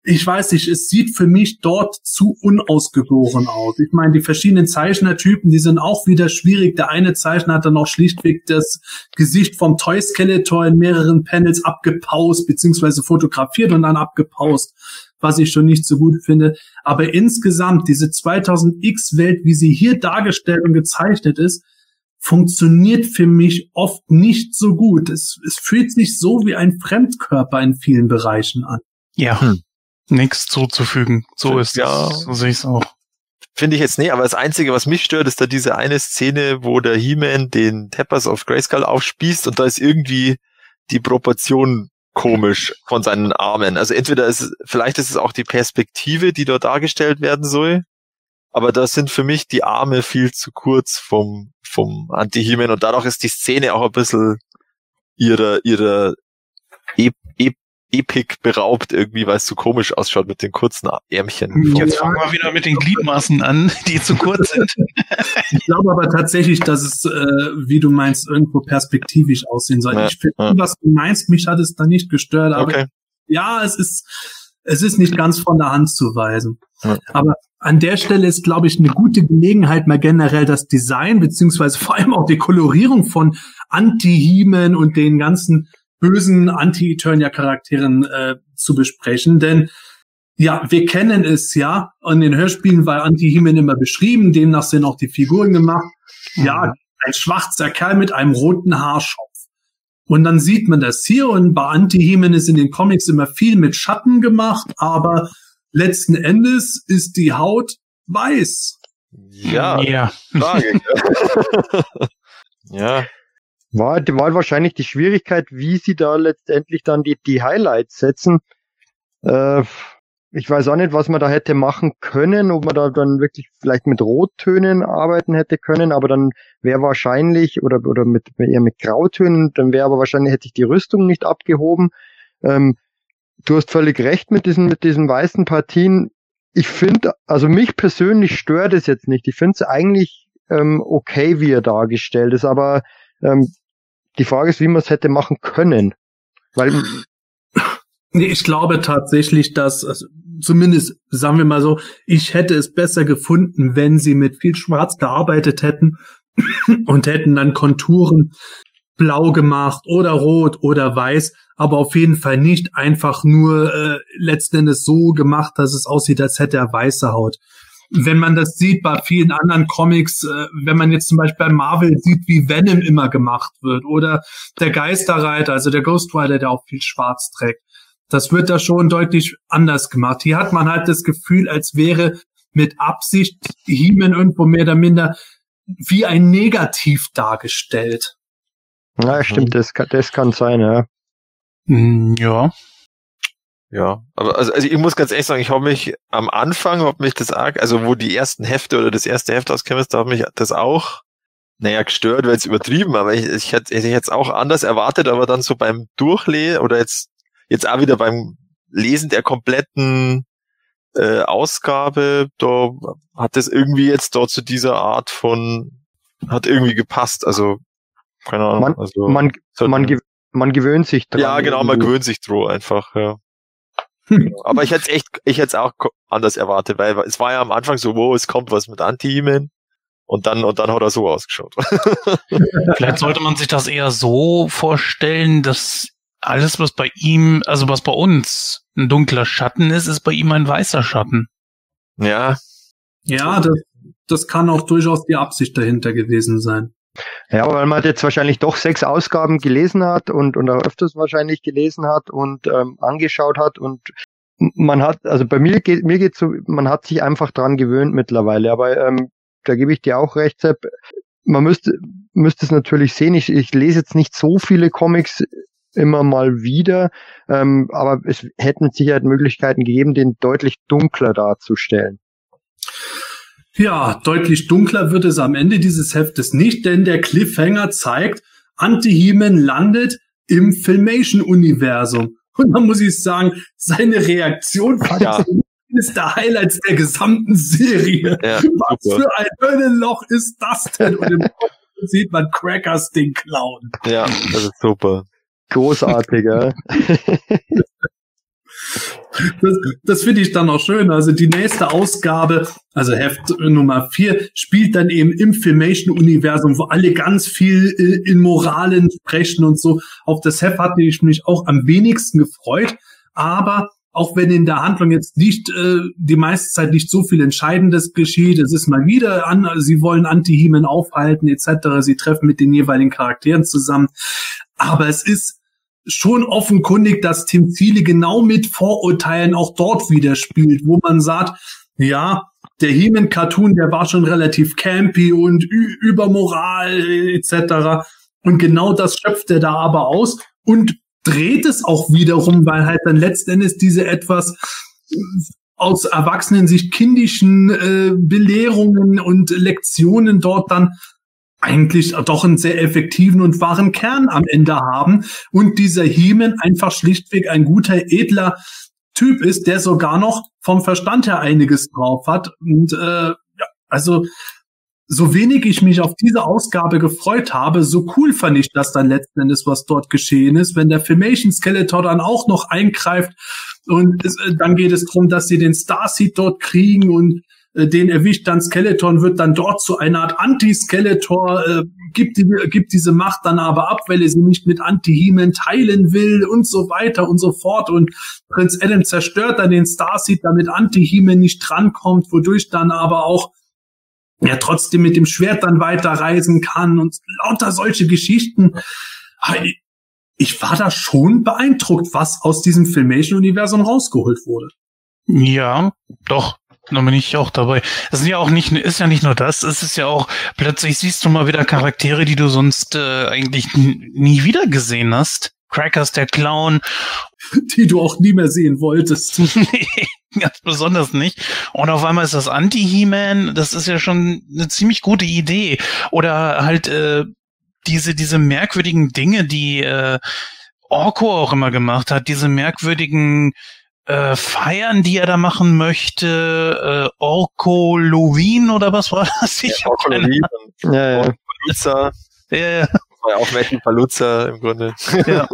ich weiß nicht, es sieht für mich dort zu unausgegoren aus. Ich meine, die verschiedenen Zeichnertypen, die sind auch wieder schwierig. Der eine Zeichner hat dann auch schlichtweg das Gesicht vom Toy Skeletor in mehreren Panels abgepaust, beziehungsweise fotografiert und dann abgepaust, was ich schon nicht so gut finde. Aber insgesamt, diese 2000X-Welt, wie sie hier dargestellt und gezeichnet ist, funktioniert für mich oft nicht so gut. Es, es fühlt sich so wie ein Fremdkörper in vielen Bereichen an. Ja, hm. nichts zuzufügen. So ist ja. So sehe ich es auch. Finde ich jetzt nicht, aber das Einzige, was mich stört, ist da diese eine Szene, wo der He-Man den Tappers of Grayskull aufspießt und da ist irgendwie die Proportion komisch von seinen Armen. Also entweder ist es, vielleicht ist es auch die Perspektive, die dort dargestellt werden soll, aber da sind für mich die Arme viel zu kurz vom, vom Anti-He-Man und dadurch ist die Szene auch ein bisschen ihrer, ihrer e e Epic beraubt irgendwie, weil es so komisch ausschaut mit den kurzen Ärmchen. Jetzt fangen wir wieder mit den Gliedmaßen an, die zu kurz sind. ich glaube aber tatsächlich, dass es, äh, wie du meinst, irgendwo perspektivisch aussehen soll. Ja, ich finde, ja. was du meinst, mich hat es da nicht gestört, aber okay. ja, es ist, es ist nicht ganz von der Hand zu weisen. Ja. Aber an der Stelle ist, glaube ich, eine gute Gelegenheit, mal generell das Design beziehungsweise vor allem auch die Kolorierung von Anti-Hemen und den ganzen bösen Anti-Eternia-Charakteren äh, zu besprechen. Denn ja, wir kennen es ja. In den Hörspielen war Anti-Hemen immer beschrieben. Demnach sind auch die Figuren gemacht. Ja, mhm. ein schwarzer Kerl mit einem roten Haarschopf. Und dann sieht man das hier und bei Anti-Hemen ist in den Comics immer viel mit Schatten gemacht, aber letzten Endes ist die Haut weiß. Ja. Ja. Frage, *laughs* *laughs* ja. War, war wahrscheinlich die Schwierigkeit, wie sie da letztendlich dann die, die Highlights setzen. Äh, ich weiß auch nicht, was man da hätte machen können, ob man da dann wirklich vielleicht mit Rottönen arbeiten hätte können, aber dann wäre wahrscheinlich, oder, oder mit, eher mit Grautönen, dann wäre aber wahrscheinlich, hätte ich die Rüstung nicht abgehoben. Ähm, du hast völlig recht mit diesen, mit diesen weißen Partien. Ich finde, also mich persönlich stört es jetzt nicht. Ich finde es eigentlich ähm, okay, wie er dargestellt ist, aber ähm, die Frage ist, wie man es hätte machen können. Weil Nee, ich glaube tatsächlich, dass, also zumindest sagen wir mal so, ich hätte es besser gefunden, wenn sie mit viel Schwarz gearbeitet hätten und hätten dann Konturen blau gemacht oder rot oder weiß, aber auf jeden Fall nicht einfach nur äh, letzten Endes so gemacht, dass es aussieht, als hätte er weiße Haut. Wenn man das sieht bei vielen anderen Comics, äh, wenn man jetzt zum Beispiel bei Marvel sieht, wie Venom immer gemacht wird oder der Geisterreiter, also der Ghost Rider, der auch viel Schwarz trägt, das wird da schon deutlich anders gemacht. Hier hat man halt das Gefühl, als wäre mit Absicht He-Man irgendwo mehr oder minder wie ein Negativ dargestellt. Ja, stimmt, das kann, das kann sein, ja. Mm, ja. Ja, aber also, also ich muss ganz ehrlich sagen, ich habe mich am Anfang, habe mich das arg, also wo die ersten Hefte oder das erste Heft auskäme, da habe mich das auch, naja, gestört, weil es übertrieben, aber ich, ich hätte ich hätte es auch anders erwartet, aber dann so beim Durchlesen oder jetzt jetzt auch wieder beim Lesen der kompletten äh, Ausgabe, da hat es irgendwie jetzt dort zu dieser Art von, hat irgendwie gepasst. Also, keine Ahnung. Man, also, man, man, gew man gewöhnt sich dran. Ja, genau, man gewöhnt sich dran einfach, ja. Genau. Aber ich hätte es echt, ich hätte es auch anders erwartet, weil es war ja am Anfang so, wo es kommt was mit Anti-Hemen. Und dann, und dann hat er so ausgeschaut. *laughs* Vielleicht sollte man sich das eher so vorstellen, dass alles, was bei ihm, also was bei uns ein dunkler Schatten ist, ist bei ihm ein weißer Schatten. Ja. Ja, das, das kann auch durchaus die Absicht dahinter gewesen sein. Ja, weil man jetzt wahrscheinlich doch sechs Ausgaben gelesen hat und, und auch öfters wahrscheinlich gelesen hat und ähm, angeschaut hat und man hat, also bei mir geht mir geht so, man hat sich einfach dran gewöhnt mittlerweile, aber ähm, da gebe ich dir auch recht, Sepp. Man müsste, müsste es natürlich sehen. Ich, ich lese jetzt nicht so viele Comics immer mal wieder, ähm, aber es hätten mit Sicherheit Möglichkeiten gegeben, den deutlich dunkler darzustellen. Ja, deutlich dunkler wird es am Ende dieses Heftes nicht, denn der Cliffhanger zeigt, Anti-Heman landet im Filmation-Universum. Und da muss ich sagen, seine Reaktion Ja. eines der Highlights der gesamten Serie. Ja, Was super. für ein Höllenloch ist das denn? Und im Kopf sieht man Crackers den Clown. Ja, das ist super. Großartiger. *laughs* Das, das finde ich dann auch schön. Also die nächste Ausgabe, also Heft Nummer vier, spielt dann eben im Filmation-Universum, wo alle ganz viel äh, in Moralen sprechen und so. Auf das Heft hatte ich mich auch am wenigsten gefreut. Aber auch wenn in der Handlung jetzt nicht äh, die meiste Zeit nicht so viel Entscheidendes geschieht, es ist mal wieder an, sie wollen Anti-Hemen aufhalten etc. Sie treffen mit den jeweiligen Charakteren zusammen. Aber es ist schon offenkundig, dass Tim Thiele genau mit Vorurteilen auch dort wieder spielt, wo man sagt, ja, der He-Man-Cartoon, der war schon relativ campy und über Moral etc. Und genau das schöpft er da aber aus und dreht es auch wiederum, weil halt dann letzten Endes diese etwas äh, aus Erwachsenensicht kindischen äh, Belehrungen und Lektionen dort dann eigentlich doch einen sehr effektiven und wahren Kern am Ende haben und dieser Heeman einfach schlichtweg ein guter, edler Typ ist, der sogar noch vom Verstand her einiges drauf hat. Und äh, ja, also so wenig ich mich auf diese Ausgabe gefreut habe, so cool fand ich das dann letzten Endes, was dort geschehen ist, wenn der Filmation Skeletor dann auch noch eingreift und es, äh, dann geht es darum, dass sie den Starseed dort kriegen und den erwischt dann Skeletor wird dann dort zu einer Art Anti-Skeletor, äh, gibt, die, gibt diese Macht dann aber ab, weil er sie nicht mit Anti-Heman teilen will und so weiter und so fort. Und Prinz Adam zerstört dann den Starseed, damit Anti-Heman nicht drankommt, wodurch dann aber auch ja trotzdem mit dem Schwert dann weiterreisen kann und lauter solche Geschichten. Ich, ich war da schon beeindruckt, was aus diesem Filmation-Universum rausgeholt wurde. Ja, doch. Da bin ich auch dabei. Das sind ja auch nicht, ist ja nicht nur das, es ist ja auch, plötzlich siehst du mal wieder Charaktere, die du sonst äh, eigentlich nie wieder gesehen hast. Crackers, der Clown, *laughs* die du auch nie mehr sehen wolltest. *laughs* nee, ganz besonders nicht. Und auf einmal ist das Anti-He-Man, das ist ja schon eine ziemlich gute Idee. Oder halt äh, diese, diese merkwürdigen Dinge, die äh, Orko auch immer gemacht hat, diese merkwürdigen äh, Feiern, die er da machen möchte, äh, Orko Loween oder was war das? Ich keine Orkologie und Ja, ja. Paluzza, äh, war ja auch Matthew Paluzza im Grunde. Ja.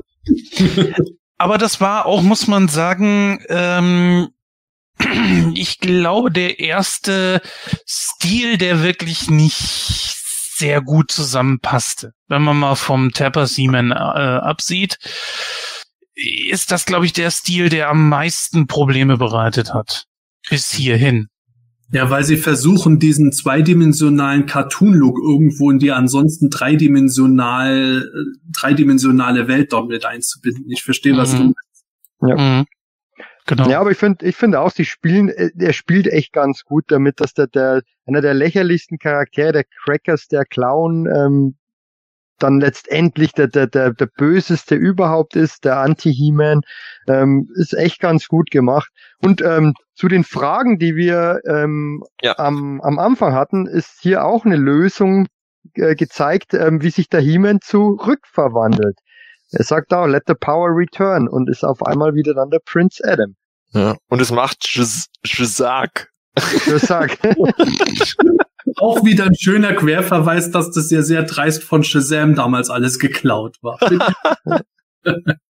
Aber das war auch, muss man sagen, ähm, *clears throat* ich glaube, der erste Stil, der wirklich nicht sehr gut zusammenpasste. Wenn man mal vom Tapper Seaman äh, absieht, ist das, glaube ich, der Stil, der am meisten Probleme bereitet hat. Bis hierhin. Ja, weil sie versuchen, diesen zweidimensionalen Cartoon-Look irgendwo in die ansonsten dreidimensional, äh, dreidimensionale Welt dort mit einzubinden. Ich verstehe, was Mhm. du Ja. Mhm. Genau. Ja, aber ich finde, ich finde auch, sie spielen, äh, er spielt echt ganz gut damit, dass der, der einer der lächerlichsten Charaktere, der Crackers, der Clown, ähm, dann letztendlich der, der, der, der Böseste überhaupt ist, der Anti-He-Man, ähm, ist echt ganz gut gemacht. Und ähm, zu den Fragen, die wir ähm, Ja. am, am Anfang hatten, ist hier auch eine Lösung äh, gezeigt, ähm, wie sich der He-Man zurückverwandelt. Er sagt auch, let the power return und ist auf einmal wieder dann der Prince Adam. Ja. Und es macht Shazak. Sag. *laughs* auch wieder ein schöner Querverweis, dass das ja sehr dreist von Shazam damals alles geklaut war. *laughs*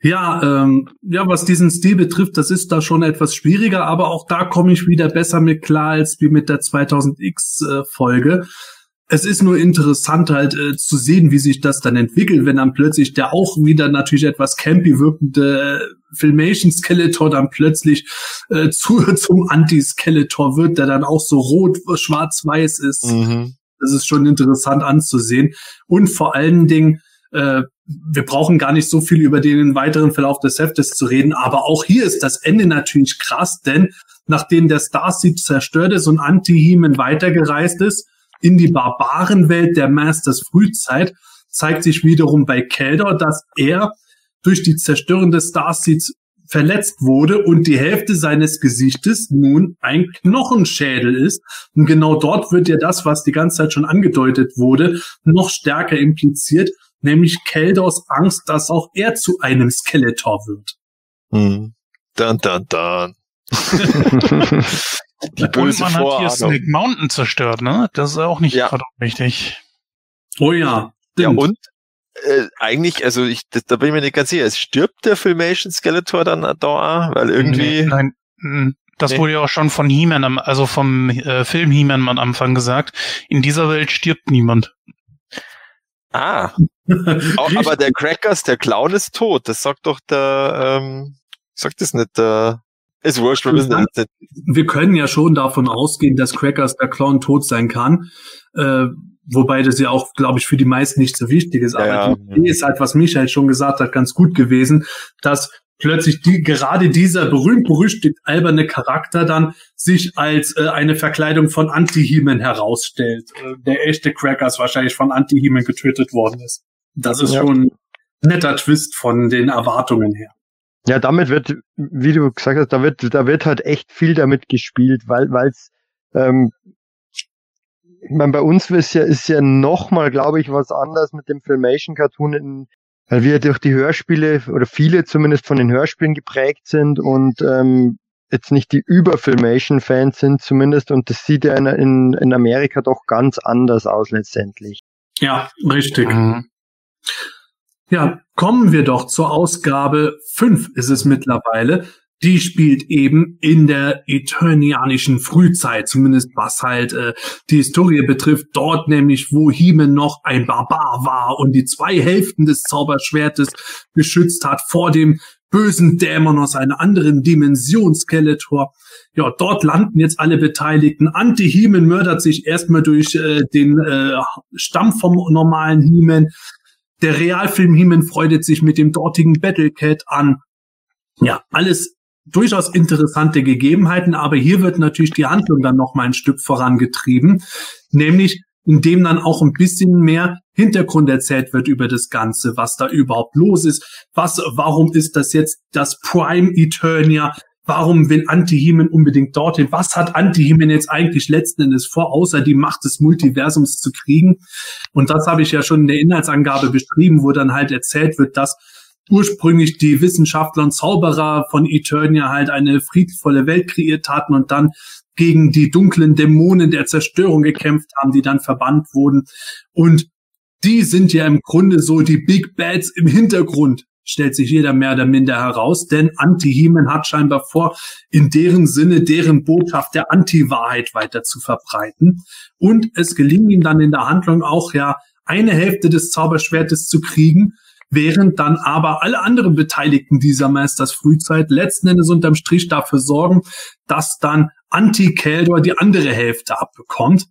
Ja, ähm, ja, was diesen Stil betrifft, das ist da schon etwas schwieriger, aber auch da komme ich wieder besser mit klar als wie mit der 2000X äh, Folge. es ist nur interessant halt äh, zu sehen, wie sich das dann entwickelt, wenn dann plötzlich der auch wieder natürlich etwas campy wirkende äh, Filmation Skeletor dann plötzlich äh, *laughs* zu, zum Anti-Skeletor wird, der dann auch so rot, schwarz-weiß ist. Mhm. Das ist schon interessant anzusehen. Und vor allen Dingen, äh, wir brauchen gar nicht so viel über den weiteren Verlauf des Heftes zu reden, aber auch hier ist das Ende natürlich krass, denn nachdem der Starseed zerstört ist und Anti-Heman weitergereist ist, in die Barbarenwelt der Masters Frühzeit zeigt sich wiederum bei Keldor, dass er durch die Zerstörung des Starseeds verletzt wurde und die Hälfte seines Gesichtes nun ein Knochenschädel ist. Und genau dort wird ja das, was die ganze Zeit schon angedeutet wurde, noch stärker impliziert, nämlich Keldors Angst, dass auch er zu einem Skeletor wird. Hm. Dun, dun, dun. *laughs* Die böse und man Vorahnung. hat hier Snake Mountain zerstört, ne? Das ist auch nicht ja. wichtig. Oh ja. Ja, und äh, eigentlich, also ich, das, da bin ich mir nicht ganz sicher, es stirbt der Filmation Skeletor dann da, weil irgendwie. Nein, nein das nee. wurde ja auch schon von He-Man, also vom äh, Film He-Man am Anfang gesagt. In dieser Welt stirbt niemand. Ah. *laughs* aber der Crackers, der Clown ist tot. Das sagt doch der, ähm, sagt das nicht der ist wurscht, wir wissen das Wir können ja schon davon ausgehen, dass Crackers der Clown tot sein kann. Äh, wobei das ja auch, glaube ich, für die meisten nicht so wichtig ist. Aber ja, die Idee ist halt, was Michael schon gesagt hat, ganz gut gewesen, dass plötzlich die, gerade dieser berühmt-berüchtigt alberne Charakter dann sich als äh, eine Verkleidung von Anti-Heman herausstellt. Äh, der echte Crackers wahrscheinlich von Anti-Heman getötet worden ist. Das ist ja. schon ein netter Twist von den Erwartungen her. Ja, damit wird, wie du gesagt hast, da wird, da wird halt echt viel damit gespielt, weil, weil's, ähm, ich meine, bei uns ist ja, ist ja nochmal, glaube ich, was anders mit dem Filmation Cartoon, in, weil wir durch die Hörspiele oder viele zumindest von den Hörspielen geprägt sind und ähm, jetzt nicht die Über-Filmation-Fans sind zumindest und das sieht ja in, in, in Amerika doch ganz anders aus letztendlich. Ja, richtig. Mhm. Ja, kommen wir doch zur Ausgabe 5 ist es mittlerweile. Die spielt eben in der eternianischen Frühzeit, zumindest was halt äh, die Historie betrifft. Dort nämlich, wo Hime noch ein Barbar war und die zwei Hälften des Zauberschwertes geschützt hat vor dem bösen Dämon aus einer anderen Dimension, Skeletor. Ja, dort landen jetzt alle Beteiligten. Anti-Heman mördert sich erstmal durch äh, den äh, Stamm vom normalen Heman. Der Realfilm Heman freudet sich mit dem dortigen Battlecat an. Ja, alles durchaus interessante Gegebenheiten, aber hier wird natürlich die Handlung dann noch mal ein Stück vorangetrieben, nämlich indem dann auch ein bisschen mehr Hintergrund erzählt wird über das Ganze, was da überhaupt los ist, was, warum ist das jetzt das Prime Eternia, Warum will Anti-Heman unbedingt dorthin? Was hat Anti-Heman jetzt eigentlich letzten Endes vor, außer die Macht des Multiversums zu kriegen? Und das habe ich ja schon in der Inhaltsangabe beschrieben, wo dann halt erzählt wird, dass ursprünglich die Wissenschaftler und Zauberer von Eternia halt eine friedvolle Welt kreiert hatten und dann gegen die dunklen Dämonen der Zerstörung gekämpft haben, die dann verbannt wurden. Und die sind ja im Grunde so die Big Bads im Hintergrund stellt sich jeder mehr oder minder heraus, denn Anti-Heman hat scheinbar vor, in deren Sinne deren Botschaft der Anti-Wahrheit weiter zu verbreiten. Und es gelingt ihm dann in der Handlung auch ja eine Hälfte des Zauberschwertes zu kriegen, während dann aber alle anderen Beteiligten dieser Meisters Frühzeit letzten Endes unterm Strich dafür sorgen, dass dann Anti-Keldor die andere Hälfte abbekommt.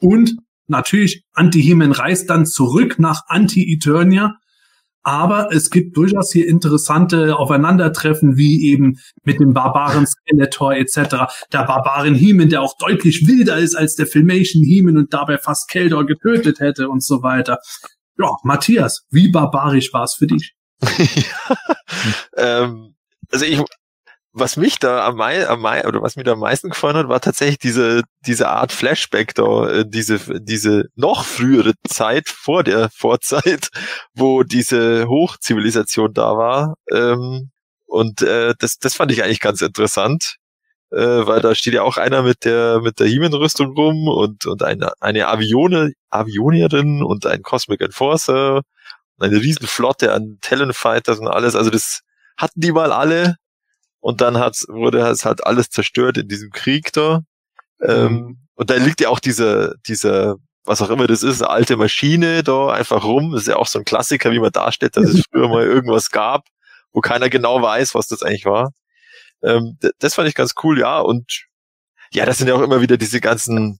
Und natürlich, Anti-Heman reist dann zurück nach Anti-Eternia, aber es gibt durchaus hier interessante Aufeinandertreffen, wie eben mit dem Barbaren Skeletor etc. Der Barbaren Heeman, der auch deutlich wilder ist als der Filmation Heeman und dabei fast Keldor getötet hätte und so weiter. Ja, Matthias, wie barbarisch war es für dich? *laughs* ähm, also ich was mich da am, mei am mei oder was mir da am meisten gefallen hat, war tatsächlich diese diese Art Flashback da, äh, diese diese noch frühere Zeit vor der *laughs* Vorzeit, wo diese Hochzivilisation da war. Ähm, und äh, das das fand ich eigentlich ganz interessant, äh, weil da steht ja auch einer mit der mit der Heman-Rüstung rum und und eine eine Avione Avionierin und ein Cosmic Enforcer und eine Riesenflotte an Talonfighters und alles. Also das hatten die mal alle und dann hat's, wurde es halt alles zerstört in diesem Krieg da. Ähm, mhm. und da liegt ja auch dieser, dieser was auch immer das ist, eine alte Maschine da einfach rum. Das ist ja auch so ein Klassiker, wie man darstellt, dass es *laughs* früher mal irgendwas gab, wo keiner genau weiß, was das eigentlich war. Ähm, das fand ich ganz cool, ja. Und ja, das sind ja auch immer wieder diese ganzen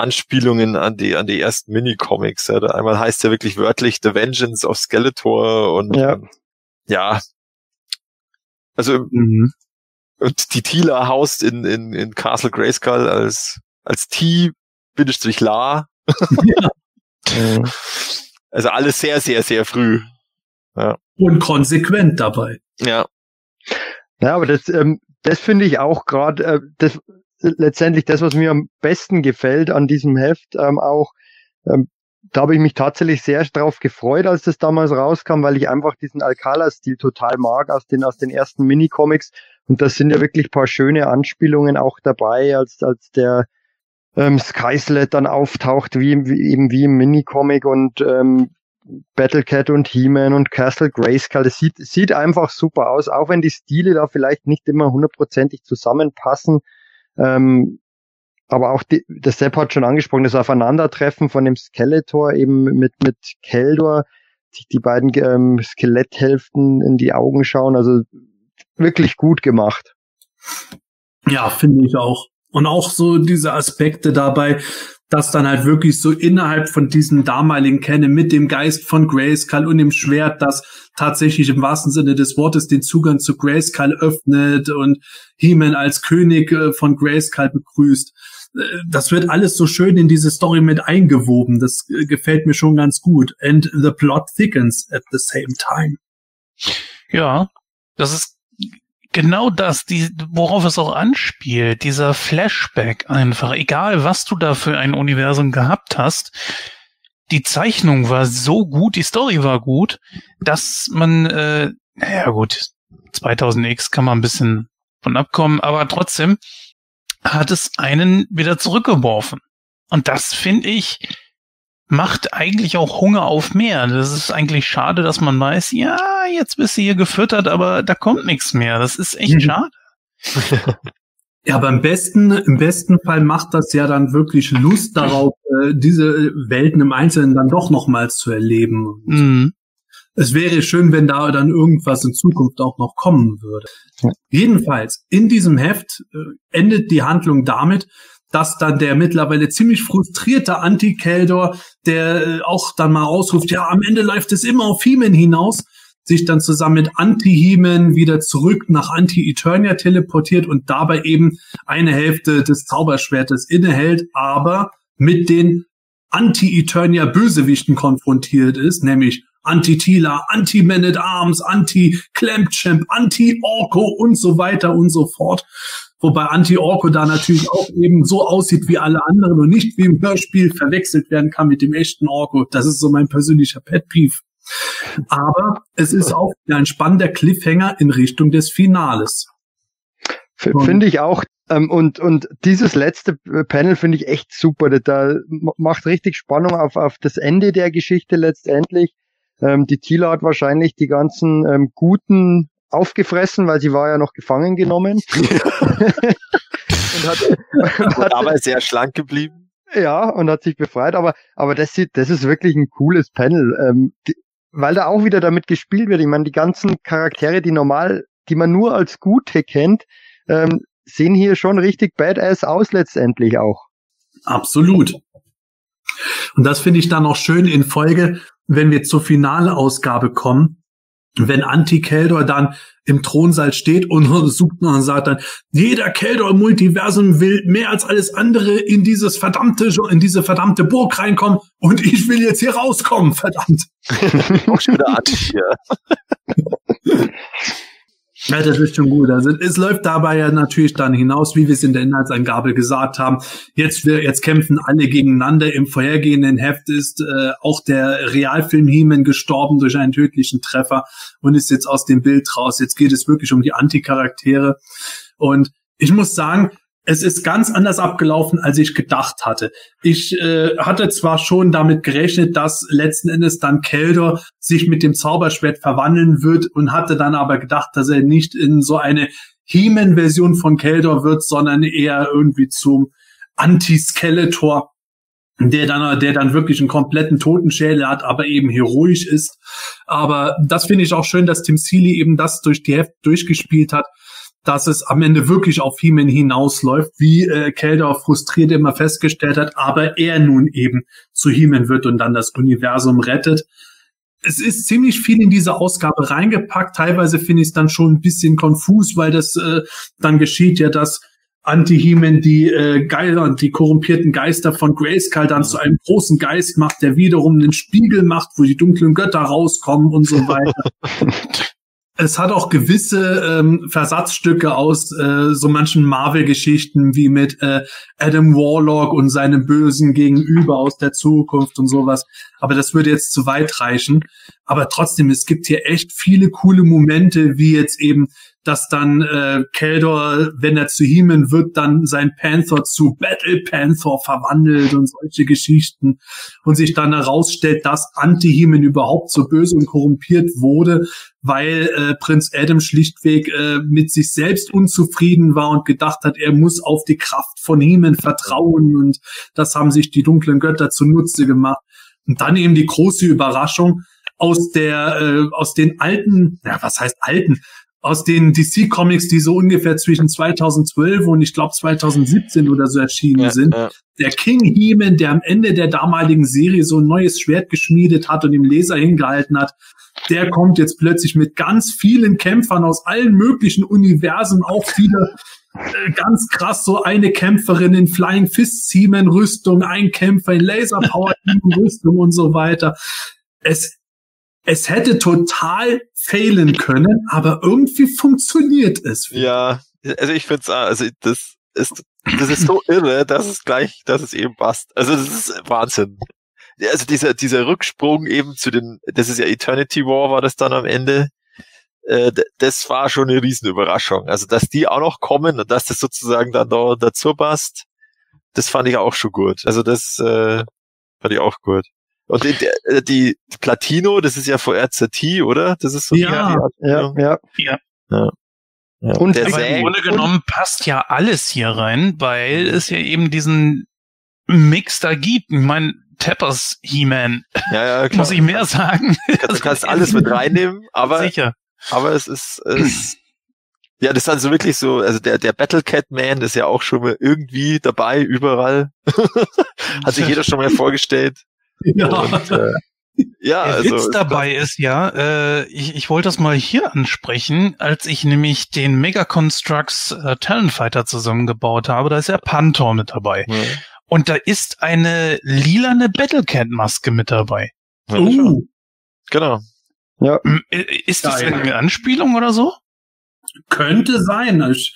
Anspielungen an die, an die ersten Mini-Comics. Ja. Einmal heißt ja wirklich wörtlich The Vengeance of Skeletor und ja, ja. also mhm. und die Tila haust in, in, in Castle Grayskull als, als T, Bindestrich La. Ja. *laughs* also alles sehr, sehr, sehr früh. Ja. Und konsequent dabei. Ja. Ja, aber das, ähm, das finde ich auch gerade, äh, das letztendlich das, was mir am besten gefällt an diesem Heft, ähm, auch, ähm, da habe ich mich tatsächlich sehr drauf gefreut, als das damals rauskam, weil ich einfach diesen Alcala-Stil total mag aus den, aus den ersten Minicomics. Und das sind ja wirklich paar schöne Anspielungen auch dabei, als, als der ähm, Skyslet dann auftaucht, wie, wie eben wie im Minicomic und ähm, Battlecat und He-Man und Castle Grayskull. Das sieht, sieht einfach super aus, auch wenn die Stile da vielleicht nicht immer hundertprozentig zusammenpassen. Ähm, aber auch die, der Sepp hat schon angesprochen, das Aufeinandertreffen von dem Skeletor eben mit, mit Keldor, sich die beiden ähm, Skeletthälften in die Augen schauen, also wirklich gut gemacht. Ja, finde ich auch. Und auch so diese Aspekte dabei, dass dann halt wirklich so innerhalb von diesem damaligen Kenne mit dem Geist von Grayskull und dem Schwert, das tatsächlich im wahrsten Sinne des Wortes den Zugang zu Grayskull öffnet und He-Man als König äh, von Grayskull begrüßt. Äh, das wird alles so schön in diese Story mit eingewoben. Das äh, gefällt mir schon ganz gut. And the plot thickens at the same time. Ja, das ist genau das, die, worauf es auch anspielt, dieser Flashback einfach, egal was du da für ein Universum gehabt hast, die Zeichnung war so gut, die Story war gut, dass man, äh, naja gut, 2000X kann man ein bisschen von abkommen, aber trotzdem hat es einen wieder zurückgeworfen. Und das finde ich, macht eigentlich auch Hunger auf mehr. Das ist eigentlich schade, dass man weiß, ja, jetzt bist du hier gefüttert, aber da kommt nichts mehr. Das ist echt mhm. schade. *laughs* Ja, aber im besten, im besten Fall macht das ja dann wirklich Lust darauf, äh, diese Welten im Einzelnen dann doch nochmals zu erleben. Mhm. Es wäre schön, wenn da dann irgendwas in Zukunft auch noch kommen würde. Ja. Jedenfalls, in diesem Heft äh, endet die Handlung damit, dass dann der mittlerweile ziemlich frustrierte Anti-Keldor, der äh, auch dann mal ausruft, ja, am Ende läuft es immer auf Heeman hinaus, sich dann zusammen mit Anti-Heeman wieder zurück nach Anti-Eternia teleportiert und dabei eben eine Hälfte des Zauberschwertes innehält, aber mit den Anti-Eternia-Bösewichten konfrontiert ist, nämlich Anti-Tila, Anti-Man at Arms, Anti-Clampchamp, Anti-Orko und so weiter und so fort. Wobei Anti-Orko da natürlich auch eben so aussieht wie alle anderen und nicht wie im Hörspiel verwechselt werden kann mit dem echten Orko. Das ist so mein persönlicher Pet-Peeve. Aber es ist auch ein spannender Cliffhanger in Richtung des Finales. Finde ich auch. Ähm, und, und dieses letzte Panel finde ich echt super. Da macht richtig Spannung auf, auf das Ende der Geschichte letztendlich. Ähm, die Tila hat wahrscheinlich die ganzen ähm, guten aufgefressen, weil sie war ja noch gefangen genommen. *laughs* und hat, *laughs* und hat, aber sehr schlank geblieben. Ja, und hat sich befreit, aber, aber das sieht, das ist wirklich ein cooles Panel, ähm, die, weil da auch wieder damit gespielt wird. Ich meine, die ganzen Charaktere, die normal, die man nur als Gute kennt, ähm, sehen hier schon richtig badass aus letztendlich auch. Absolut. Und das finde ich dann auch schön in Folge, wenn wir zur Finalausgabe kommen, wenn Anti-Keldor dann im Thronsaal steht und *laughs* sucht und sagt dann, jeder Keldor im Multiversum will mehr als alles andere in dieses verdammte, in diese verdammte Burg reinkommen und ich will jetzt hier rauskommen, verdammt. *laughs* Auch schon wieder Anti, ja. *laughs* Ja, das ist schon gut. Also es läuft dabei ja natürlich dann hinaus, wie wir es in der Inhaltsangabe gesagt haben. Jetzt wir jetzt kämpfen alle gegeneinander. Im vorhergehenden Heft ist äh, auch der Realfilm Heeman gestorben durch einen tödlichen Treffer und ist jetzt aus dem Bild raus. Jetzt geht es wirklich um die Anticharaktere und ich muss sagen, es ist ganz anders abgelaufen, als ich gedacht hatte. Ich äh, hatte zwar schon damit gerechnet, dass letzten Endes dann Keldor sich mit dem Zauberschwert verwandeln wird und hatte dann aber gedacht, dass er nicht in so eine He-Man-Version von Keldor wird, sondern eher irgendwie zum Anti-Skeletor der dann, der dann wirklich einen kompletten Totenschädel hat, aber eben heroisch ist. Aber das finde ich auch schön, dass Tim Seeley eben das durch die Heft durchgespielt hat, dass es am Ende wirklich auf He-Man hinausläuft, wie äh, Kelder frustriert immer festgestellt hat, aber er nun eben zu He-Man wird und dann das Universum rettet. Es ist ziemlich viel in diese Ausgabe reingepackt. Teilweise finde ich es dann schon ein bisschen konfus, weil das äh, dann geschieht ja, dass Anti-Hemen die äh, Geister, die korrumpierten Geister von Grayskull dann zu einem großen Geist macht, der wiederum einen Spiegel macht, wo die dunklen Götter rauskommen und so weiter. *laughs* es hat auch gewisse ähm, Versatzstücke aus äh, so manchen Marvel-Geschichten wie mit äh, Adam Warlock und seinem bösen Gegenüber aus der Zukunft und sowas. Aber das würde jetzt zu weit reichen. Aber trotzdem, es gibt hier echt viele coole Momente, wie jetzt eben dass dann äh, Keldor, wenn er zu Heeman wird, dann sein Panther zu Battle Panther verwandelt und solche Geschichten und sich dann herausstellt, dass Anti-Heeman überhaupt so böse und korrumpiert wurde, weil äh, Prinz Adam schlichtweg äh, mit sich selbst unzufrieden war und gedacht hat, er muss auf die Kraft von Heeman vertrauen und das haben sich die dunklen Götter zunutze gemacht. Und dann eben die große Überraschung, aus der äh, aus den alten, ja, was heißt alten, aus den DC-Comics, die so ungefähr zwischen 2012 und ich glaube 2017 oder so erschienen ja, sind. Ja. Der King He-Man, der am Ende der damaligen Serie so ein neues Schwert geschmiedet hat und dem Leser hingehalten hat, der kommt jetzt plötzlich mit ganz vielen Kämpfern aus allen möglichen Universen auch wieder äh, ganz krass so eine Kämpferin in Flying Fist He-Man Rüstung, ein Kämpfer in Laser Power Rüstung und so weiter. Es es hätte total fehlen können, aber irgendwie funktioniert es. Ja, also ich finde es, also das ist, das ist so *laughs* irre, dass es gleich, dass es eben passt. Also das ist Wahnsinn. Also dieser, dieser Rücksprung eben zu den, das ist ja Eternity War, war das dann am Ende. Äh, das war schon eine Riesenüberraschung. Also dass die auch noch kommen und dass das sozusagen dann da dazu passt, das fand ich auch schon gut. Also das äh, fand ich auch gut. Und die, äh, die, Platino, das ist ja VRZT, oder? Das ist so ja, die ja, ja, ja. ja. Ja. Und der aber im Grunde genommen passt ja alles hier rein, weil es ja eben diesen Mix da gibt. Ich meine, Tappers He-Man. Ja, ja, *laughs* klar. Muss ich mehr sagen. Du kannst, du kannst *laughs* alles mit reinnehmen, aber, Sicher. aber es ist, es, ja, das ist also wirklich so, also der, der Battle Cat Man ist ja auch schon mal irgendwie dabei, überall. *laughs* Hat sich jeder schon mal vorgestellt. Ja. Und, äh, ja, Der also, Witz dabei ist ja, äh, ich, ich wollte das mal hier ansprechen, als ich nämlich den Mega Constructs äh, Talent Fighter zusammengebaut habe, da ist ja Panther mit dabei. Ja. Und da ist eine lilane Battlecat-Maske mit dabei. Ja, uh. Genau. Ja. Ist das eine Anspielung oder so? Könnte sein. Ich,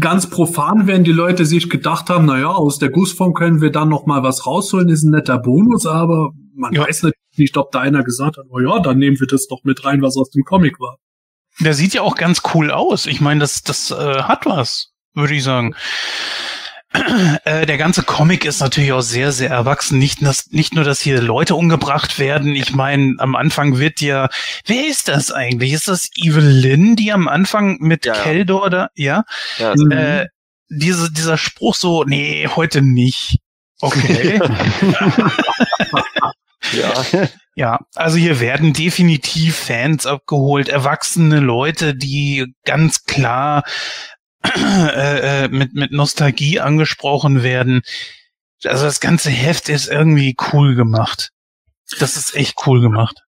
ganz profan werden die Leute sich gedacht haben, na ja, aus der Gussform können wir dann noch mal was rausholen, ist ein netter Bonus, aber man ja. weiß natürlich nicht, ob da einer gesagt hat, oh ja, dann nehmen wir das doch mit rein, was aus dem Comic war. Der sieht ja auch ganz cool aus. Ich meine, das, das äh, hat was, würde ich sagen. Äh, der ganze Comic ist natürlich auch sehr, sehr erwachsen. Nicht, dass, nicht nur, dass hier Leute umgebracht werden. Ich meine, am Anfang wird ja, wer ist das eigentlich? Ist das Evelyn, die am Anfang mit ja, Keldor da, ja? ja äh, diese, dieser Spruch so, nee, heute nicht. Okay. *laughs* ja. Ja, also hier werden definitiv Fans abgeholt, erwachsene Leute, die ganz klar äh, äh, mit, mit Nostalgie angesprochen werden. Also das ganze Heft ist irgendwie cool gemacht. Das ist echt cool gemacht.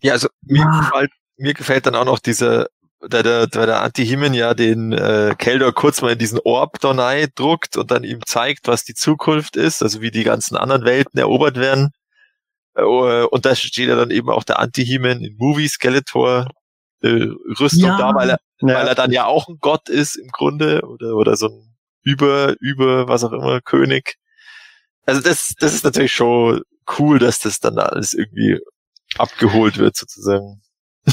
Ja, also mir, ah. gefällt, mir gefällt dann auch noch diese, da der, da der Anti-Himen ja den äh, Keldor kurz mal in diesen Orb da druckt und dann ihm zeigt, was die Zukunft ist, also wie die ganzen anderen Welten erobert werden. Äh, und da steht ja dann eben auch der Anti-Himen in Movie Skeletor äh, Rüstung ja. da, weil er, ja. weil er dann ja auch ein Gott ist im Grunde oder, oder so ein über, über, was auch immer, König. Also das, das ist natürlich schon cool, dass das dann alles irgendwie abgeholt wird sozusagen. *laughs*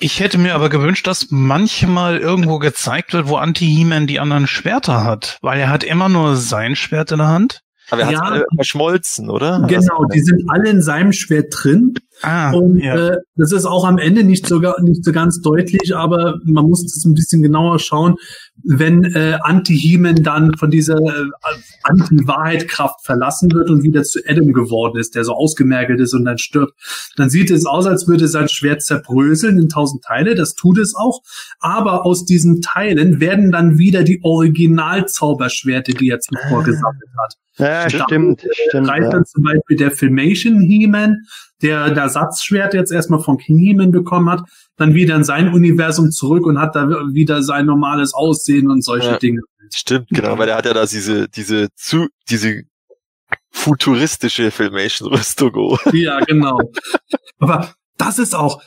Ich hätte mir aber gewünscht, dass manchmal irgendwo gezeigt wird, wo Anti-He-Man die anderen Schwerter hat, weil er hat immer nur sein Schwert in der Hand. Aber er ja, hat alle verschmolzen, oder? Genau, die sind alle in seinem Schwert drin. Ah, und ja. äh, das ist auch am Ende nicht sogar nicht so ganz deutlich, aber man muss das ein bisschen genauer schauen. Wenn äh, Anti-Heman dann von dieser äh, Anti-Wahrheit-Kraft verlassen wird und wieder zu Adam geworden ist, der so ausgemergelt ist und dann stirbt, dann sieht es aus, als würde sein Schwert zerbröseln in tausend Teile. Das tut es auch. Aber aus diesen Teilen werden dann wieder die Original-Zauberschwerte, die er zuvor ah. gesammelt hat. Ja, stimmt. stimmt reicht ja. dann zum Beispiel der Filmation He-Man, der das Ersatzschwert jetzt erstmal von King He-Man bekommen hat, dann wieder in sein Universum zurück und hat da wieder sein normales Aussehen und solche ja, Dinge. Stimmt, genau, weil er hat ja da diese, diese zu, diese futuristische Filmation-Rüstung. *laughs* Ja, genau. Aber das ist auch,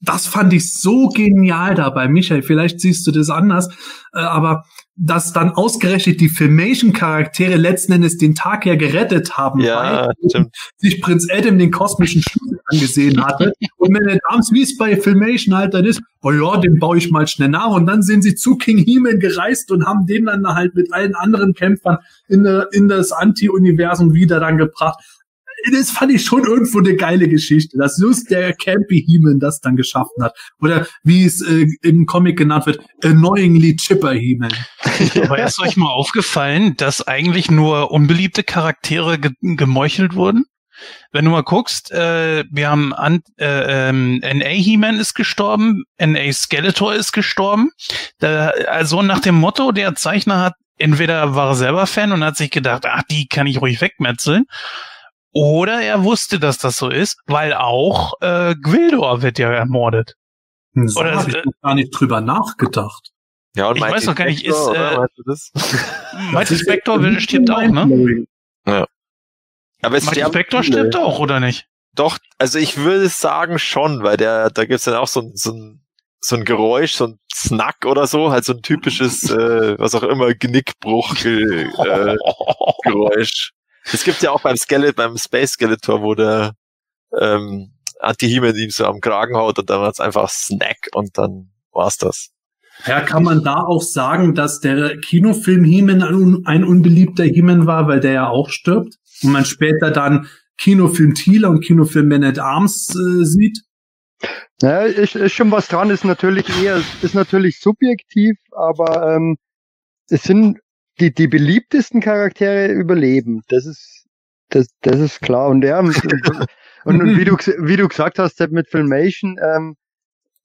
das fand ich so genial dabei, Michael. Vielleicht siehst du das anders, äh, aber dass dann ausgerechnet die Filmation-Charaktere letzten Endes den Tag ja gerettet haben, ja, weil sich Prinz Adam den kosmischen Schlüssel angesehen hatte. Und wenn der Dams, wie es bei Filmation halt dann ist, oh ja, den baue ich mal schnell nach. Und dann sind sie zu King He-Man gereist und haben den dann halt mit allen anderen Kämpfern in, in das Anti-Universum wieder dann gebracht das fand ich schon irgendwo eine geile Geschichte, dass just der Campy Heeman das dann geschaffen hat. Oder wie es äh, im Comic genannt wird, Annoyingly Chipper Heeman. *laughs* Aber ist euch mal aufgefallen, dass eigentlich nur unbeliebte Charaktere ge gemeuchelt wurden? Wenn du mal guckst, äh, wir haben an, äh, ähm, NA He-Man ist gestorben, NA Skeletor ist gestorben. Da, also nach dem Motto, der Zeichner hat entweder war er selber Fan und hat sich gedacht, ach, die kann ich ruhig wegmetzeln. Oder er wusste, dass das so ist, weil auch äh, Gwildor wird ja ermordet. So oder habe ich äh, gar nicht drüber nachgedacht. Ja, und ich weiß noch gar nicht, ist äh, Mighty *laughs* Spector stirbt auch, ne? Ja. Aber es Mighty Spector stirbt auch, oder nicht? Doch, also ich würde sagen schon, weil der, da gibt's dann auch so, so ein so ein Geräusch, so ein Snack oder so, halt so ein typisches, äh, was auch immer, Genickbruch *laughs* äh, Geräusch. Es gibt ja auch beim Skelet, beim Space Skeletor, wo der ähm, Anti-He-Man ihm so am Kragen haut und dann hat's einfach Snack und dann war's das. Ja, kann man da auch sagen, dass der Kinofilm He-Man ein, ein, unbeliebter He-Man war, weil der ja auch stirbt und man später dann Kinofilm Thieler und Kinofilm Man at Arms äh, sieht? Ja, ist, ist schon was dran, ist natürlich eher, ist natürlich subjektiv, aber ähm, es sind die, die beliebtesten Charaktere überleben. Das ist, das, das ist klar. Und ja, und, und, *laughs* wie du, wie du gesagt hast, mit Filmation, ähm,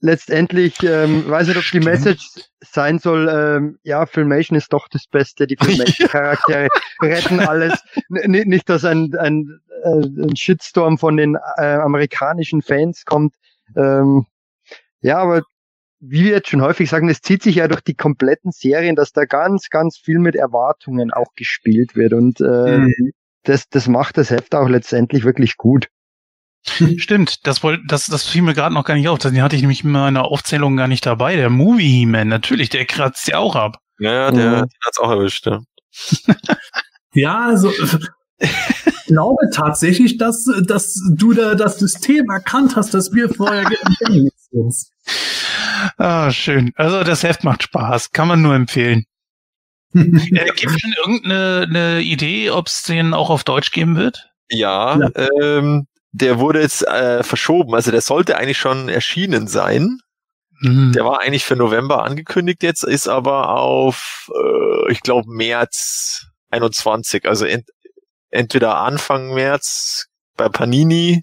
letztendlich, ähm, weiß nicht, ob die Message sein soll, ähm, ja, Filmation ist doch das Beste, die *laughs* Filmation-Charaktere retten alles. N nicht, dass ein, ein, äh, ein Shitstorm von den äh, amerikanischen Fans kommt. Ähm, ja, aber wie wir jetzt schon häufig sagen, es zieht sich ja durch die kompletten Serien, dass da ganz, ganz viel mit Erwartungen auch gespielt wird. Und äh, mhm. das, das macht das Heft auch letztendlich wirklich gut. *laughs* Stimmt, das, wollte, das, das fiel mir gerade noch gar nicht auf. Den hatte ich nämlich in meiner Aufzählung gar nicht dabei. Der Movie He-Man, natürlich, der kratzt ja auch ab. Ja, der, mhm. der hat's auch erwischt, ja. *laughs* ja, also ich glaube tatsächlich, dass, dass du da das System erkannt hast, das wir vorher *laughs* geändert haben. Ah, schön. Also das Heft macht Spaß, kann man nur empfehlen. *laughs* äh, Gibt schon irgendeine eine Idee, ob es den auch auf Deutsch geben wird? Ja, ja. Ähm, der wurde jetzt äh, verschoben. Also der sollte eigentlich schon erschienen sein. Mhm. Der war eigentlich für November angekündigt jetzt, ist aber auf, äh, ich glaube, März 21. Also ent entweder Anfang März bei Panini,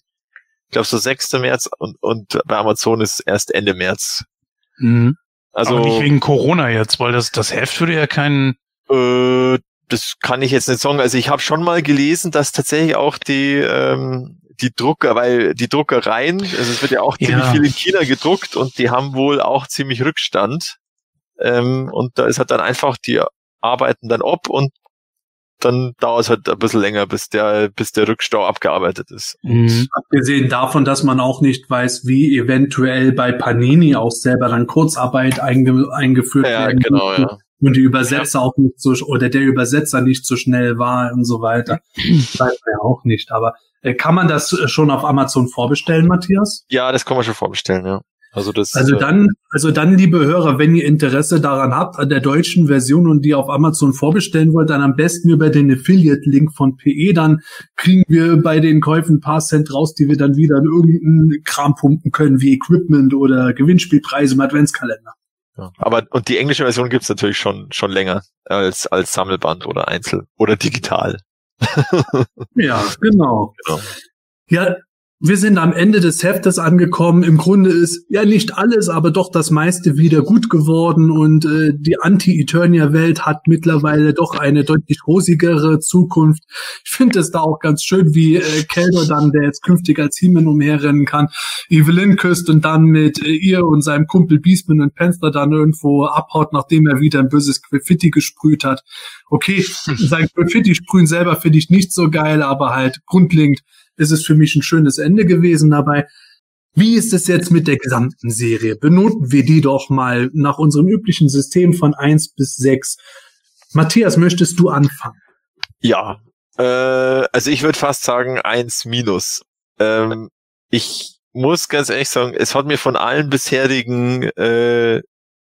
ich glaube so 6. März und, und bei Amazon ist erst Ende März. Mhm. Also Aber nicht wegen Corona jetzt, weil das das Heft würde ja keinen. Äh, das kann ich jetzt nicht sagen. Also ich habe schon mal gelesen, dass tatsächlich auch die ähm, die Drucker, weil die Druckereien, also es wird ja auch ziemlich viel in China gedruckt und die haben wohl auch ziemlich Rückstand. Ähm, und da ist halt dann einfach die arbeiten dann ob und dann dauert es halt ein bisschen länger, bis der, bis der Rückstau abgearbeitet ist. Mhm. Abgesehen davon, dass man auch nicht weiß, wie eventuell bei Panini auch selber dann Kurzarbeit einge eingeführt ja, werden genau, ja. und die Übersetzer ja. auch nicht so oder der Übersetzer nicht so schnell war und so weiter. *clears throat* weiß man ja auch nicht. Aber äh, kann man das schon auf Amazon vorbestellen, Matthias? Ja, das kann man schon vorbestellen, ja. Also das. Also äh, dann, also dann, liebe Hörer, wenn ihr Interesse daran habt, an der deutschen Version und die auf Amazon vorbestellen wollt, dann am besten über den Affiliate-Link von PE, dann kriegen wir bei den Käufen ein paar Cent raus, die wir dann wieder in irgendeinen Kram pumpen können, wie Equipment oder Gewinnspielpreise im Adventskalender. Ja. Aber und die englische Version gibt's natürlich schon schon länger als als Sammelband oder Einzel oder digital. *laughs* Ja, genau. Genau. Ja, wir sind am Ende des Heftes angekommen. Im Grunde ist ja nicht alles, aber doch das meiste wieder gut geworden und äh, die Anti-Eternia-Welt hat mittlerweile doch eine deutlich rosigere Zukunft. Ich finde es da auch ganz schön, wie äh, Keldor dann, der jetzt künftig als He-Man umherrennen kann, Evelyn küsst und dann mit äh, ihr und seinem Kumpel Beastman und Panther dann irgendwo abhaut, nachdem er wieder ein böses Graffiti gesprüht hat. Okay, *laughs* sein Graffiti-Sprühen selber finde ich nicht so geil, aber halt grundlegend ist es für mich ein schönes Ende gewesen dabei. Wie ist es jetzt mit der gesamten Serie? Benoten wir die doch mal nach unserem üblichen System von eins bis sechs. Matthias, möchtest du anfangen? Ja, äh, also ich würde fast sagen eins minus. Ähm, ich muss ganz ehrlich sagen, es hat mir von allen bisherigen äh,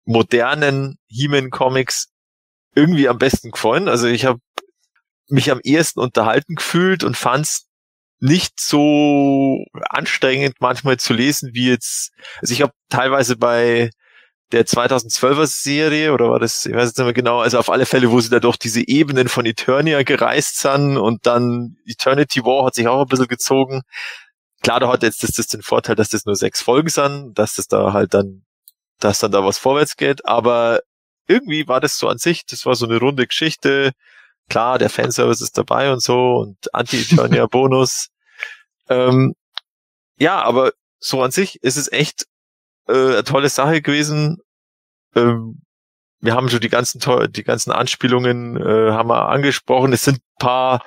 modernen He-Man-Comics irgendwie am besten gefallen. Also ich habe mich am ehesten unterhalten gefühlt und fand's nicht so anstrengend manchmal zu lesen wie jetzt. Also ich habe teilweise bei der 2012er Serie oder war das, ich weiß nicht mehr genau, also auf alle Fälle, wo sie da durch diese Ebenen von Eternia gereist sind und dann Eternity War hat sich auch ein bisschen gezogen. Klar, da hat jetzt das, das den Vorteil, dass das nur sechs Folgen sind, dass das da halt dann, dass dann da was vorwärts geht, aber irgendwie war das so an sich, das war so eine runde Geschichte. Klar, der Fanservice ist dabei und so und Anti-Eternia-Bonus. *laughs* ähm, ja, aber so an sich ist es echt äh, eine tolle Sache gewesen. Ähm, wir haben schon die ganzen die ganzen Anspielungen äh, haben wir angesprochen. Es sind paar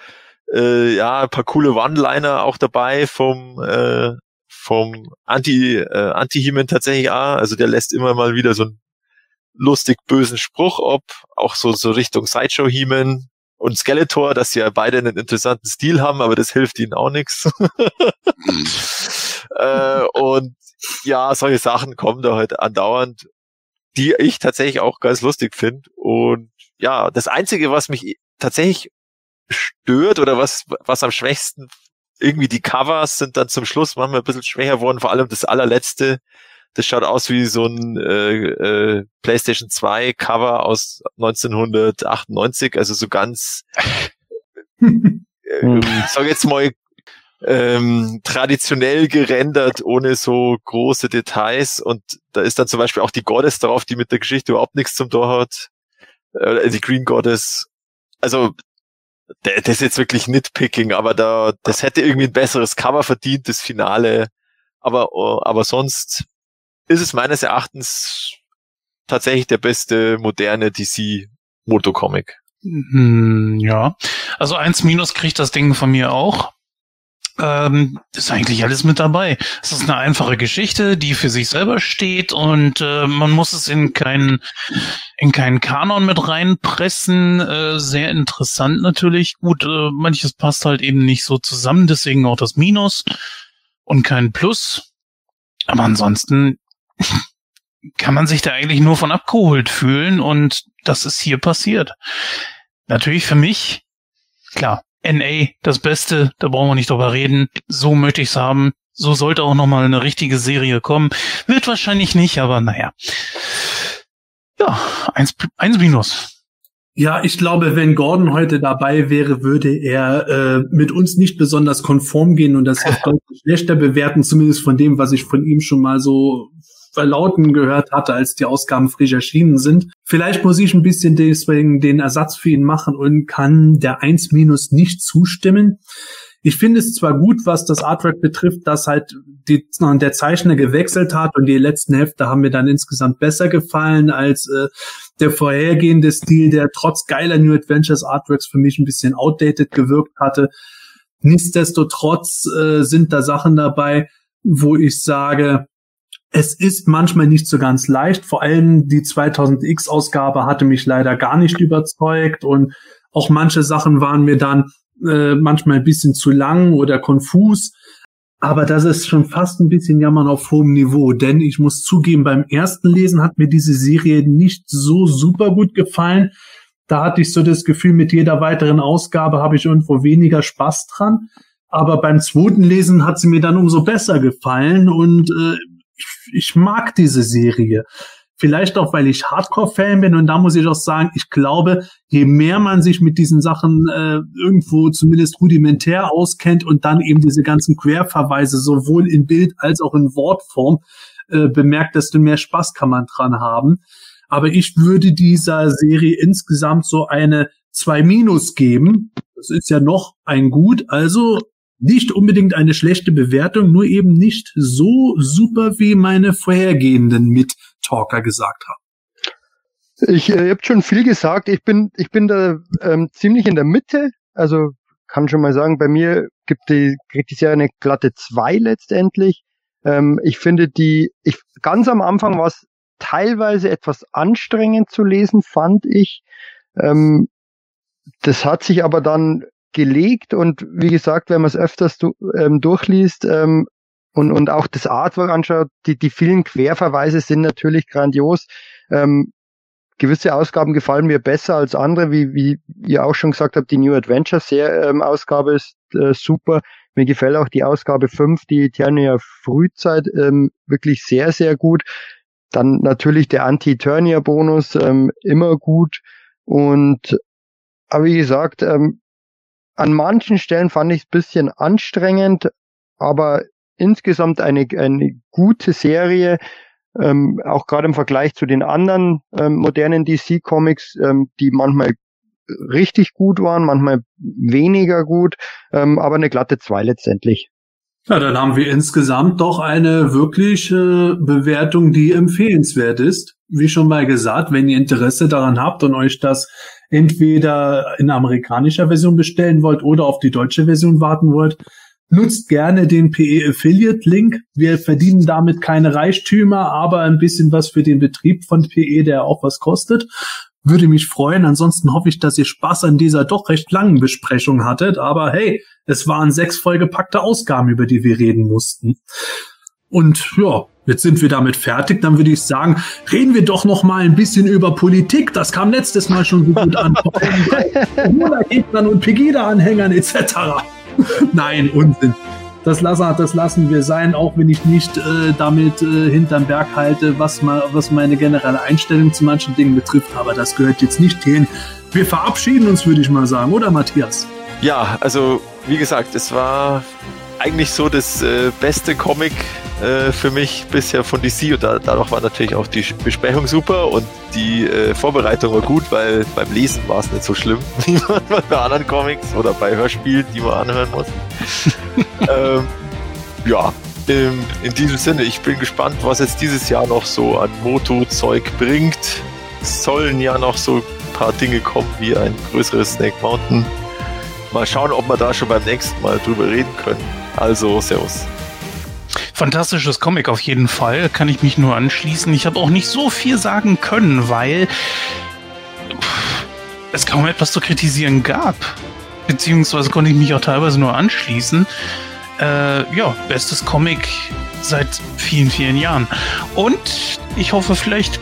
äh, ja ein paar coole One-Liner auch dabei vom äh, vom Anti äh, Anti-Heman tatsächlich auch. Also der lässt immer mal wieder so einen lustig bösen Spruch ob, auch so so Richtung Sideshow Heman und Skeletor, dass sie ja beide einen interessanten Stil haben, aber das hilft ihnen auch nichts. *laughs* äh, und ja, solche Sachen kommen da halt andauernd, die ich tatsächlich auch ganz lustig finde. Und ja, das Einzige, was mich tatsächlich stört oder was, was am schwächsten irgendwie die Covers sind dann zum Schluss manchmal ein bisschen schwächer worden, vor allem das allerletzte. Das schaut aus wie so ein äh, äh, PlayStation 2 Cover aus 1998, also so ganz, *laughs* äh, ich sag jetzt mal, ähm, traditionell gerendert, ohne so große Details. Und da ist dann zum Beispiel auch die Goddess drauf, die mit der Geschichte überhaupt nichts zum Tor hat. Äh, die Green Goddess. Also, das ist jetzt wirklich Nitpicking, aber da, das hätte irgendwie ein besseres Cover verdient, das Finale. Aber, aber sonst ist es meines Erachtens tatsächlich der beste moderne DC Motocomic. Hm, ja, also eins minus kriegt das Ding von mir auch. Ähm, ist eigentlich alles mit dabei. Es ist eine einfache Geschichte, die für sich selber steht und äh, man muss es in keinen in keinen Kanon mit reinpressen. Äh, sehr interessant natürlich. Gut, äh, manches passt halt eben nicht so zusammen, deswegen auch das Minus und kein Plus. Aber ansonsten kann man sich da eigentlich nur von abgeholt fühlen und das ist hier passiert. Natürlich für mich, klar, NA, das Beste, da brauchen wir nicht drüber reden. So möchte ich's haben. So sollte auch nochmal eine richtige Serie kommen. Wird wahrscheinlich nicht, aber naja. Ja, eins, eins minus. Ja, ich glaube, wenn Gordon heute dabei wäre, würde er äh, mit uns nicht besonders konform gehen und das Heft *laughs* deutlich schlechter bewerten, zumindest von dem, was ich von ihm schon mal so verlauten gehört hatte, als die Ausgaben frisch erschienen sind. Vielleicht muss ich ein bisschen deswegen den Ersatz für ihn machen und kann der 1 minus nicht zustimmen. Ich finde es zwar gut, was das Artwork betrifft, dass halt die, der Zeichner gewechselt hat und die letzten Hefte haben mir dann insgesamt besser gefallen als äh, der vorhergehende Stil, der trotz geiler New Adventures Artworks für mich ein bisschen outdated gewirkt hatte. Nichtsdestotrotz äh, sind da Sachen dabei, wo ich sage, es ist manchmal nicht so ganz leicht. Vor allem die 2000X Ausgabe hatte mich leider gar nicht überzeugt und auch manche Sachen waren mir dann äh, manchmal ein bisschen zu lang oder konfus. Aber das ist schon fast ein bisschen Jammern auf hohem Niveau, denn ich muss zugeben, beim ersten Lesen hat mir diese Serie nicht so super gut gefallen. Da hatte ich so das Gefühl, mit jeder weiteren Ausgabe habe ich irgendwo weniger Spaß dran. Aber beim zweiten Lesen hat sie mir dann umso besser gefallen und äh, ich, mag diese Serie. Vielleicht auch, weil ich Hardcore-Fan bin und da muss ich auch sagen, ich glaube, je mehr man sich mit diesen Sachen äh, irgendwo zumindest rudimentär auskennt und dann eben diese ganzen Querverweise sowohl in Bild als auch in Wortform äh, bemerkt, desto mehr Spaß kann man dran haben. Aber ich würde dieser Serie insgesamt so eine 2 Minus geben. Das ist ja noch ein Gut. Also nicht unbedingt eine schlechte Bewertung, nur eben nicht so super wie meine vorhergehenden Mit-Talker gesagt haben. Ich, äh, habt schon viel gesagt. Ich bin, ich bin da ähm, ziemlich in der Mitte. Also kann schon mal sagen, bei mir gibt die, kriegt die Serie eine glatte zwei letztendlich. Ähm, ich finde die, ich ganz am Anfang war es teilweise etwas anstrengend zu lesen, fand ich. Ähm, das hat sich aber dann gelegt und wie gesagt, wenn man es öfters du, ähm, durchliest ähm, und, und auch das Artwork anschaut, die, die vielen Querverweise sind natürlich grandios. Ähm, gewisse Ausgaben gefallen mir besser als andere, wie, wie ihr auch schon gesagt habt, die New Adventure ähm, Ausgabe ist äh, super. Mir gefällt auch die Ausgabe 5, die Eternia Frühzeit, ähm, wirklich sehr, sehr gut. Dann natürlich der Anti-Eternia-Bonus, ähm, immer gut. Und aber wie gesagt, ähm, an manchen Stellen fand ich es bisschen anstrengend, aber insgesamt eine, eine gute Serie, ähm, auch gerade im Vergleich zu den anderen ähm, modernen DC-Comics, ähm, die manchmal richtig gut waren, manchmal weniger gut, ähm, aber eine glatte zwei letztendlich. Ja, dann haben wir insgesamt doch eine wirkliche Bewertung, die empfehlenswert ist. Wie schon mal gesagt, wenn ihr Interesse daran habt und euch das entweder in amerikanischer Version bestellen wollt oder auf die deutsche Version warten wollt, nutzt gerne den PE Affiliate Link. Wir verdienen damit keine Reichtümer, aber ein bisschen was für den Betrieb von PE, der auch was kostet. Würde mich freuen. Ansonsten hoffe ich, dass ihr Spaß an dieser doch recht langen Besprechung hattet. Aber hey, es waren sechs vollgepackte Ausgaben, über die wir reden mussten. Und ja, jetzt sind wir damit fertig. Dann würde ich sagen, reden wir doch noch mal ein bisschen über Politik. Das kam letztes Mal schon so gut an. *laughs* Corona-Gegnern und Pegida-Anhängern etc. *laughs* Nein, Unsinn. Das, lassen, das lassen wir sein, auch wenn ich nicht äh, damit äh, hinterm Berg halte, was, mal, was meine generelle Einstellung zu manchen Dingen betrifft. Aber das gehört jetzt nicht hin. Wir verabschieden uns, würde ich mal sagen, oder Matthias? Ja, also wie gesagt, es war eigentlich so das äh, beste Comic äh, für mich bisher von DC und da, dadurch war natürlich auch die Besprechung super und die äh, Vorbereitung war gut, weil beim Lesen war es nicht so schlimm *laughs* wie bei anderen Comics oder bei Hörspielen, die man anhören muss. *laughs* ähm, ja, in, in diesem Sinne, ich bin gespannt, was jetzt dieses Jahr noch so an Moto-Zeug bringt. Es sollen ja noch so ein paar Dinge kommen, wie ein größeres Snake Mountain. Mal schauen, ob wir da schon beim nächsten Mal drüber reden können. Also, Servus. Fantastisches Comic auf jeden Fall, kann ich mich nur anschließen. Ich habe auch nicht so viel sagen können, weil es kaum etwas zu kritisieren gab. Beziehungsweise konnte ich mich auch teilweise nur anschließen. Äh, ja, bestes Comic seit vielen, vielen Jahren. Und ich hoffe, vielleicht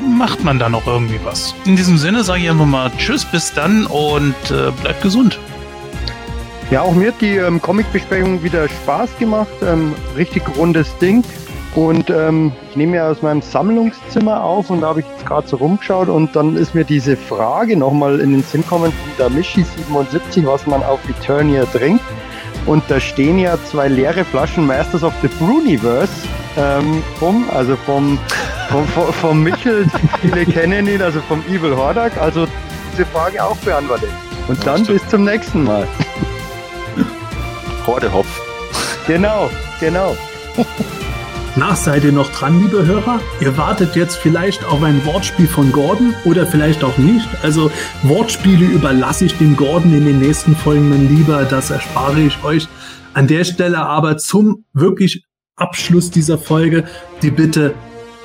macht man da noch irgendwie was. In diesem Sinne sage ich einfach mal Tschüss, bis dann und äh, bleibt gesund. Ja, auch mir hat die ähm, Comic-Besprechung wieder Spaß gemacht. Ähm, richtig rundes Ding. Und ähm, ich nehme ja aus meinem Sammlungszimmer auf und da habe ich jetzt gerade so rumgeschaut und dann ist mir diese Frage nochmal in den Sinn gekommen von der Michi 77, was man auf Eternia trinkt. Und da stehen ja zwei leere Flaschen Masters of the Bruniverse ähm, vom, also vom, vom, vom, vom Mitchell, *laughs* viele kennen ihn, also vom Evil Hordak. Also diese Frage auch beantwortet. Und dann bis zum nächsten Mal. *laughs* Hordehopf. Genau, genau. *laughs* Na, seid ihr noch dran, liebe Hörer? Ihr wartet jetzt vielleicht auf ein Wortspiel von Gordon oder vielleicht auch nicht. Also Wortspiele überlasse ich dem Gordon in den nächsten Folgen dann lieber. Das erspare ich euch. An der Stelle aber zum wirklich Abschluss dieser Folge die Bitte,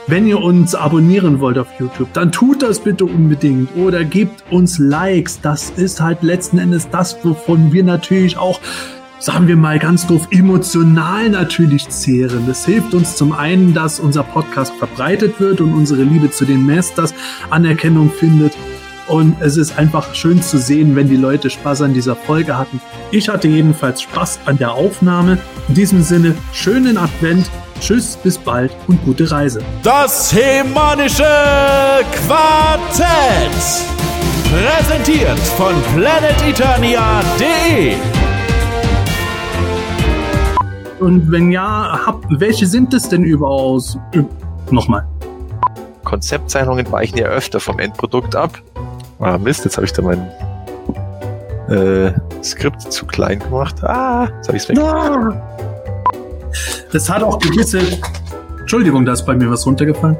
wenn ihr uns abonnieren wollt auf YouTube, dann tut das bitte unbedingt oder gebt uns Likes. Das ist halt letzten Endes das, wovon wir natürlich auch sagen wir mal ganz doof, emotional natürlich zehren. Das hilft uns zum einen, dass unser Podcast verbreitet wird und unsere Liebe zu den Masters Anerkennung findet. Und es ist einfach schön zu sehen, wenn die Leute Spaß an dieser Folge hatten. Ich hatte jedenfalls Spaß an der Aufnahme. In diesem Sinne, schönen Advent. Tschüss, bis bald und gute Reise. Das Hemanische Quartett. Präsentiert von planeteternia.de. Und wenn ja, hab, welche sind es denn überaus? Üb- Nochmal. Konzeptzeichnungen weichen ja öfter vom Endprodukt ab. Ah, Mist, jetzt habe ich da mein äh, Skript zu klein gemacht. Ah, jetzt habe ich es weg. Das hat auch gewisse. Entschuldigung, da ist bei mir was runtergefallen.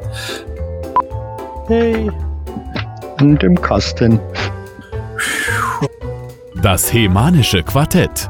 Hey. Und im Kasten. Das Hemanische Quartett.